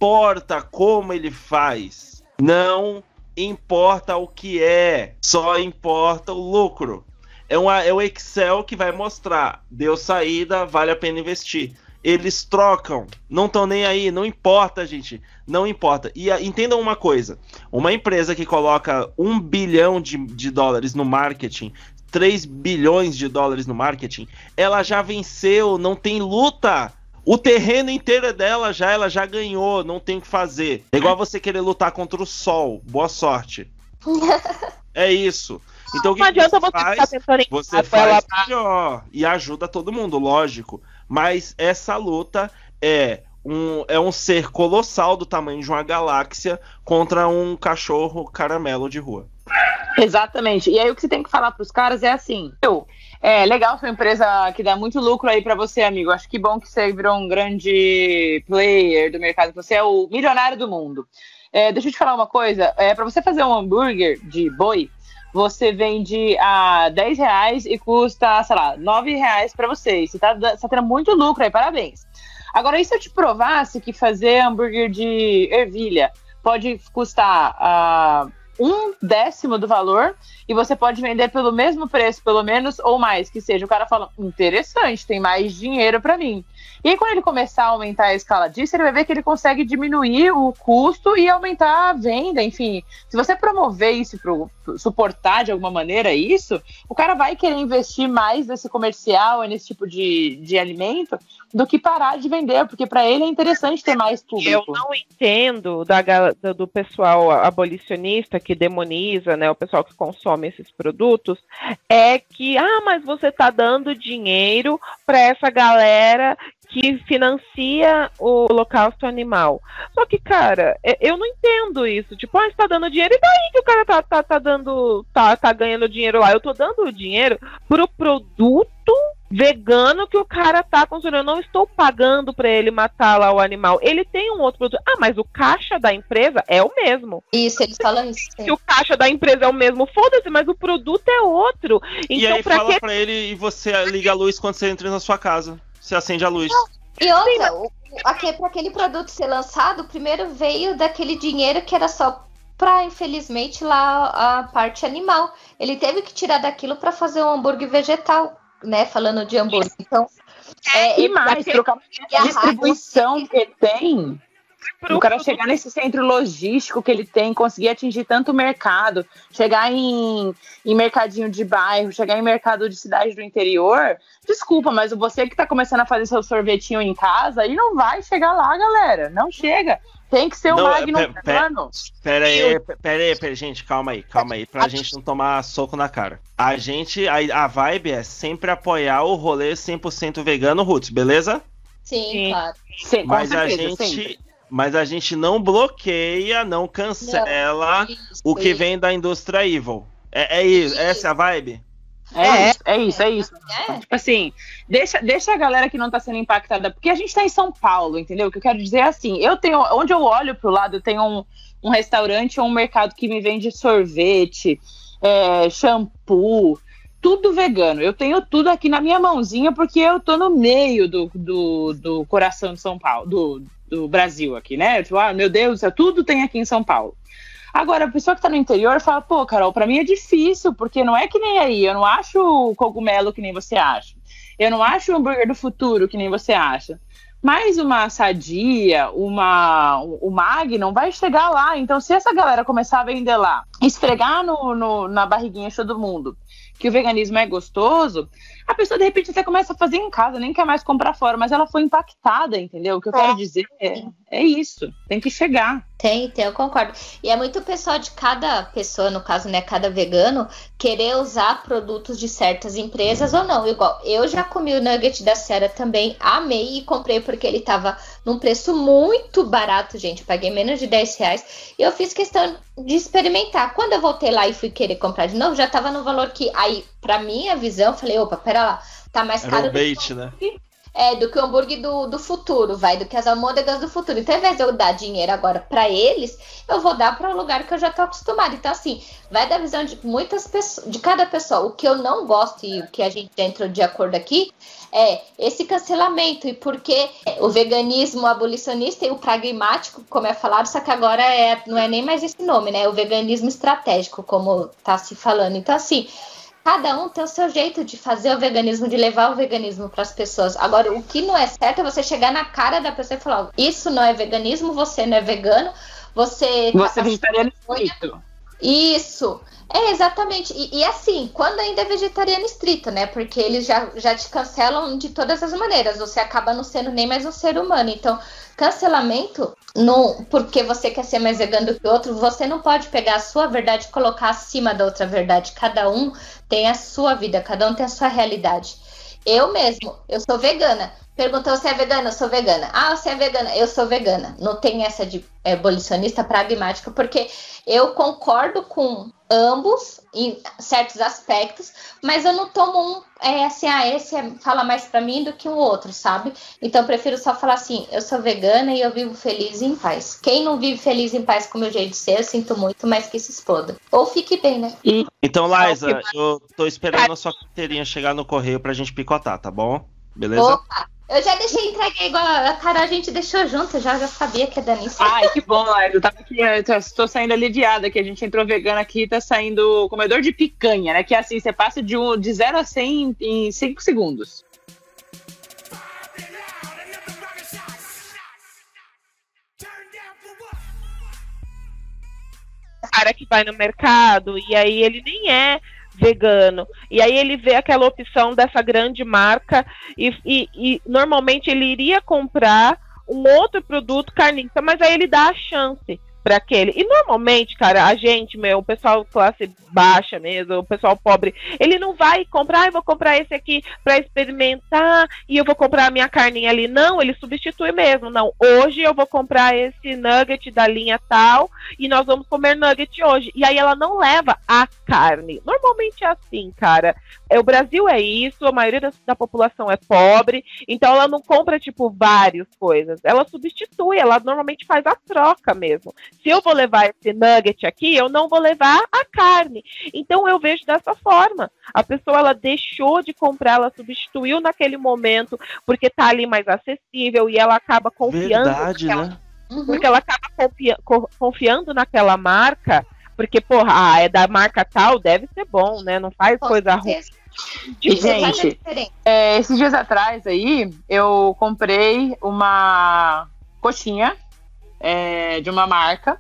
como ele faz, não importa o que é, só importa o lucro. É, uma, é o Excel que vai mostrar, deu saída, vale a pena investir. eles trocam, não estão nem aí, não importa, gente, não importa. E a, entendam uma coisa: uma empresa que coloca um bilhão de, de dólares no marketing, 3 bilhões de dólares no marketing, ela já venceu, não tem luta. O terreno inteiro é dela já, ela já ganhou, não tem o que fazer. É igual você querer lutar contra o sol. Boa sorte. É isso. Então o que Não que adianta você você faz? Você ela faz melhor e ajuda todo mundo, lógico. Mas essa luta é um, é um ser colossal do tamanho de uma galáxia contra um cachorro caramelo de rua. Exatamente. E aí o que você tem que falar pros caras é assim: eu, é legal sua empresa que dá muito lucro aí pra você, amigo. Acho que bom que você virou um grande player do mercado, você é o milionário do mundo. É, deixa eu te falar uma coisa: é, para você fazer um hambúrguer de boi, você vende a 10 reais e custa, sei lá, 9 reais pra você. Você tá, você tá tendo muito lucro aí, parabéns. Agora, e se eu te provasse que fazer hambúrguer de ervilha pode custar ah, um décimo do valor e você pode vender pelo mesmo preço, pelo menos, ou mais, que seja. O cara fala, interessante, tem mais dinheiro para mim. E aí, quando ele começar a aumentar a escala disso, ele vai ver que ele consegue diminuir o custo e aumentar a venda, enfim. Se você promover isso, pro, suportar de alguma maneira isso, o cara vai querer investir mais nesse comercial, nesse tipo de, de alimento, do que parar de vender, porque para ele é interessante ter mais público. Eu não entendo da, do pessoal abolicionista que demoniza, né, o pessoal que consome esses produtos, é que, ah, mas você tá dando dinheiro para essa galera que financia o holocausto animal. Só que, cara, é- eu não entendo isso. Tipo, ah, você tá dando dinheiro, e daí que o cara tá, tá, tá dando, tá, tá ganhando dinheiro lá? Eu tô dando dinheiro pro produto vegano que o cara tá consumindo. Eu não estou pagando pra ele matar lá o animal. Ele tem um outro produto. Ah, mas o caixa da empresa é o mesmo. Isso, eles falam isso. Se o caixa da empresa é o mesmo, foda-se, mas o produto é outro. e Então, aí pra fala que pra ele e você liga a luz quando você entra na sua casa. Você acende a luz. E outra, o, pra aquele produto ser lançado, primeiro veio daquele dinheiro que era só pra, infelizmente, lá a parte animal. Ele teve que tirar daquilo pra fazer um hambúrguer vegetal, né? Falando de hambúrguer. Então, é, E ele- mais, trocar e a a distribuição que tem. O cara chegar nesse centro logístico que ele tem, conseguir atingir tanto mercado, chegar em, em mercadinho de bairro, chegar em mercado de cidade do interior. Desculpa, mas você que tá começando a fazer seu sorvetinho em casa, aí não vai chegar lá, galera. Não chega. Tem que ser o Não, Magno pe- pe- vegano. Pera aí, pe- pera aí, pera aí, gente, calma aí, calma aí, pra gente não tomar soco na cara. A gente, a, a vibe é sempre apoiar o rolê 100% vegano roots, beleza? sim, claro. Sim, com Mas a certeza, gente, sempre. Mas a gente não bloqueia, não cancela Isso, o que isso. vem da indústria evil. É, é isso, essa é a vibe? É, É. isso, é isso, é isso. É. Tipo assim, deixa, deixa a galera que não tá sendo impactada, porque a gente tá em São Paulo, entendeu? O que eu quero dizer é assim, eu tenho, onde eu olho pro lado, eu tenho um, um restaurante ou um mercado que me vende sorvete, é, shampoo, tudo vegano. Eu tenho tudo aqui na minha mãozinha, porque eu tô no meio do, do, do coração de São Paulo, do, do Brasil aqui, né? Tipo, ah, meu Deus, tudo tem aqui em São Paulo. Agora, a pessoa que tá no interior fala, pô, Carol, pra mim é difícil, porque não é que nem aí, eu não acho cogumelo que nem você acha. Eu não acho o hambúrguer do futuro que nem você acha. Mas uma sadia, uma, o Magnum vai chegar lá. Então, se essa galera começar a vender lá, esfregar no, no- na barriguinha de todo mundo que o veganismo é gostoso, a pessoa de repente até começa a fazer em casa, nem quer mais comprar fora, mas ela foi impactada, entendeu? O que eu quero dizer é, é isso, tem que chegar. Tem, tem, eu concordo. E é muito pessoal de cada pessoa, no caso, né, cada vegano, querer usar produtos de certas empresas ou não. Igual, eu já comi o nugget da Sera também, amei e comprei porque ele tava num preço muito barato, gente. Paguei menos de 10 reais. E eu fiz questão de experimentar. Quando eu voltei lá e fui querer comprar de novo, já tava no valor que, aí, pra minha visão, eu falei, opa, pera lá, tá mais Era caro do que bait, né? é, do que o hambúrguer do, do futuro, vai, do que as almôndegas do futuro. Então, ao invés de eu dar dinheiro agora pra eles, eu vou dar para o lugar que eu já tô acostumada. Então, assim, vai da visão de muitas pessoas, de cada pessoa. O que eu não gosto e o que a gente entrou de acordo aqui é esse cancelamento. E porque o veganismo abolicionista e o pragmático, como é falado, só que agora é, não é nem mais esse nome, né? O veganismo estratégico, como tá se falando. Então, assim, Cada um tem o seu jeito de fazer o veganismo, de levar o veganismo para as pessoas. Agora, o que não é certo é você chegar na cara da pessoa e falar: isso não é veganismo, você não é vegano, você. Você é vegetariano estrito. Isso. É, exatamente. E, e, assim, quando ainda é vegetariano estrito, né? Porque eles já, já te cancelam de todas as maneiras. Você acaba não sendo nem mais um ser humano. Então, cancelamento, no, porque você quer ser mais vegano do que o outro, você não pode pegar a sua verdade e colocar acima da outra verdade. Cada um tem a sua vida, cada um tem a sua realidade. Eu mesmo, eu sou vegana. Perguntou se é vegana, eu sou vegana. Ah, você é vegana, eu sou vegana. Não tem essa de é, abolicionista pragmática, porque eu concordo com ambos em certos aspectos, mas eu não tomo um é assim, ah, esse é, fala mais para mim do que o outro, sabe? Então eu prefiro só falar assim, eu sou vegana e eu vivo feliz e em paz. Quem não vive feliz e em paz com o meu jeito de ser, eu sinto muito, mas que se exploda. Ou fique bem, né? E... Então, Liza, eu tô esperando a sua carteirinha chegar no correio pra gente picotar, tá bom? Beleza? Opa! Eu já deixei entregue igual a cara, a gente deixou junto, já, já sabia que é Danice. Ai, que bom, eu tava aqui, estou saindo aliviada que a gente entrou vegana aqui tá saindo comedor de picanha, né? Que é assim, você passa de, um, de 0 a 100 em 5 segundos. cara que vai no mercado e aí ele nem é vegano. E aí ele vê aquela opção dessa grande marca e, e, e normalmente ele iria comprar um outro produto carnista, mas aí ele dá a chance para aquele. E normalmente, cara, a gente, meu, o pessoal classe baixa mesmo, o pessoal pobre, ele não vai comprar, ah, vou comprar esse aqui para experimentar e eu vou comprar a minha carninha ali. Não, ele substitui mesmo. Não, hoje eu vou comprar esse nugget da linha tal e nós vamos comer nugget hoje. E aí ela não leva a carne. Normalmente é assim, cara. É, o Brasil é isso, a maioria da, da população é pobre, então ela não compra, tipo, várias coisas. Ela substitui, ela normalmente faz a troca mesmo se eu vou levar esse nugget aqui, eu não vou levar a carne. Então eu vejo dessa forma. A pessoa ela deixou de comprar, ela substituiu naquele momento porque tá ali mais acessível e ela acaba confiando. Verdade, naquela, né? Porque ela acaba confia, confiando naquela marca, porque, porra, ah, é da marca tal, deve ser bom, né? Não faz Com coisa ruim. E, gente, é, esses dias atrás aí, eu comprei uma coxinha é, de uma marca,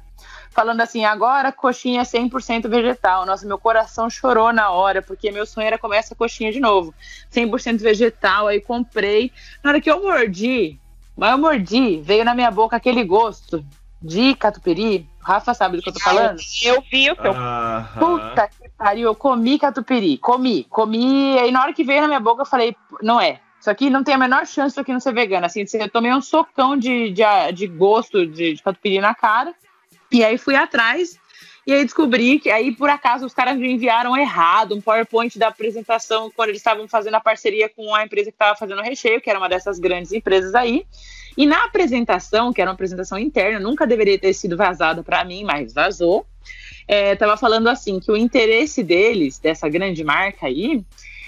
falando assim: agora coxinha 100% vegetal. Nossa, meu coração chorou na hora, porque meu sonho era comer essa coxinha de novo. 100% vegetal, aí comprei. Na hora que eu mordi, mas eu mordi, veio na minha boca aquele gosto de catupiry. Rafa sabe do que eu tô falando? Eu vi o seu. Aham. Puta que pariu, eu comi catupiry, comi, comi, aí na hora que veio na minha boca eu falei, não é, isso aqui não tem a menor chance disso aqui não ser vegano, assim, eu tomei um socão de, de, de gosto de, de catupiry na cara, e aí fui atrás, e aí descobri que aí por acaso os caras me enviaram errado um PowerPoint da apresentação quando eles estavam fazendo a parceria com a empresa que estava fazendo o recheio, que era uma dessas grandes empresas aí. E na apresentação, que era uma apresentação interna, nunca deveria ter sido vazada para mim, mas vazou. Estava falando assim que o interesse deles, dessa grande marca aí,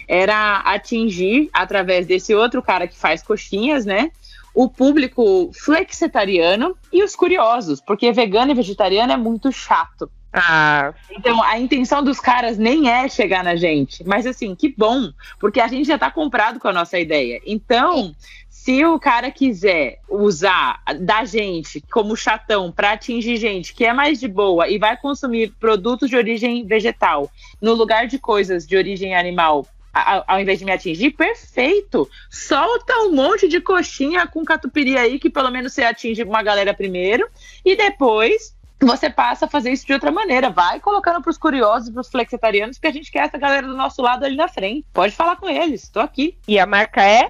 era atingir, através desse outro cara que faz coxinhas, né? O público flexitariano e os curiosos, porque vegano e vegetariano é muito chato. Ah, Então, a intenção dos caras nem é chegar na gente. Mas, assim, que bom, porque a gente já tá comprado com a nossa ideia. Então, se o cara quiser usar da gente como chatão para atingir gente que é mais de boa e vai consumir produtos de origem vegetal no lugar de coisas de origem animal. Ao invés de me atingir, perfeito. Solta um monte de coxinha com catupiry aí, que pelo menos você atinge uma galera primeiro, e depois você passa a fazer isso de outra maneira. Vai colocando pros curiosos, pros flexitarianos, porque a gente quer essa galera do nosso lado ali na frente. Pode falar com eles, tô aqui. e a marca é?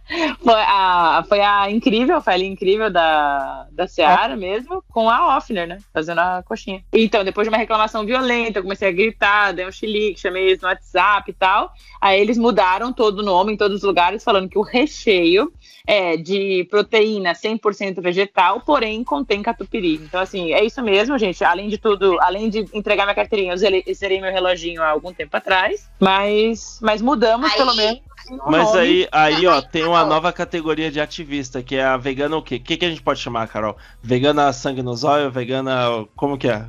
Foi a, foi a incrível, foi a incrível da, da Seara mesmo, com a Offner, né? Fazendo a coxinha. Então, depois de uma reclamação violenta, eu comecei a gritar, dei um chilique, chamei eles no WhatsApp e tal. Aí eles mudaram todo o nome em todos os lugares, falando que o recheio é de proteína 100% vegetal, porém contém catupiry. Então, assim, é isso mesmo, gente. Além de tudo, além de entregar minha carteirinha, eu zerei, zerei meu reloginho há algum tempo atrás. Mas, mas mudamos, Aí- pelo menos. Mas nome. aí, aí, ó, tem uma nova categoria de ativista, que é a vegana o quê? O que, que a gente pode chamar, Carol? Vegana sangue no zóio? Vegana. Como que é?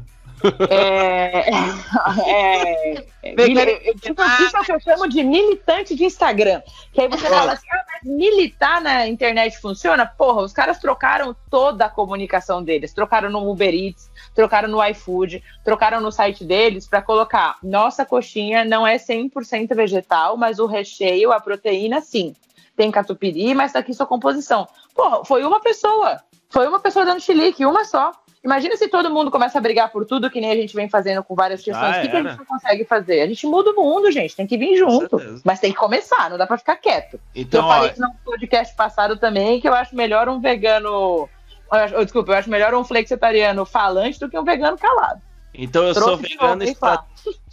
É, é, é, mili- tipo, isso é o que eu chamo de militante de Instagram. Que aí você fala assim, ah, mas militar na internet funciona? Porra, os caras trocaram toda a comunicação deles. Trocaram no Uber Eats, trocaram no iFood, trocaram no site deles para colocar nossa coxinha não é 100% vegetal, mas o recheio, a proteína, sim. Tem catupiry, mas tá aqui sua composição. Porra, foi uma pessoa. Foi uma pessoa dando chilique, uma só. Imagina se todo mundo começa a brigar por tudo, que nem a gente vem fazendo com várias questões. Já o que, que a gente não consegue fazer? A gente muda o mundo, gente. Tem que vir junto. Mas tem que começar, não dá pra ficar quieto. Então, eu falei ó, isso no podcast passado também, que eu acho melhor um vegano. eu oh, desculpa, eu acho melhor um flexitariano falante do que um vegano calado. Então eu sou Trouxe vegano novo, estra...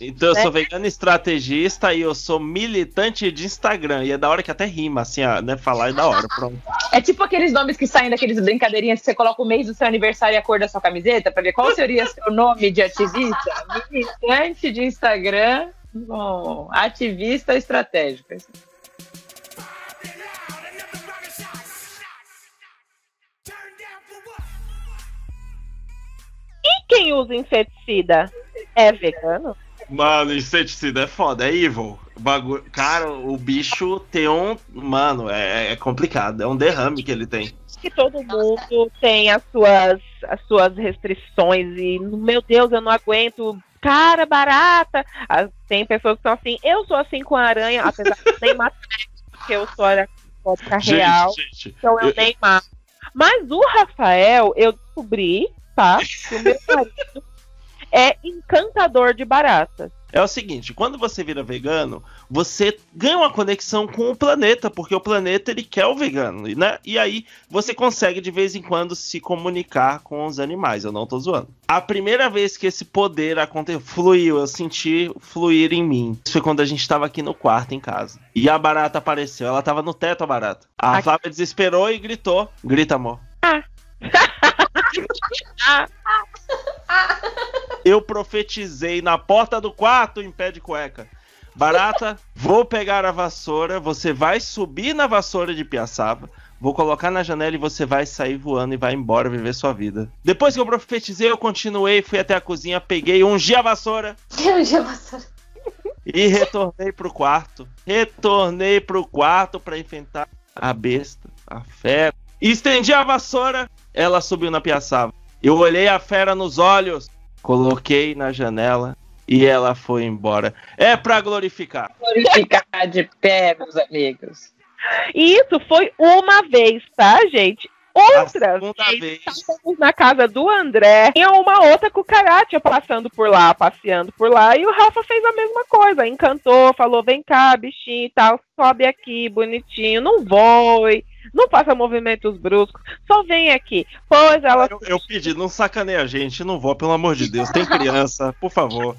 Então eu Né? sou vegano estrategista e eu sou militante de Instagram. E é da hora que até rima, assim, ó, né? Falar é da hora, pronto. É tipo aqueles nomes que saem daqueles brincadeirinhas que você coloca o mês do seu aniversário e a cor da sua camiseta pra ver qual seria seu nome de ativista. Militante de Instagram. Bom, ativista estratégico. Quem usa inseticida é vegano? Mano, inseticida é foda, é evil. O Bagulho... Cara, o bicho tem um. Mano, é, é complicado. É um derrame que ele tem. que todo mundo tem as suas, as suas restrições e, meu Deus, eu não aguento. Cara, barata. Ah, Tem pessoas que são assim. Eu sou assim com a aranha, apesar de nem matar, porque eu sou aracnofóbica real. gente, então eu, eu- nem mato. Mas o Rafael, eu descobri, tá? O meu marido é encantador de baratas. É o seguinte, quando você vira vegano, você ganha uma conexão com o planeta, porque o planeta ele quer o vegano, né? E aí você consegue de vez em quando se comunicar com os animais. Eu não tô zoando. A primeira vez que esse poder aconteceu, fluiu, eu senti fluir em mim. Isso foi quando a gente tava aqui no quarto em casa. E a barata apareceu. Ela tava no teto, a barata. A Aqui. Flávia desesperou e gritou. Grita, amor. Eu profetizei na porta do quarto em pé de cueca. Barata, vou pegar a vassoura, você vai subir na vassoura de Piaçaba, vou colocar na janela e você vai sair voando e vai embora viver sua vida. Depois que eu profetizei, eu continuei, fui até a cozinha, peguei, ungi a vassoura Eu já vassoura. e retornei pro quarto. Retornei pro quarto pra enfrentar a besta, a fera. Estendi a vassoura, ela subiu na piaçava. Eu olhei a fera nos olhos, coloquei na janela e ela foi embora. É pra glorificar. Glorificar de pé, meus amigos. E isso foi uma vez, tá, gente? Outra vez, vez. estávamos na casa do André. Tinha uma outra cucaracha passando por lá, passeando por lá. E o Rafa fez a mesma coisa. Encantou, falou: vem cá, bichinho e tal. Sobe aqui, bonitinho. Não voe. Não faça movimentos bruscos. Só vem aqui. Pois ela. Eu, eu pedi, não sacaneia a gente, não vou, pelo amor de Deus. Tem criança, por favor.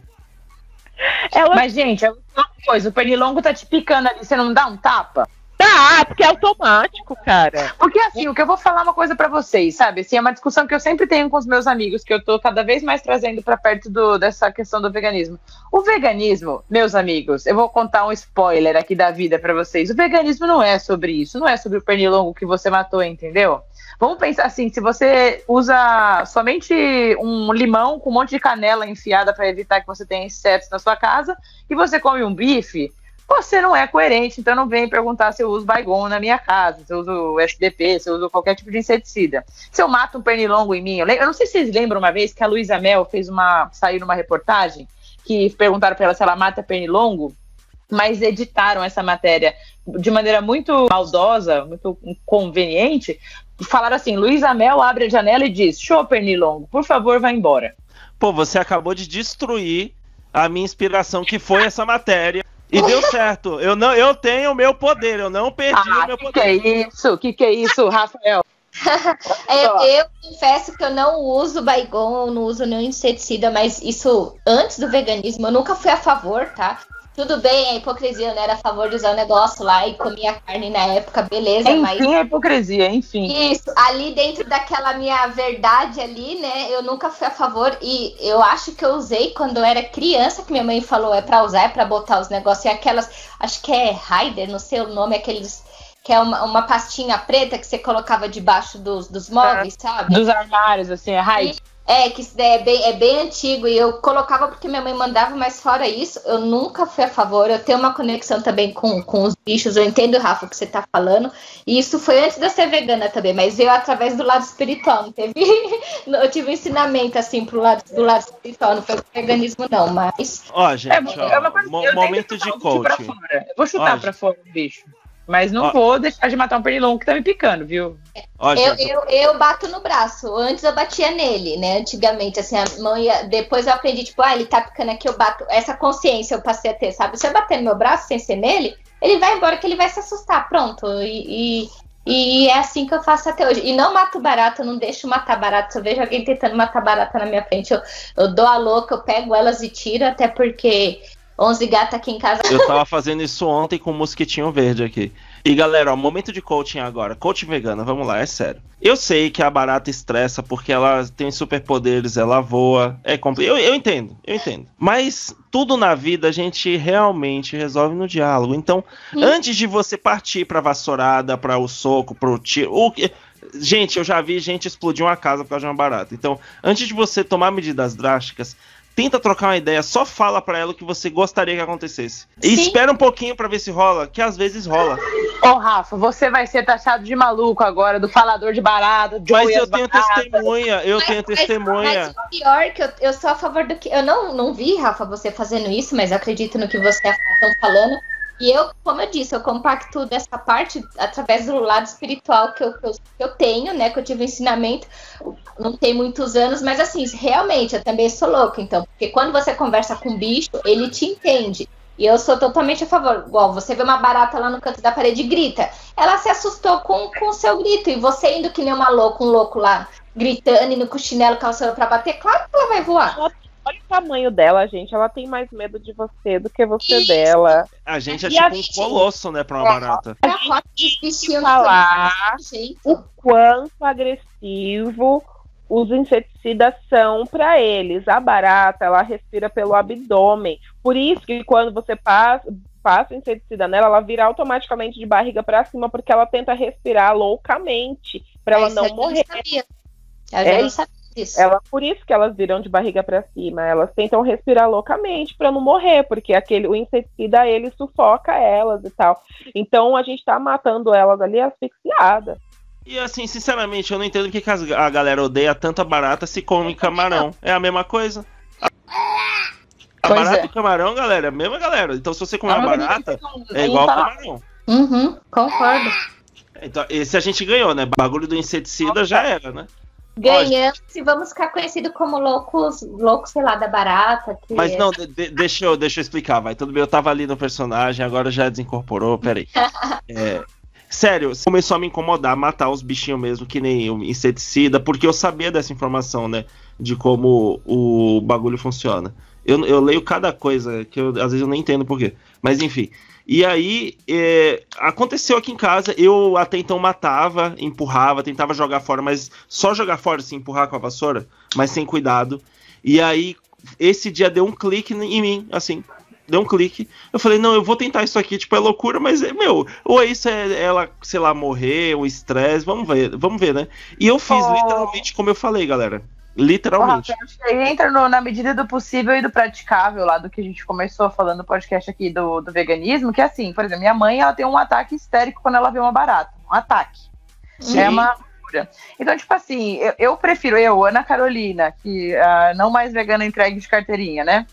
ela Mas, gente, é uma coisa, o pernilongo tá te picando ali, você não dá um tapa? Tá, porque é automático, cara. Porque assim, o que eu vou falar é uma coisa pra vocês, sabe? Assim, é uma discussão que eu sempre tenho com os meus amigos, que eu tô cada vez mais trazendo pra perto do, dessa questão do veganismo. O veganismo, meus amigos, eu vou contar um spoiler aqui da vida pra vocês. O veganismo não é sobre isso, não é sobre o pernilongo que você matou, entendeu? Vamos pensar assim, se você usa somente um limão com um monte de canela enfiada pra evitar que você tenha insetos na sua casa e você come um bife, você não é coerente, então não vem perguntar se eu uso Baygon na minha casa, se eu uso SDP, se eu uso qualquer tipo de inseticida. Se eu mato um pernilongo em mim, eu, lem- eu não sei se vocês lembram uma vez que a Luísa Mel fez uma. saiu numa reportagem que perguntaram para ela se ela mata pernilongo, mas editaram essa matéria de maneira muito maldosa, muito conveniente. Falaram assim: Luísa Mel abre a janela e diz: Show, pernilongo, por favor, vá embora. Pô, você acabou de destruir a minha inspiração, que foi essa matéria. E deu certo. Eu não, eu tenho o meu poder, eu não perdi o Ah, meu que poder. que é isso? Que que é isso, Rafael? Eu, Ó. eu confesso que eu não uso Baygon, não uso nenhum inseticida, mas isso antes do veganismo eu nunca fui a favor, tá? Tudo bem, a hipocrisia, eu não era a favor de usar o negócio lá e comia carne na época, beleza, mas. Enfim, a hipocrisia, enfim. Isso, ali dentro daquela minha verdade ali, né? Eu nunca fui a favor e eu acho que eu usei quando eu era criança, que minha mãe falou é pra usar, é pra botar os negócios e aquelas, acho que é Raider, não sei o nome, aqueles que é uma, uma pastinha preta que você colocava debaixo dos, dos móveis, sabe? Dos armários, assim, é raid. É, que isso daí é bem, é bem antigo e eu colocava porque minha mãe mandava, mas fora isso, eu nunca fui a favor. Eu tenho uma conexão também com, com os bichos, eu entendo, Rafa, o que você tá falando. E isso foi antes de eu ser vegana também, mas veio através do lado espiritual, não teve. eu tive um ensinamento assim pro lado, do lado espiritual, não foi pro veganismo, não, mas. Ó, gente, É, ó, é uma coisa- tenho momento de coaching. Eu vou chutar Ó, pra fora o bicho. Mas não Ó. vou deixar de matar um pernilongo que tá me picando, viu? Ó, Eu, eu, eu bato no braço. Antes eu batia nele, né? Antigamente, assim, a mão ia... Depois eu aprendi, tipo, ah, ele tá picando aqui, eu bato. Essa consciência eu passei a ter, sabe? Se eu bater no meu braço sem ser nele, ele vai embora que ele vai se assustar, pronto. E, e, e é assim que eu faço até hoje. E não mato barata, eu não deixo matar barata. Se eu vejo alguém tentando matar barata na minha frente, eu, eu dou a louca, eu pego elas e tiro, até porque 11 gatos aqui em casa. Eu tava fazendo isso ontem com o mosquitinho verde aqui. E galera, ó, momento de coaching agora. Coaching vegana, vamos lá, é sério. Eu sei que a barata estressa porque ela tem superpoderes, ela voa. É compli... eu, eu entendo, eu entendo. Mas tudo na vida a gente realmente resolve no diálogo. Então, Hum. antes de você partir pra vassourada, pra o soco, pro tiro. O que... Gente, eu já vi gente explodir uma casa por causa de uma barata. Então, antes de você tomar medidas drásticas, tenta trocar uma ideia, só fala pra ela o que você gostaria que acontecesse. E Sim. espera um pouquinho pra ver se rola, que às vezes rola. Ô, Rafa, você vai ser taxado de maluco agora, do falador de barata, do Mas eu tenho baratas. testemunha, eu tenho Mas- testemunha. Mas o pior é que eu, eu sou a favor do que. Eu não, não vi, Rafa, você fazendo isso, mas acredito no que você estão falando. E eu, como eu disse, eu compacto dessa parte através do lado espiritual que eu, que eu, que eu tenho, né? Que eu tive um ensinamento, não tem muitos anos, mas assim, realmente, eu também sou louca, então. Porque quando você conversa com o bicho, ele te entende. E eu sou totalmente a favor. Igual, você vê uma barata lá no canto da parede e grita. Ela se assustou com o seu grito. E você indo que nem uma louca, um louco lá, gritando e no com o chinelo calçando pra bater, claro que ela vai voar. Olha o tamanho dela, gente. Ela tem mais medo de você do que você Isso. dela. A gente é E tipo um gente- colosso, né, pra uma barata. A foto dos bichinhos falar do jeito. o quanto agressivo os inseticidas são para eles. A barata, ela respira pelo abdômen. Por isso que quando você passa, passa o inseticida nela, ela vira automaticamente de barriga para cima, porque ela tenta respirar loucamente para ela não morrer. sabia. Eu já É. não sabia disso. Ela, por isso que elas viram de barriga para cima. Elas tentam respirar loucamente para não morrer, porque aquele o inseticida ele sufoca elas e tal. Então a gente tá matando elas ali asfixiadas. E assim, sinceramente, eu não entendo porque que as- a galera odeia tanta barata se come camarão. É a mesma coisa. A, a Pois barata é. e camarão, galera, é a mesma galera. Então se você comer uma barata, é igual tá- camarão. Uhum, concordo. Então, esse a gente ganhou, né? Bagulho do inseticida já era, né? Ganhamos e vamos ficar conhecidos como loucos, loucos, sei lá, da barata. Mas é- não, de- de- deixa, eu, deixa eu explicar, vai. Tudo bem, eu tava ali no personagem, agora já desincorporou, peraí. É, sério, começou a me incomodar, matar os bichinhos mesmo, que nem o inseticida, porque eu sabia dessa informação, né? De como o bagulho funciona. Eu, eu leio cada coisa que eu, às vezes eu nem entendo por quê. Mas enfim. E aí, é, aconteceu aqui em casa, eu até então matava, empurrava, tentava jogar fora, mas só jogar fora, assim, empurrar com a vassoura, mas sem cuidado. E aí, esse dia deu um clique em mim, assim, deu um clique. Eu falei, não, eu vou tentar isso aqui, tipo, é loucura, mas, é, meu, ou é isso é ela, sei lá, morrer, o estresse, vamos ver, vamos ver, né? E eu fiz Oh. literalmente como eu falei, galera. Literalmente. Rafa, acho que aí entra no- na medida do possível e do praticável lá do que a gente começou falando no podcast aqui do, do veganismo, que é assim, por exemplo, minha mãe ela tem um ataque histérico quando ela vê uma barata. Um ataque. Sim. É uma loucura. Então, tipo assim, eu, eu prefiro, eu, Ana Carolina, que ah, não mais vegana entregue de carteirinha, né?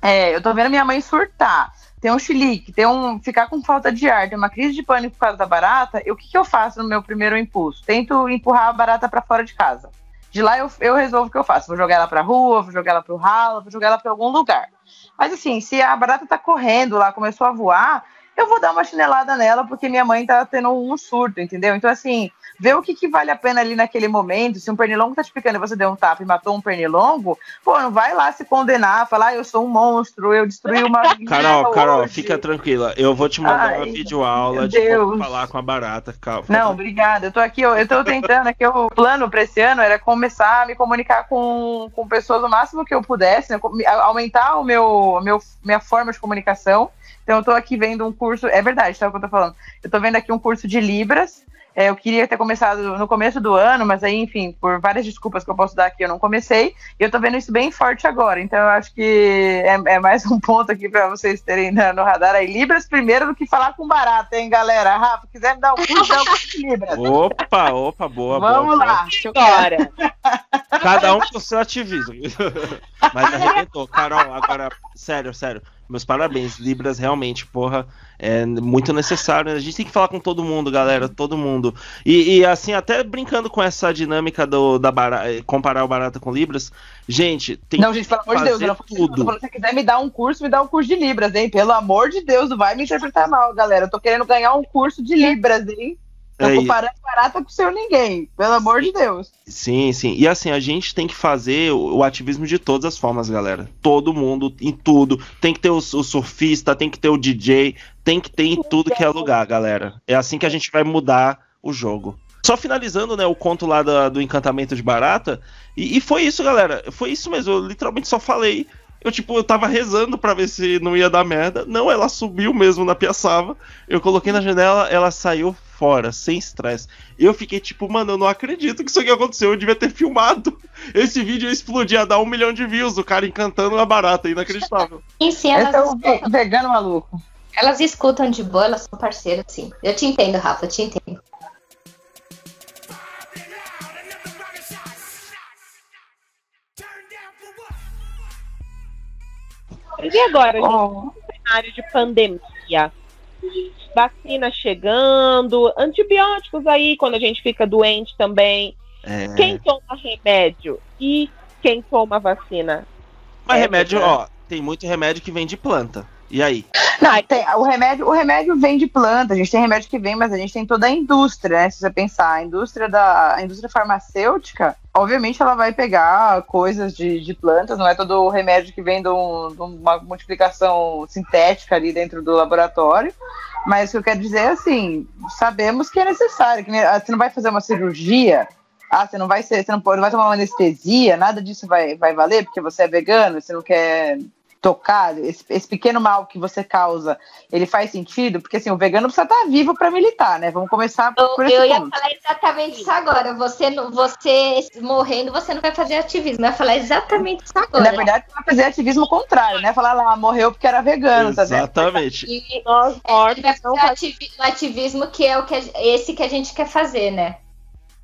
É, eu tô vendo minha mãe surtar. Tem um chilique, tem um. ficar com falta de ar, tem uma crise de pânico por causa da barata. E o que, que eu faço no meu primeiro impulso? Tento empurrar a barata pra fora de casa. De lá eu, eu resolvo o que eu faço. Vou jogar ela pra rua, vou jogar ela pro ralo, vou jogar ela pra algum lugar. Mas assim, se a barata tá correndo lá, começou a voar, eu vou dar uma chinelada nela, porque minha mãe tá tendo um surto, entendeu? Então, assim, ver o que, que vale a pena ali naquele momento. Se um pernilongo tá te picando e você deu um tapa e matou um pernilongo, pô, não vai lá se condenar, falar, ah, eu sou um monstro, eu destruí uma. Carol, Carol, hoje. fica tranquila. Eu vou te mandar Ai, uma videoaula de como falar com a barata. Calma. Não, obrigada. Eu tô aqui, eu, eu tô tentando aqui. O plano para esse ano era começar a me comunicar com, com pessoas o máximo que eu pudesse, né, aumentar o meu, meu, minha forma de comunicação. Então, eu tô aqui vendo um curso. É verdade, tá o que eu tô falando. Eu tô vendo aqui um curso de Libras. É, eu queria ter começado no começo do ano, mas aí, enfim, por várias desculpas que eu posso dar aqui, eu não comecei. E eu tô vendo isso bem forte agora. Então eu acho que é, é mais um ponto aqui para vocês terem no, no radar aí. Libras primeiro do que falar com barata, hein, galera? Rafa, quiser me dar um curso, dá um curso de Libras. Opa, opa, boa, Vamos boa, lá. Agora. boa. Cada um com o seu ativismo. Mas arrebentou. Carol, agora, sério, sério. Meus parabéns. Libras realmente, porra, é muito necessário. A gente tem que falar com todo mundo, galera. Todo mundo. E, e, assim, até brincando com essa dinâmica do, da barata, comparar o barata com Libras, gente, tem Não, que gente, pelo amor de Deus, eu não tudo. falando, se você quiser me dar um curso, me dá um curso de Libras, hein? Pelo amor de Deus, não vai me interpretar mal, galera. Eu tô querendo ganhar um curso de Libras, hein? Tô É, e- comparando barata com o seu ninguém. Pelo amor de Deus. Sim, sim. E assim, a gente tem que fazer o, o ativismo de todas as formas, galera. Todo mundo, em tudo. Tem que ter o, o surfista, tem que ter o DJ, tem que ter em tudo que é lugar, galera. É assim que a gente vai mudar o jogo. Só finalizando, né, o conto lá da- do encantamento de barata. E, e foi isso, galera. Foi isso mesmo. Eu literalmente só falei. Eu, tipo, eu tava rezando pra ver se não ia dar merda. Não, ela subiu mesmo na piaçava. Eu coloquei na janela, ela saiu fora, sem estresse. Eu fiquei tipo, mano, eu não acredito que isso aqui aconteceu. Eu devia ter filmado. Esse vídeo ia explodir, ia dar um milhão de views. O cara encantando uma barata, inacreditável. E sim, elas, Esse é o ve- vegano maluco. elas escutam de boa, elas são parceiras, sim. Eu te entendo, Rafa, eu te entendo. E agora, gente, Oh, cenário de pandemia? Vacina chegando, antibióticos aí quando a gente fica doente também. É. Quem toma remédio e quem toma vacina? Mas É, remédio, é. ó, tem muito remédio que vem de planta. E aí? Não, tem, o, remédio, o remédio vem de planta, a gente tem remédio que vem, mas a gente tem toda a indústria, né? Se você pensar, a indústria da a indústria farmacêutica, obviamente ela vai pegar coisas de, de plantas, não é todo o remédio que vem de, um- de uma multiplicação sintética ali dentro do laboratório. Mas o que eu quero dizer é assim, sabemos que é necessário, que ah, você não vai fazer uma cirurgia. Ah, você não vai ser, você não, pode, não vai tomar uma anestesia, nada disso vai, vai valer, porque você é vegano, você não quer tocar, esse, esse pequeno mal que você causa, ele faz sentido? Porque assim, o vegano precisa estar vivo para militar, né? Vamos começar Eu, por esse eu ia ponto. falar exatamente isso agora. Você, você morrendo, você não vai fazer ativismo. Eu ia falar exatamente isso agora. Na verdade, você vai fazer ativismo contrário, né? Falar lá, morreu porque era vegano, tá vendo? Exatamente. E Nós ele vai fazer ativi- o ativismo que é o que a- esse que a gente quer fazer, né?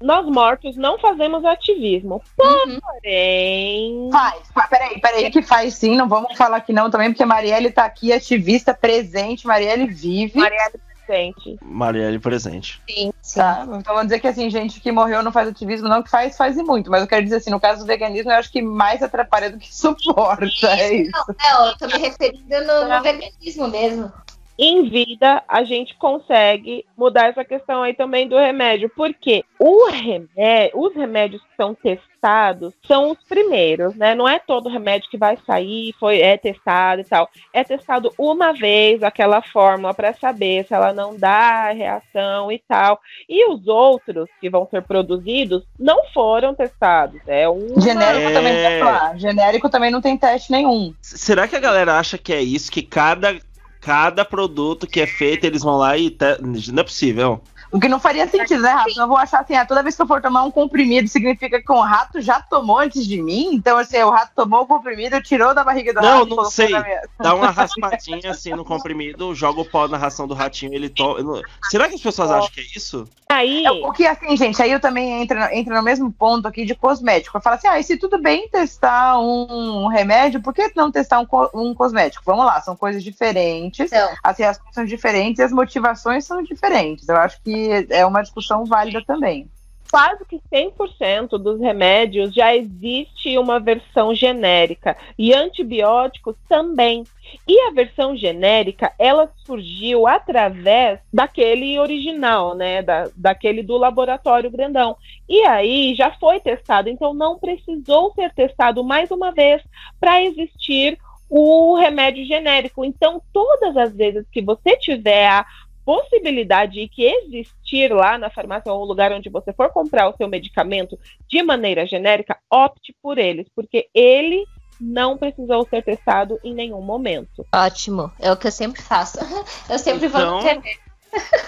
Nós mortos não fazemos ativismo. Uhum. Porém, Faz, Fa- peraí, peraí, que faz sim, não vamos falar que não também, porque Marielle tá aqui, ativista, presente, Marielle vive, Marielle presente. Marielle presente. Sim, sim. tá? Então vamos dizer que assim, gente que morreu não faz ativismo, não que faz, faz e muito, mas eu quero dizer assim, no caso do veganismo, eu acho que mais atrapalha do que suporta, é isso. Não, não, eu tô me referindo no, no veganismo mesmo. Em vida, a gente consegue mudar essa questão aí também do remédio, porque o remédio, os remédios que são testados são os primeiros, né? Não é todo remédio que vai sair, foi é testado e tal. É testado uma vez aquela fórmula para saber se ela não dá reação e tal. E os outros que vão ser produzidos não foram testados. É um Genérico É. também não lá. Genérico também não tem teste nenhum. S- Será que a galera acha que é isso? Que cada, cada produto que é feito, eles vão lá e. te- Não é possível. O que não faria sentido, né, Rafa? Eu vou achar assim, ah, toda vez que eu for tomar um comprimido, significa que um rato já tomou antes de mim? Então, assim, o rato tomou o comprimido, tirou da barriga do Não, rato. e não colocou sei. Dá uma raspadinha assim no comprimido, joga o pó na ração do ratinho, ele toma. Será que as pessoas acham que é isso? aí. É, O que, assim, gente, aí eu também entro, entro no mesmo ponto aqui de cosmético. Eu falo assim, ah, e se tudo bem testar um remédio, por que não testar um, co- um cosmético? Vamos lá, são coisas diferentes, Então, as reações são diferentes e as motivações são diferentes. Eu acho que é uma discussão válida também. quase que 100% dos remédios já existe uma versão genérica e antibióticos também. E a versão genérica, ela surgiu através daquele original, né, da, daquele do laboratório grandão. E aí já foi testado, então não precisou ser testado mais uma vez para existir o remédio genérico. Então, todas as vezes que você tiver a possibilidade de que existir lá na farmácia ou no lugar onde você for comprar o seu medicamento de maneira genérica, opte por eles, porque ele não precisou ser testado em nenhum momento. ótimo. É o que eu sempre faço. Eu sempre vou Então- no remédio.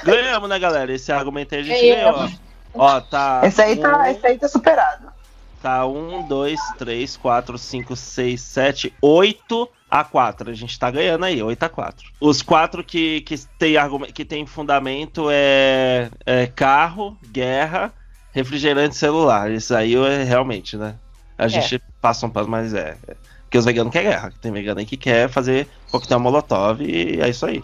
Ganhamos, né, galera? Esse argumento aí a gente ganhou. Ó, tá. Esse aí tá, um- esse aí tá superado. Tá 1, 2, 3, 4, 5, 6, 7, 8 a 4. A gente tá ganhando aí, 8 a 4. Os quatro que, que, tem, argumen- que tem fundamento é, é carro, guerra, refrigerante celular. Isso aí é realmente, né? A gente passa um passo, mas é. é. Porque os veganos querem guerra. Tem vegano aí que quer fazer coquetel molotov e é isso aí.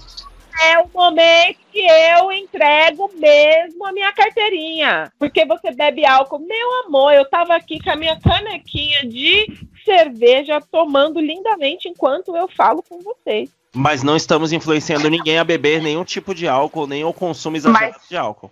É o momento que eu entrego mesmo a minha carteirinha. Porque você bebe álcool. Meu amor, eu tava aqui com a minha canequinha de cerveja tomando lindamente enquanto eu falo com vocês. Mas não estamos influenciando ninguém a beber nenhum tipo de álcool, nem o consumo exagerado Mas- de álcool.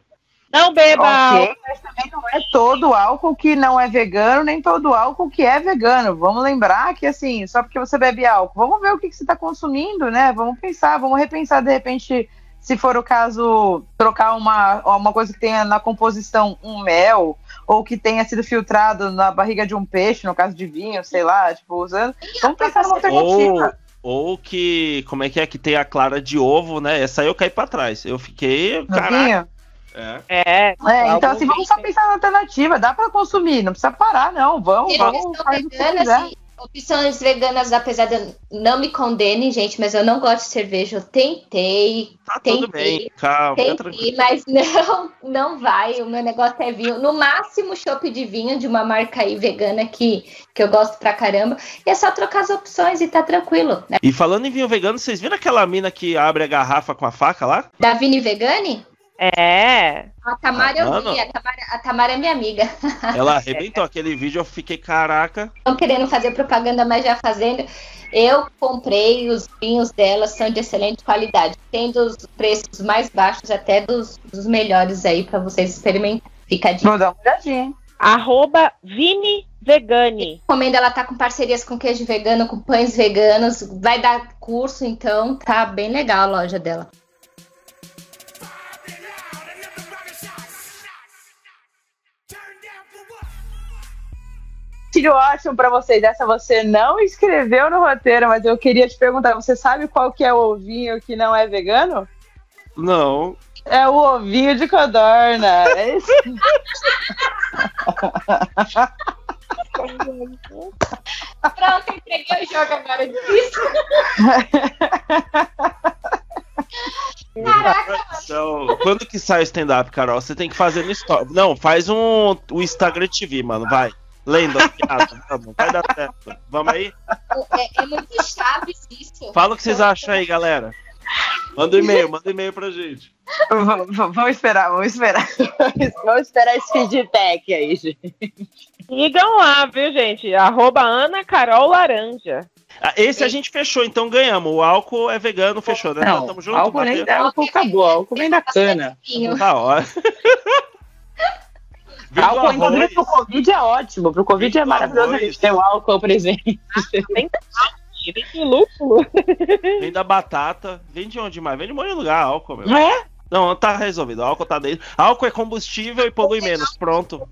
Não beba álcool. Ok, mas também não é todo álcool que não é vegano, nem todo álcool que é vegano. Vamos lembrar que, assim, só porque você bebe álcool, vamos ver o que, que você está consumindo, né? Vamos pensar, vamos repensar, de repente, se for o caso, trocar uma, uma coisa que tenha na composição um mel, ou que tenha sido filtrado na barriga de um peixe, no caso de vinho, sei lá, tipo, usando. Vamos pensar numa Ou, alternativa. ou que, como é que é, que tem a clara de ovo, né? Essa aí eu caí pra trás. Eu fiquei, No caraca. vinho. É. É, É, então, assim, vamos só pensar na alternativa. Dá para consumir, não precisa parar, não. Vamos, Eles vamos, veganas e opções veganas, apesar de não me condenem, gente, mas eu não gosto de cerveja. Eu tentei, Tá tudo Tentei, bem, calma, tentei, mas não, não vai. O meu negócio é vinho. No máximo, chopp de vinho de uma marca aí vegana que, que eu gosto pra caramba. E é só trocar as opções e tá tranquilo. né? E falando em vinho vegano, vocês viram aquela mina que abre a garrafa com a faca lá? Da Vini Vegani? É. A Tamara eu Mano. vi, a Tamara, a Tamara é minha amiga. Ela arrebentou aquele vídeo, eu fiquei, caraca. Estão querendo fazer propaganda, mas já fazendo. Eu comprei, os vinhos dela são de excelente qualidade. Tem dos preços mais baixos até dos, dos melhores aí pra vocês experimentarem. Fica a dica. Vou dar uma olhadinha. Arroba Vini Vegani. Recomendo ela tá com parcerias com queijo vegano, com pães veganos. Vai dar curso, então tá bem legal a loja dela. Tiro ótimo pra vocês. Essa você não escreveu no roteiro, mas eu queria te perguntar: você sabe qual que é o ovinho que não é vegano? Não. É o ovinho de codorna. É isso. Pronto, entreguei o jogo agora disso. Então, quando que sai o stand-up, Carol? Você tem que fazer no story. Não, faz um o Instagram TV, mano. Vai. Lendo piada. Vamos, vai dar certo. Vamos aí? É, é muito chaves isso. Fala o que vocês acham aí, galera. Manda um e-mail, manda um e-mail pra gente. V- v- Vamos esperar, vamos esperar. Vamos esperar esse feedback aí, gente. Sigam lá, viu, gente? Arroba Ana Carol Laranja. Ah, esse a gente fechou, então ganhamos. O álcool é vegano, fechou, né? Não, Tamo junto, álcool nem dá, álcool acabou, álcool vem da cana. Vinho. Da hora. Álcool, inclusive, pro Covid é ótimo. Pro Covid Vem é maravilhoso a arroz. gente ter o álcool presente. Vem de lúpulo. Vem da batata. Vem de onde mais? Vem de um monte de lugar, álcool, meu. Não é? Não, tá resolvido. Álcool tá dentro. Álcool é combustível e polui menos. Pronto.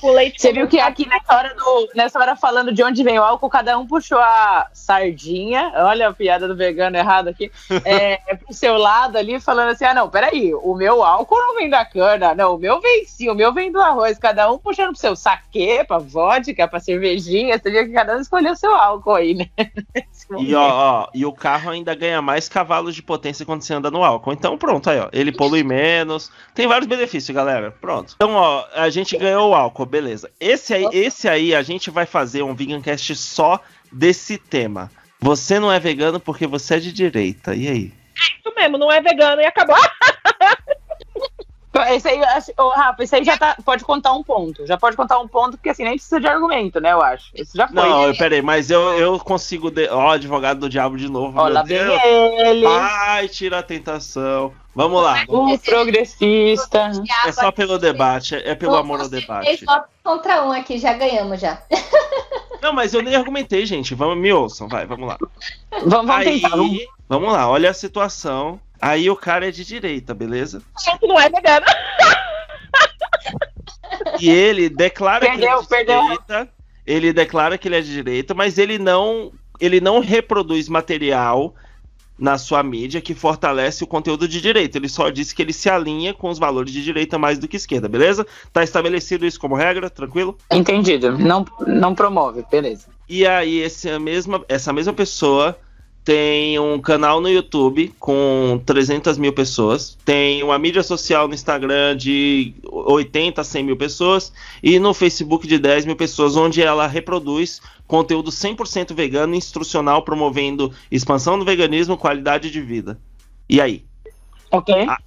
Com leite Você viu que aqui nessa hora, do, nessa hora falando de onde vem o álcool, cada um puxou a sardinha, olha a piada do vegano errado aqui, é, pro seu lado ali, falando assim, ah não, peraí, o meu álcool não vem da cana, não, o meu vem sim, o meu vem do arroz, cada um puxando pro seu saquê, pra vodka, pra cervejinha, você viu que cada um escolheu seu álcool aí, né? E, ó, ó, e o carro ainda ganha mais cavalos de potência quando você anda no álcool. Então, pronto, aí, ó. Ele polui menos. Tem vários benefícios, galera. Pronto. Então, ó, a gente ganhou o álcool, beleza. Esse aí, esse aí a gente vai fazer um vegancast só desse tema. Você não é vegano porque você é de direita. E aí? Isso mesmo, não é vegano e acabou. Esse aí, ô, Rafa, esse aí já tá, pode contar um ponto, já pode contar um ponto, porque assim, nem precisa de argumento, né, eu acho. Esse já foi. Não, eu- peraí, mas eu, eu consigo. De... Ó, advogado do diabo de novo. Ó, meu lá vem ele, Ai, tira a tentação. Vamos lá. o progressista. É só pelo debate, é pelo amor ao Três debate. votos contra um aqui, já ganhamos já. Não, mas eu nem argumentei, gente. Vamos, me ouçam, vai, vamos lá. Vamos, vamos Aí, tentar. Vamos... vamos lá, olha a situação. Aí o cara é de direita, beleza? Isso não é vegano. E ele declara que ele é Perdeu, de perdeu. direita. Ele declara que ele é de direita, mas ele não, ele não reproduz material na sua mídia que fortalece o conteúdo de direita. Ele só disse que ele se alinha com os valores de direita mais do que esquerda, beleza? Tá estabelecido isso como regra, tranquilo? Entendido. Não, não promove, beleza. E aí, esse mesma, essa mesma pessoa tem um canal no YouTube com 300 mil pessoas, tem uma mídia social no Instagram de 80 a 100 mil pessoas e no Facebook de 10 mil pessoas, onde ela reproduz conteúdo 100% vegano e instrucional, promovendo expansão do veganismo, qualidade de vida. E aí? Ok. A,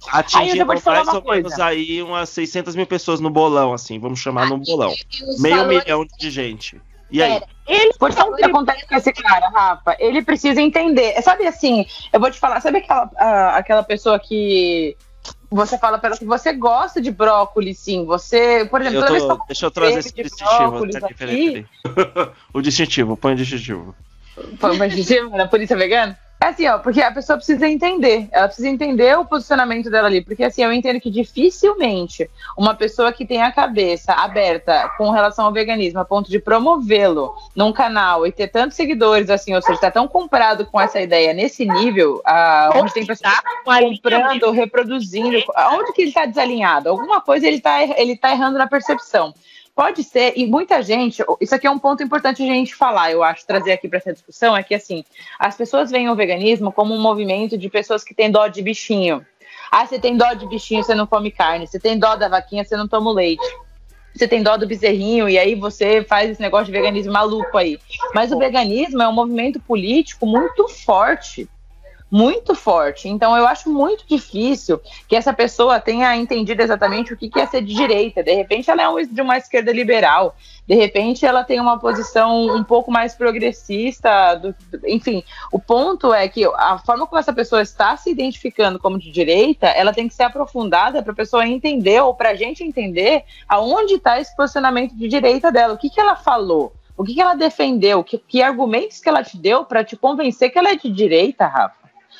falar mais ou menos coisa. aí umas 600 mil pessoas no bolão, assim, vamos chamar no bolão. Meio valores- milhão de gente. E aí? Pera, Ele falar o que acontece com esse cara, Rafa. Ele precisa entender. Sabe assim, eu vou te falar, sabe aquela, ah, aquela pessoa que você fala pra ela que você gosta de brócolis, sim. Você, por exemplo, Eu toda vez que eu deixa eu trazer esse distintivo. Peraí, peraí, peraí. o distintivo, põe o distintivo. Foi uma gente na polícia vegana? É assim, ó, porque a pessoa precisa entender. Ela precisa entender o posicionamento dela ali. Porque assim, eu entendo que dificilmente uma pessoa que tem a cabeça aberta com relação ao veganismo, a ponto de promovê-lo num canal e ter tantos seguidores, assim, ou seja, tá tão comprado com essa ideia nesse nível, ah, onde tem pessoas linha comprando, reproduzindo. Onde que ele tá desalinhado? Alguma coisa ele tá, ele tá errando na percepção. Pode ser, e muita gente, isso aqui é um ponto importante a gente falar, eu acho, trazer aqui para essa discussão, é que assim, as pessoas veem o veganismo como um movimento de pessoas que têm dó de bichinho. Ah, você tem dó de bichinho, você não come carne. Você tem dó da vaquinha, você não toma leite. Você tem dó do bezerrinho, e aí você faz esse negócio de veganismo maluco aí. Mas o veganismo é um movimento político muito forte muito forte. Então eu acho muito difícil que essa pessoa tenha entendido exatamente o que que é ser de direita. De repente ela é de uma esquerda liberal. De repente ela tem uma posição um pouco mais progressista. do- enfim, o ponto é que a forma como essa pessoa está se identificando como de direita, ela tem que ser aprofundada para a pessoa entender ou para a gente entender aonde está esse posicionamento de direita dela. O que que ela falou? O que, que ela defendeu? Que, que argumentos que ela te deu para te convencer que ela é de direita, Rafa?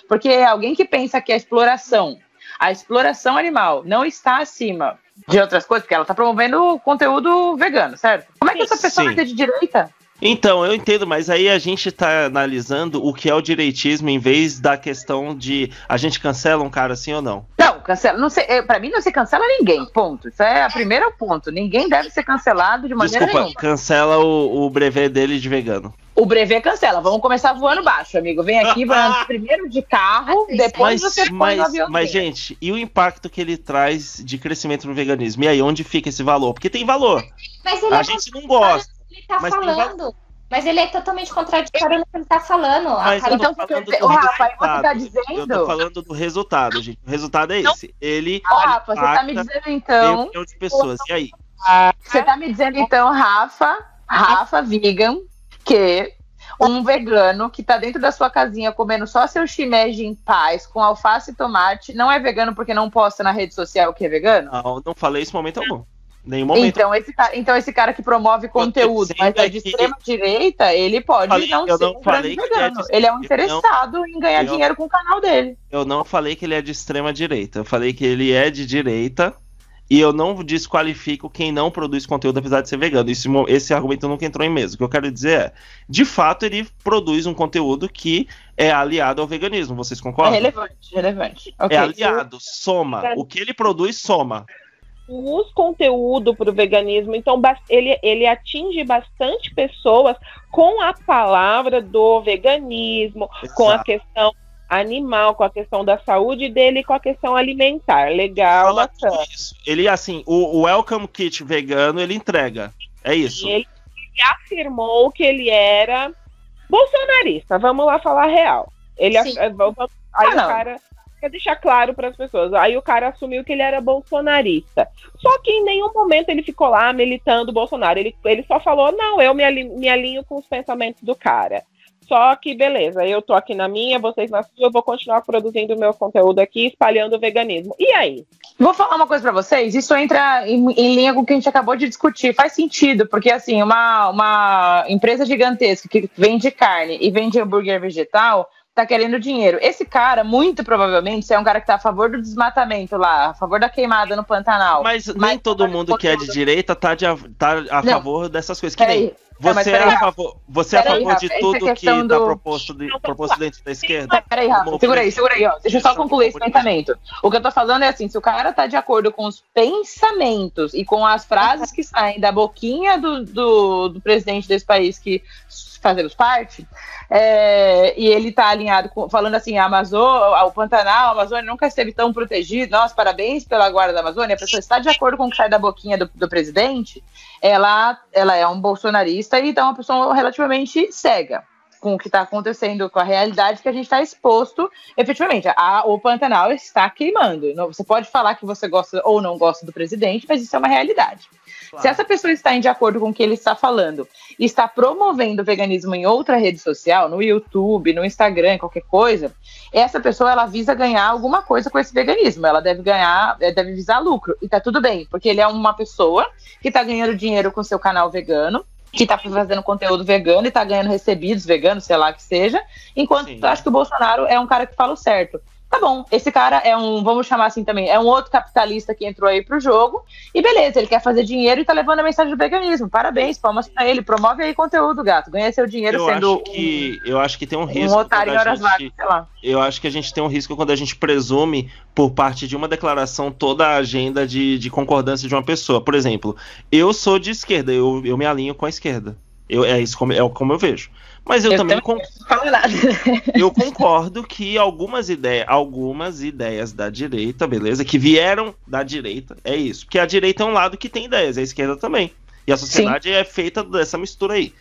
Porque é alguém que pensa que a exploração, a exploração animal não está acima de outras coisas, porque ela está promovendo conteúdo vegano, certo? Como é que essa pessoa vai de direita? Então, eu entendo, mas aí a gente tá analisando o que é o direitismo em vez da questão de a gente cancela um cara assim ou não. Não, cancela. Não é, pra mim não se cancela ninguém. Ponto. Isso é o primeiro ponto. Ninguém deve ser cancelado de maneira Desculpa, nenhuma. cancela o, o brevet dele de vegano. O brevet cancela. Vamos começar voando baixo, amigo. Vem aqui, voando primeiro de carro, depois Mas, você põe no mas, avião. mas, gente, e o impacto que ele traz de crescimento no veganismo? E aí, onde fica esse valor? Porque tem valor. Mas ele A é gente não gosta. ele tá mas falando. Mas ele é totalmente contraditório no que ele tá falando. A Mas cara- eu tô falando do Ô, Rafa, aí você tá dizendo. Eu tô falando do resultado, gente. O resultado é esse. Ele Ó, Rafa, você tá me dizendo então. de pessoas. E aí? Você tá me dizendo então, Rafa, Rafa vegan, que um vegano que tá dentro da sua casinha comendo só seu shimeji em paz, com alface e tomate, não é vegano porque não posta na rede social que é vegano? Não, não falei isso em momento algum. Nenhum momento. Então esse, cara, então esse cara que promove conteúdo, mas é de que- extrema direita, ele pode Falei- não ser não um grande é vegano. de- Ele é um eu não- interessado em ganhar eu- dinheiro com o canal dele. Eu não falei que ele é de extrema direita. Eu falei que ele é de direita e eu não desqualifico quem não produz conteúdo apesar de ser vegano. Esse, esse argumento nunca entrou em mesa. O que eu quero dizer é, de fato, ele produz um conteúdo que é aliado ao veganismo. Vocês É concordam? relevante, relevante. É Ok. aliado, soma. O que ele produz, soma. produz conteúdo para o veganismo, então ele, ele atinge bastante pessoas com a palavra do veganismo, com a Exato. questão animal, com a questão da saúde dele e com a questão alimentar. Legal, Fala bacana. isso. Ele, assim, o, o Welcome Kit vegano, ele entrega. É isso. E ele, ele afirmou que ele era bolsonarista. Vamos lá falar a real. Ele af- vamos- aí Ah, o não. cara quer deixar claro para as pessoas. Aí o cara assumiu que ele era bolsonarista. Só que em nenhum momento ele ficou lá militando o Bolsonaro. Ele, ele só falou: não, eu me, ali- me alinho com os pensamentos do cara. Só que beleza, eu tô aqui na minha, vocês na sua, eu vou continuar produzindo meu conteúdo aqui, espalhando o veganismo. E aí? Vou falar uma coisa pra vocês, isso entra em, em linha com o que a gente acabou de discutir. Faz sentido, porque assim, uma, uma empresa gigantesca que vende carne e vende hambúrguer vegetal tá querendo dinheiro. Esse cara, muito provavelmente, se é um cara que tá a favor do desmatamento lá, a favor da queimada no Pantanal. Mas nem Mas- todo mundo que é de direita tá, de, a- tá a Não. favor dessas coisas. Que nem Peraí, Você, mas é a favor, você é a favor de Rafa, é tudo que está do- proposto, de- proposto dentro da esquerda? Peraí, Rafa, Como segura aí, segura aí, ó. Deixa eu só concluir esse pensamento. O que eu tô falando é assim: se o cara tá de acordo com os pensamentos e com as frases que saem da boquinha do, do, do presidente desse país que fazemos parte, é, e ele tá alinhado com, falando assim, a Amazônia, o Pantanal, a Amazônia nunca esteve tão protegido, nossa, parabéns pela guarda da Amazônia, a pessoa está de acordo com o que sai da boquinha do, do presidente, ela, ela é um bolsonarista e então é uma pessoa relativamente cega com o que está acontecendo, com a realidade que a gente está exposto, efetivamente. A, o Pantanal está queimando. Você pode falar que você gosta ou não gosta do presidente, mas isso é uma realidade. Se essa pessoa está em de acordo com o que ele está falando e está promovendo o veganismo em outra rede social, no YouTube, no Instagram, qualquer coisa, essa pessoa ela visa ganhar alguma coisa com esse veganismo. Ela deve ganhar, eh, deve visar lucro. E tá tudo bem, porque ele é uma pessoa que está ganhando dinheiro com seu canal vegano, que tá fazendo conteúdo vegano e tá ganhando recebidos veganos, sei lá que seja, enquanto eu acho que o Bolsonaro é um cara que fala o certo. Tá bom, esse cara é um, vamos chamar assim também, é um outro capitalista que entrou aí pro jogo, e beleza, ele quer fazer dinheiro e tá levando a mensagem do veganismo. Parabéns, palmas pra ele, promove aí conteúdo, gato. Ganha seu dinheiro Eu sendo acho que eu acho que tem um um, risco. um otário em horas vagas, sei lá. Eu acho que a gente tem um risco quando a gente presume, por parte de uma declaração, toda a agenda de, de concordância de uma pessoa. Por exemplo, eu sou de esquerda, eu, eu me alinho com a esquerda. Eu, é isso como, é como eu vejo. Mas eu, Eu também, também con- Fala nada. eu concordo que algumas ideias, algumas ideias da direita, beleza, que vieram da direita, é isso. Porque a direita é um lado que tem ideias, a esquerda também. E a sociedade é feita dessa mistura aí.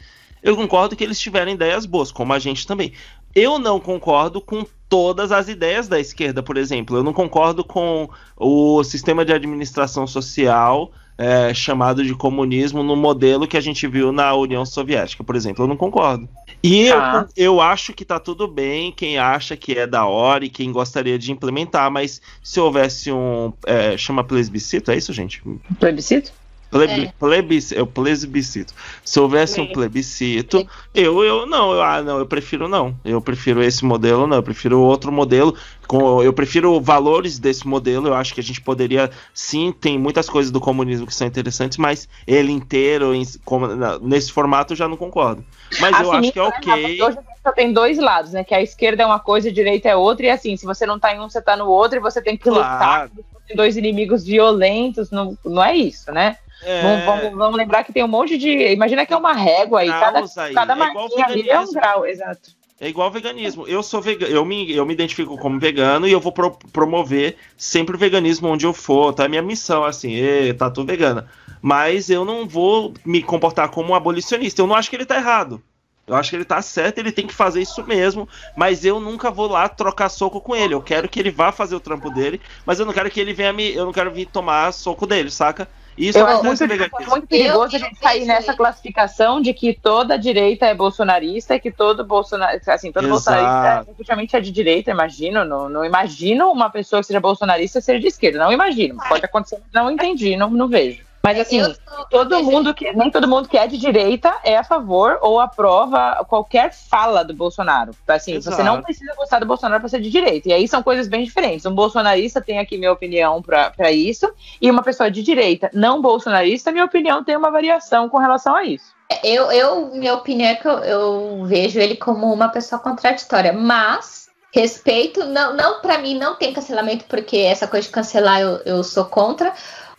Eu concordo que eles tiveram ideias boas, como a gente também. Eu não concordo com todas as ideias da esquerda, por exemplo. Eu não concordo com o sistema de administração social é, chamado de comunismo no modelo que a gente viu na União Soviética, por exemplo. Eu não concordo. E Tá. eu, eu acho que tá tudo bem quem acha que é da hora e quem gostaria de implementar, mas se houvesse um. é, chama plebiscito, é isso, gente? Plebiscito? Plebi, É. plebis- o plebiscito. Se houvesse um plebiscito, eu, eu não, eu, ah, não, eu prefiro não. Eu prefiro esse modelo, não. Eu prefiro outro modelo. Com, eu prefiro valores desse modelo. Eu acho que a gente poderia, sim, tem muitas coisas do comunismo que são interessantes, mas ele inteiro, em- como- nesse formato, eu já não concordo. Mas eu Assim, acho que é ok. Hoje só tem dois lados, né? Que a esquerda é uma coisa e a direita é outra, e assim, se você não tá em um, você tá no outro, e você tem que lutar. Claro. Tem dois inimigos violentos, não, não é isso, né? É, Vamos, vamos- vamos lembrar que tem um monte de. Imagina que é uma régua aí, cada, aí, cada é igual marquinha ali é um veganismo. grau, exato. É igual veganismo. Eu sou vegano, eu me, eu me identifico como vegano e eu vou pro- promover sempre o veganismo onde eu for. Tá? É minha missão, assim, "Ê, tatu vegana. Mas eu não vou me comportar como um abolicionista. Eu não acho que ele tá errado. Eu acho que ele tá certo, ele tem que fazer isso mesmo. Mas eu nunca vou lá trocar soco com ele. Eu quero que ele vá fazer o trampo dele, mas eu não quero que ele venha me. Eu não quero vir tomar soco dele, saca? Isso Eu é acho muito, veganismo. muito perigoso Eu- a gente eu vejo nessa classificação de que toda direita é bolsonarista e que todo bolsonarista, assim, todo Exato. bolsonarista efetivamente é de direita, imagino. Não, não imagino uma pessoa que seja bolsonarista ser de esquerda. Não imagino. Pode acontecer, não entendi, não, não vejo. Mas assim, Eu sou- todo mundo que nem todo mundo que é de direita é a favor ou aprova qualquer fala do Bolsonaro. Assim, você não Exato. precisa gostar do Bolsonaro para ser de direita. E aí são coisas bem diferentes. Um bolsonarista tem aqui minha opinião para isso e uma pessoa de direita não bolsonarista, minha opinião tem uma variação com relação a isso. Eu, eu, minha opinião é que eu, eu vejo ele como uma pessoa contraditória, mas respeito, não, não para mim não tem cancelamento, porque essa coisa de cancelar eu, eu sou contra.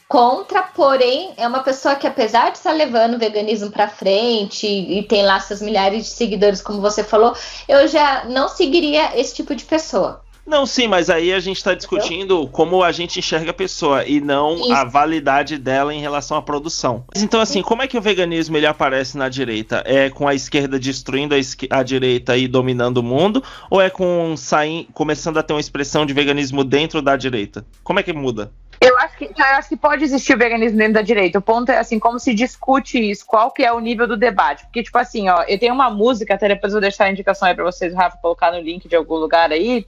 Contra, porém, é uma pessoa que, apesar de estar levando o veganismo para frente e, e tem lá seus milhares de seguidores, como você falou, eu já não seguiria esse tipo de pessoa. Não, sim, mas aí a gente está discutindo como a gente enxerga a pessoa e não Isso. a validade dela em relação à produção. Mas Então, assim, como é que o veganismo ele aparece na direita? É com a esquerda destruindo a, esque- a direita e dominando o mundo? Ou é com sair, começando a ter uma expressão de veganismo dentro da direita? Como é que muda? Eu acho que, eu acho que pode existir o veganismo dentro da direita. O ponto é assim, como se discute isso, qual que é o nível do debate. Porque, tipo assim, ó, eu tenho uma música, até depois eu vou deixar a indicação aí pra vocês, o Rafa, colocar no link de algum lugar aí,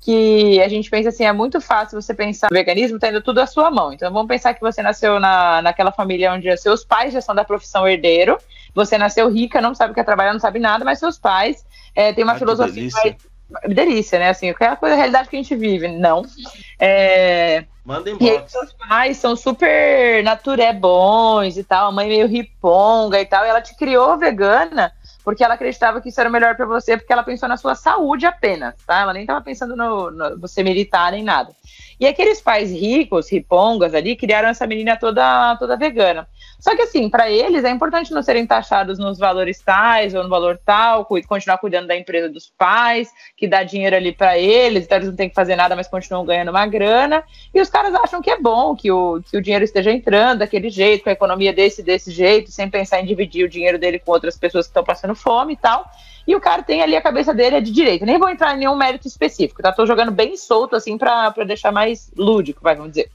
que a gente pensa assim, é muito fácil você pensar no veganismo tendo tudo à sua mão. Então vamos pensar que você nasceu na, naquela família onde seus pais já são da profissão herdeiro, você nasceu rica, não sabe o que é trabalhar, não sabe nada, mas seus pais eh, têm uma Ah, filosofia delícia. mais delícia, né? Assim, aquela coisa, a realidade que a gente vive. Não. É, Manda E aí, embora. seus pais são super naturé bons e tal, a mãe meio riponga e tal, e ela te criou vegana porque ela acreditava que isso era melhor pra você, porque ela pensou na sua saúde apenas, tá? Ela nem tava pensando no, no você militar nem nada. E aqueles pais ricos, ripongas ali, criaram essa menina toda, toda vegana. Só que assim, pra eles é importante não serem taxados nos valores tais ou no valor tal, continuar cuidando da empresa dos pais, que dá dinheiro ali pra eles, então eles não têm que fazer nada, mas continuam ganhando uma grana. E os caras acham que é bom que o, que o dinheiro esteja entrando daquele jeito, com a economia desse desse jeito, sem pensar em dividir o dinheiro dele com outras pessoas que estão passando fome e tal. E o cara tem ali a cabeça dele é de direita. Nem vou entrar em nenhum mérito específico, tá? Tô jogando bem solto, assim, pra, pra deixar mais lúdico, vai, vamos dizer.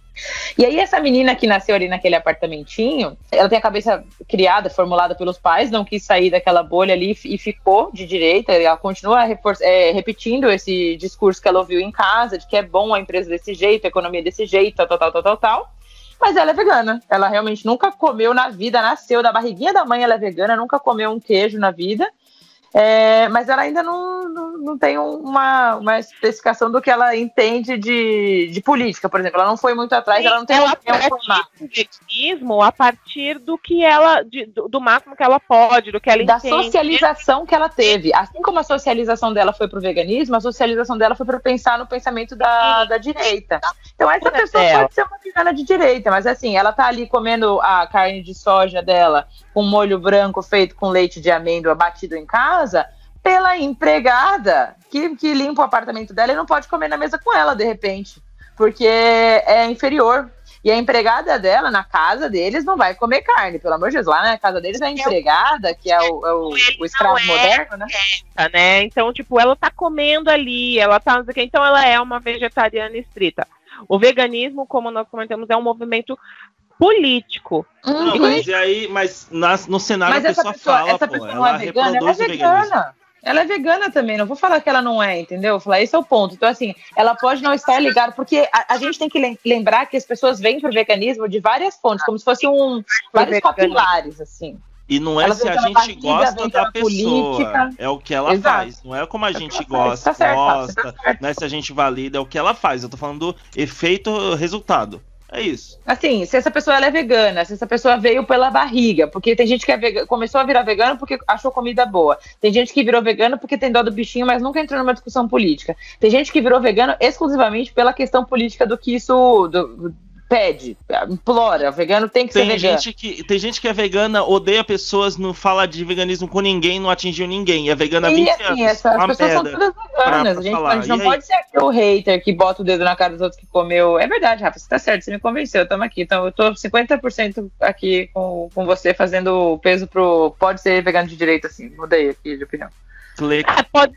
E aí, essa menina que nasceu ali naquele apartamentinho, ela tem a cabeça criada, formulada pelos pais, não quis sair daquela bolha ali e ficou de direita. Ela continua é, repetindo esse discurso que ela ouviu em casa, de que é bom a empresa desse jeito, a economia desse jeito, tal, tal, tal, tal, tal. Mas ela é vegana. Ela realmente nunca comeu na vida, nasceu da barriguinha da mãe, ela é vegana, nunca comeu um queijo na vida. É, mas ela ainda não, não, não tem uma, uma especificação do que ela entende de, de política, por exemplo. Ela não foi muito atrás, ela não tem ela uma opinião pratica formada. o veganismo a partir do que ela, de- do, do máximo que ela pode, do que ela da entende. socialização que ela teve. Assim como a socialização dela foi pro veganismo, a socialização dela foi para pensar no pensamento da, da direita. Então essa pessoa dela. pode ser uma vegana de direita, mas assim, ela tá ali comendo a carne de soja dela com molho branco feito com leite de amêndoa batido em casa pela empregada que, que limpa o apartamento dela e não pode comer na mesa com ela, de repente, porque é inferior. E a empregada dela, na casa deles, não vai comer carne, pelo amor de Deus. Lá na casa deles, a empregada, que é o, é o, o escravo é moderno, né? Tá, né? Então, tipo, ela tá comendo ali, ela tá. Então, ela é uma vegetariana estrita. O veganismo, como nós comentamos, é um movimento político. Não, mas e aí, mas na- no cenário Mas a essa pessoa, pessoa, fala, essa pô, pessoa não ela é vegana, ela é vegana. Ela é vegana também, não vou falar que ela não é, entendeu? Vou falar, esse é o ponto. Então, assim, ela pode não estar ligada, porque a, a gente tem que lem- lembrar que as pessoas vêm pro veganismo de várias fontes, como se fosse um vários capilares, assim. E não é Ela se a gente barriga, gosta da pessoa, política. é o que ela Exato. faz. Não é como a gente ela faz. gosta, Tá certo, tá gosta, não é se a gente valida, é o que ela faz. Eu tô falando do efeito resultado. É isso. Assim, se essa pessoa é vegana, se essa pessoa veio pela barriga, porque tem gente que é vega- começou a virar vegano porque achou comida boa. Tem gente que virou vegano porque tem dó do bichinho, mas nunca entrou numa discussão política. Tem gente que virou vegano exclusivamente pela questão política do que isso do- pede, implora. O vegano tem que ser Tem vegano. gente, que, tem gente que é vegana, odeia pessoas, não fala de veganismo com ninguém, não atingiu ninguém. É vegana há 20 E anos. assim, essas uma pessoas são todas pra- veganas. pra a gente, a gente não E aí? pode ser aquele hater que bota o dedo na cara dos outros que comeu. É verdade, Rafa, você tá certo, você me convenceu, estamos aqui. Então, eu tô 50% aqui com, com você, fazendo peso pro. Pode ser vegano de direito, assim. Mudei aqui de opinião. Ah, pode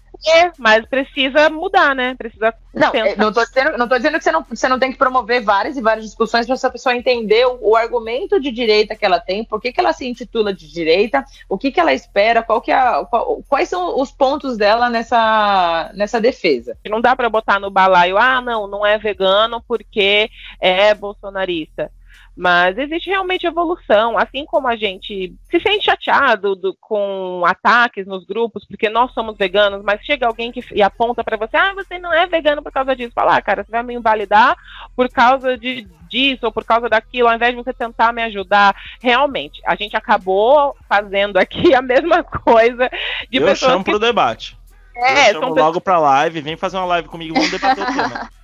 mas precisa mudar, né? Precisa Não, é, não tô dizendo, não tô dizendo que você não, você não tem que promover várias e várias discussões para essa pessoa entender o, o argumento de direita que ela tem, por que, que ela se intitula de direita, o que, que ela espera, qual que é a- qual- quais são os pontos dela nessa, nessa defesa. Não dá pra botar no balaio, ah, não, não é vegano porque é bolsonarista. Mas existe realmente evolução, assim como a gente se sente chateado do- com ataques nos grupos, porque nós somos veganos, mas chega alguém que, e aponta pra você, ah, você não é vegano por causa disso. Fala, ah, cara, você vai me invalidar por causa de, disso ou por causa daquilo, ao invés de você tentar me ajudar. Realmente, a gente acabou fazendo aqui a mesma coisa de eu pessoas chamo que pro debate. é, eu chamo pessoas logo pra live, vem fazer uma live comigo, vamos debater o tema.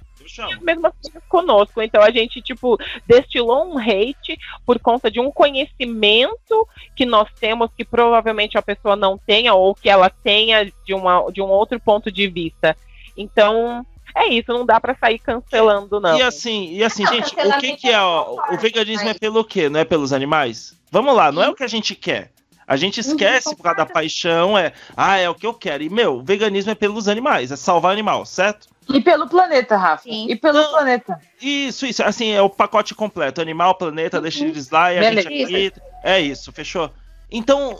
As mesmas coisas conosco. Então a gente, tipo, destilou um hate por conta de um conhecimento que nós temos que provavelmente a pessoa não tenha, ou que ela tenha de, uma, de um outro ponto de vista. Então, é isso, não dá pra sair cancelando, não. E assim, e assim, Não, gente, o que que é ó, concordo, o veganismo é pelo quê? Não é pelos animais? Vamos lá, não é o que a gente quer. A gente esquece por causa da paixão, é, ah, é o que eu quero. E meu, o veganismo é pelos animais, é salvar animal, certo? E pelo planeta, Rafa. Sim. E pelo Não. planeta. Isso, isso, assim, é o pacote completo, animal, planeta, deixa eles lá e a Beleza. gente aqui. É isso, fechou? Então,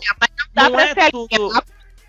não pra é ser tudo. um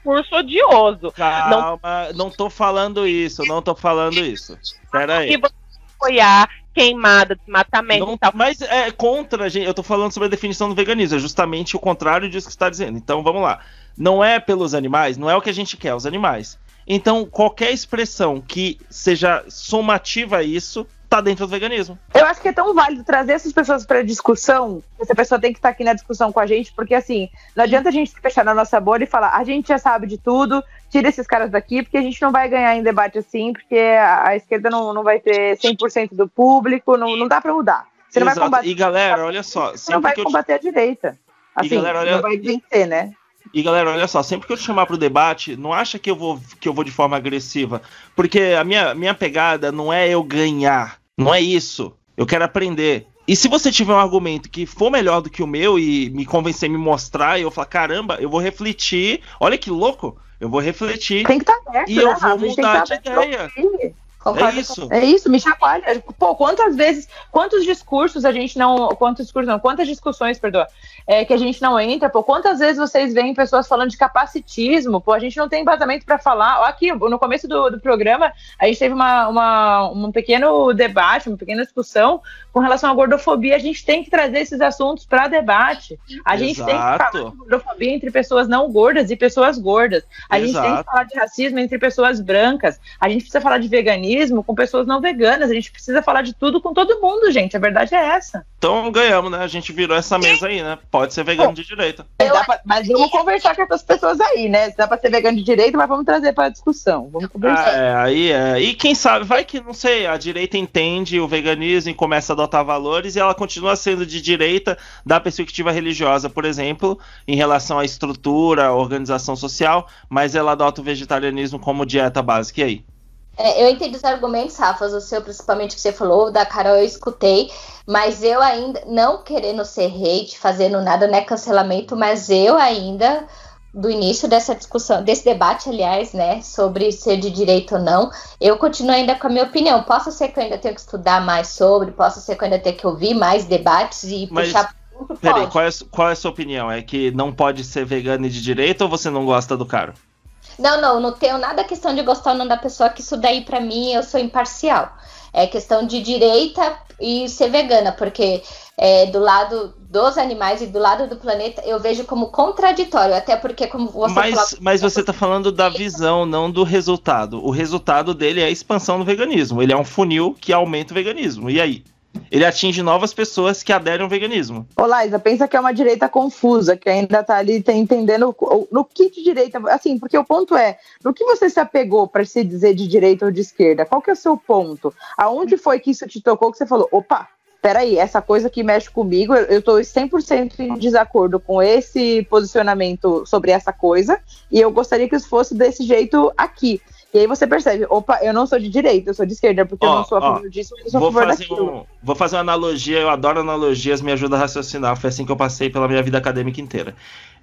curso odioso. Calma, não tô falando isso, não tô falando isso. Pera aí. E você apoiar queimada, desmatamento Não- e tal. mas é contra, gente. Eu tô falando sobre a definição do veganismo, é justamente o contrário disso que você está dizendo. Então vamos lá. Não é pelos animais, não é o que a gente quer, os animais. Então, qualquer expressão que seja somativa a isso, tá dentro do veganismo. Eu acho que é tão válido trazer essas pessoas para discussão. Essa pessoa tem que estar aqui na discussão com a gente, porque assim, não adianta a gente fechar na nossa bolha e falar, a gente já sabe de tudo, tira esses caras daqui, porque a gente não vai ganhar em debate assim, porque a, a esquerda não, não vai ter 100% do público, não, não dá para mudar. Você não vai Exato. combater, E galera, olha só, você não vai que eu combater a direita. Assim, galera, olha- não vai vencer, né? E galera, olha só, sempre que eu te chamar pro debate, não acha que eu vou que eu vou de forma agressiva, porque a minha, minha pegada não é eu ganhar, não é isso. Eu quero aprender. E se você tiver um argumento que for melhor do que o meu e me convencer, me mostrar, e eu falar, caramba, eu vou refletir. Olha que louco! Eu vou refletir. Tem que estar aberto, E né, eu Rafa? vou mudar estar de ideia. Concordo É isso. É isso, me chacoalha. Pô, quantas vezes, quantos discursos a gente não. Quantos discursos não, quantas discussões, perdoa, é, que a gente não entra, pô, quantas vezes vocês veem pessoas falando de capacitismo, pô, a gente não tem embasamento para falar. Aqui, no começo do, do programa, a gente teve uma, uma, um pequeno debate, uma pequena discussão com relação à gordofobia. A gente tem que trazer esses assuntos para debate. A gente tem que Exato. falar de gordofobia entre pessoas não gordas e pessoas gordas. A gente tem que Exato. falar de racismo entre pessoas brancas. A gente precisa falar de veganismo com pessoas não veganas. A gente precisa falar de tudo com todo mundo, gente. A verdade é essa. Então ganhamos, né? A gente virou essa mesa aí, né? Pode ser vegano de direita. Pra- mas vamos conversar com essas pessoas aí, né? Se dá pra ser vegano de direito, mas vamos trazer pra discussão. Vamos Ah, conversar. é, aí é. E quem sabe, vai que, não sei, a direita entende o veganismo e começa a adotar valores e ela continua sendo de direita da perspectiva religiosa, por exemplo, em relação à estrutura, à organização social, mas ela adota o vegetarianismo como dieta básica. E aí? É, eu entendi os argumentos, Rafa, o seu principalmente que você falou, da Carol eu escutei, mas eu ainda, não querendo ser hate, fazendo nada, não é cancelamento, mas eu ainda, do início dessa discussão, desse debate, aliás, né, sobre ser de direito ou não, eu continuo ainda com a minha opinião. Posso ser que eu ainda tenho que estudar mais sobre, posso ser que eu ainda tenho que ouvir mais debates e Mas, puxar Peraí, qual é, qual é a sua opinião? É que não pode ser vegano e de direita ou você não gosta do cara? Não, não, não tenho nada questão de gostar ou não da pessoa, que isso daí pra mim eu sou imparcial. É questão de direita e ser vegana, porque é, do lado dos animais e do lado do planeta eu vejo como contraditório, até porque como você mas, falou- mas você tá falando da visão, não do resultado. O resultado dele é a expansão do veganismo. Ele é um funil que aumenta o veganismo. E aí? Ele atinge novas pessoas que aderem ao veganismo. Ô, Laísa, pensa que é uma direita confusa, que ainda tá ali tá entendendo no que de direita. Assim, porque o ponto é, no que você se apegou para se dizer de direita ou de esquerda? Qual que é o seu ponto? Aonde foi que isso te tocou que você falou, opa, peraí, essa coisa que mexe comigo, eu, eu tô 100% em desacordo com esse posicionamento sobre essa coisa, e eu gostaria que isso fosse desse jeito aqui. E aí você percebe, opa, eu não sou de direita, eu sou de esquerda, porque eu Ó, não sou a ó, favor disso, mas eu sou a Vou favor fazer, daquilo. um- vou fazer uma analogia, eu adoro analogias, me ajuda a raciocinar. Foi assim que eu passei pela minha vida acadêmica inteira.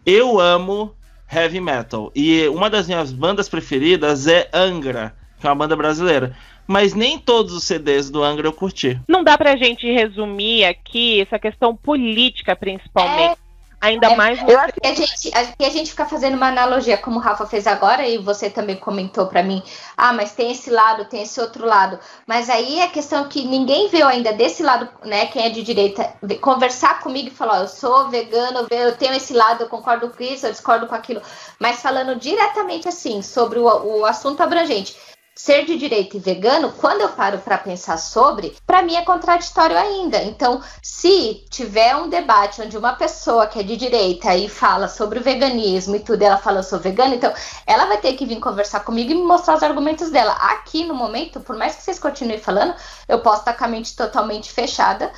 Eu amo heavy metal. E uma das minhas bandas preferidas é Angra, que é uma banda brasileira. Mas nem todos os CDs do Angra eu curti. Não dá pra gente resumir aqui essa questão política, principalmente. Ainda É, mais. Eu acho que a gente, que a gente fica fazendo uma analogia, como o Rafa fez agora, e você também comentou pra mim, ah, mas tem esse lado, tem esse outro lado. Mas aí a questão que ninguém viu ainda desse lado, né, quem é de direita, conversar comigo e falar, ó, eu sou vegano, eu tenho esse lado, eu concordo com isso, eu discordo com aquilo. Mas falando diretamente assim, sobre o, o assunto abrangente. Ser de direita e vegano, quando eu paro para pensar sobre, para mim é contraditório ainda. Então, se tiver um debate onde uma pessoa que é de direita e fala sobre o veganismo e tudo, ela fala eu sou vegana, então ela vai ter que vir conversar comigo e me mostrar os argumentos dela. Aqui no momento, por mais que vocês continuem falando, eu posso estar com a mente totalmente fechada.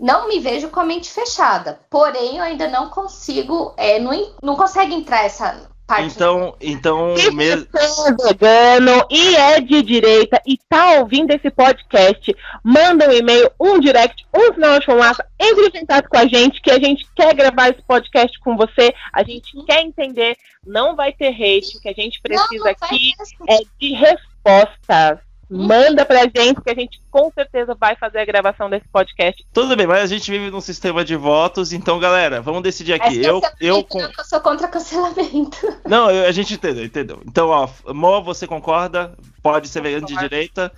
Não me vejo com a mente fechada. Porém, eu ainda não consigo, é, não, não consegue entrar essa. Então, então mesmo. é vegano e é de direita e tá ouvindo esse podcast, manda um e-mail, um direct, um sinal de fumaça, entre em contato com a gente, que a gente quer gravar esse podcast com você, a gente quer entender, não vai ter hate, o que a gente Não, precisa não vai aqui é de respostas. Manda pra gente que a gente com certeza vai fazer a gravação desse podcast. Tudo bem, mas a gente vive num sistema de votos, então, galera, vamos decidir Mas aqui. Eu, eu, eu sou contra cancelamento. Não, eu- a gente entendeu, entendeu. Então, ó, Mo, você concorda? Pode ser vegano de direita?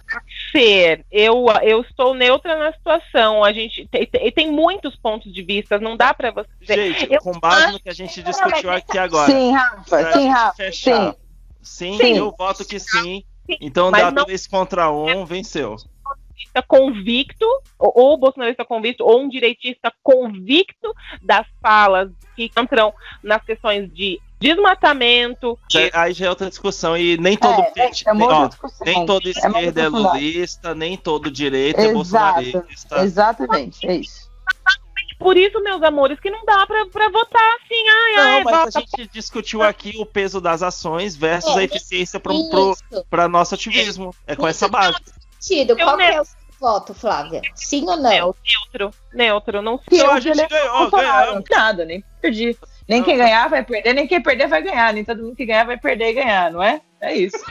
ser. Eu, eu estou neutra na situação. A gente tem, tem, tem muitos pontos de vista. Não dá pra você dizer. Gente, eu com base no que a gente que- discutiu aqui agora. Sim, Rafa, sim, Rafa, fechar. sim. Sim, Sim. eu voto que sim. Sim, Então mas dá não- três contra um, venceu. convicto, ou, ou bolsonarista convicto, ou um direitista convicto das falas que entram nas questões de desmatamento. Já- Aí já é outra discussão e nem todo É, é, é ó, nem todo É esquerda é aprofundada. lulista, nem todo direita é Exato. bolsonarista. Exatamente, é isso. Por isso, meus amores, que não dá pra, pra votar assim, ai, Não, ai, mas a vota gente discutiu aqui o peso das ações versus É, a eficiência para pro, pra nosso ativismo. É com essa base. Sentido. Qual que é o voto, Flávia? Sim ou não? neutro, neutro, não sei. Se Então a gente ganhou, Bolsonaro, ganhamos. Nada, nem perdi. Nem quem ganhar vai perder, nem quem perder vai ganhar. Nem todo mundo que ganhar vai perder e ganhar, não é? É isso.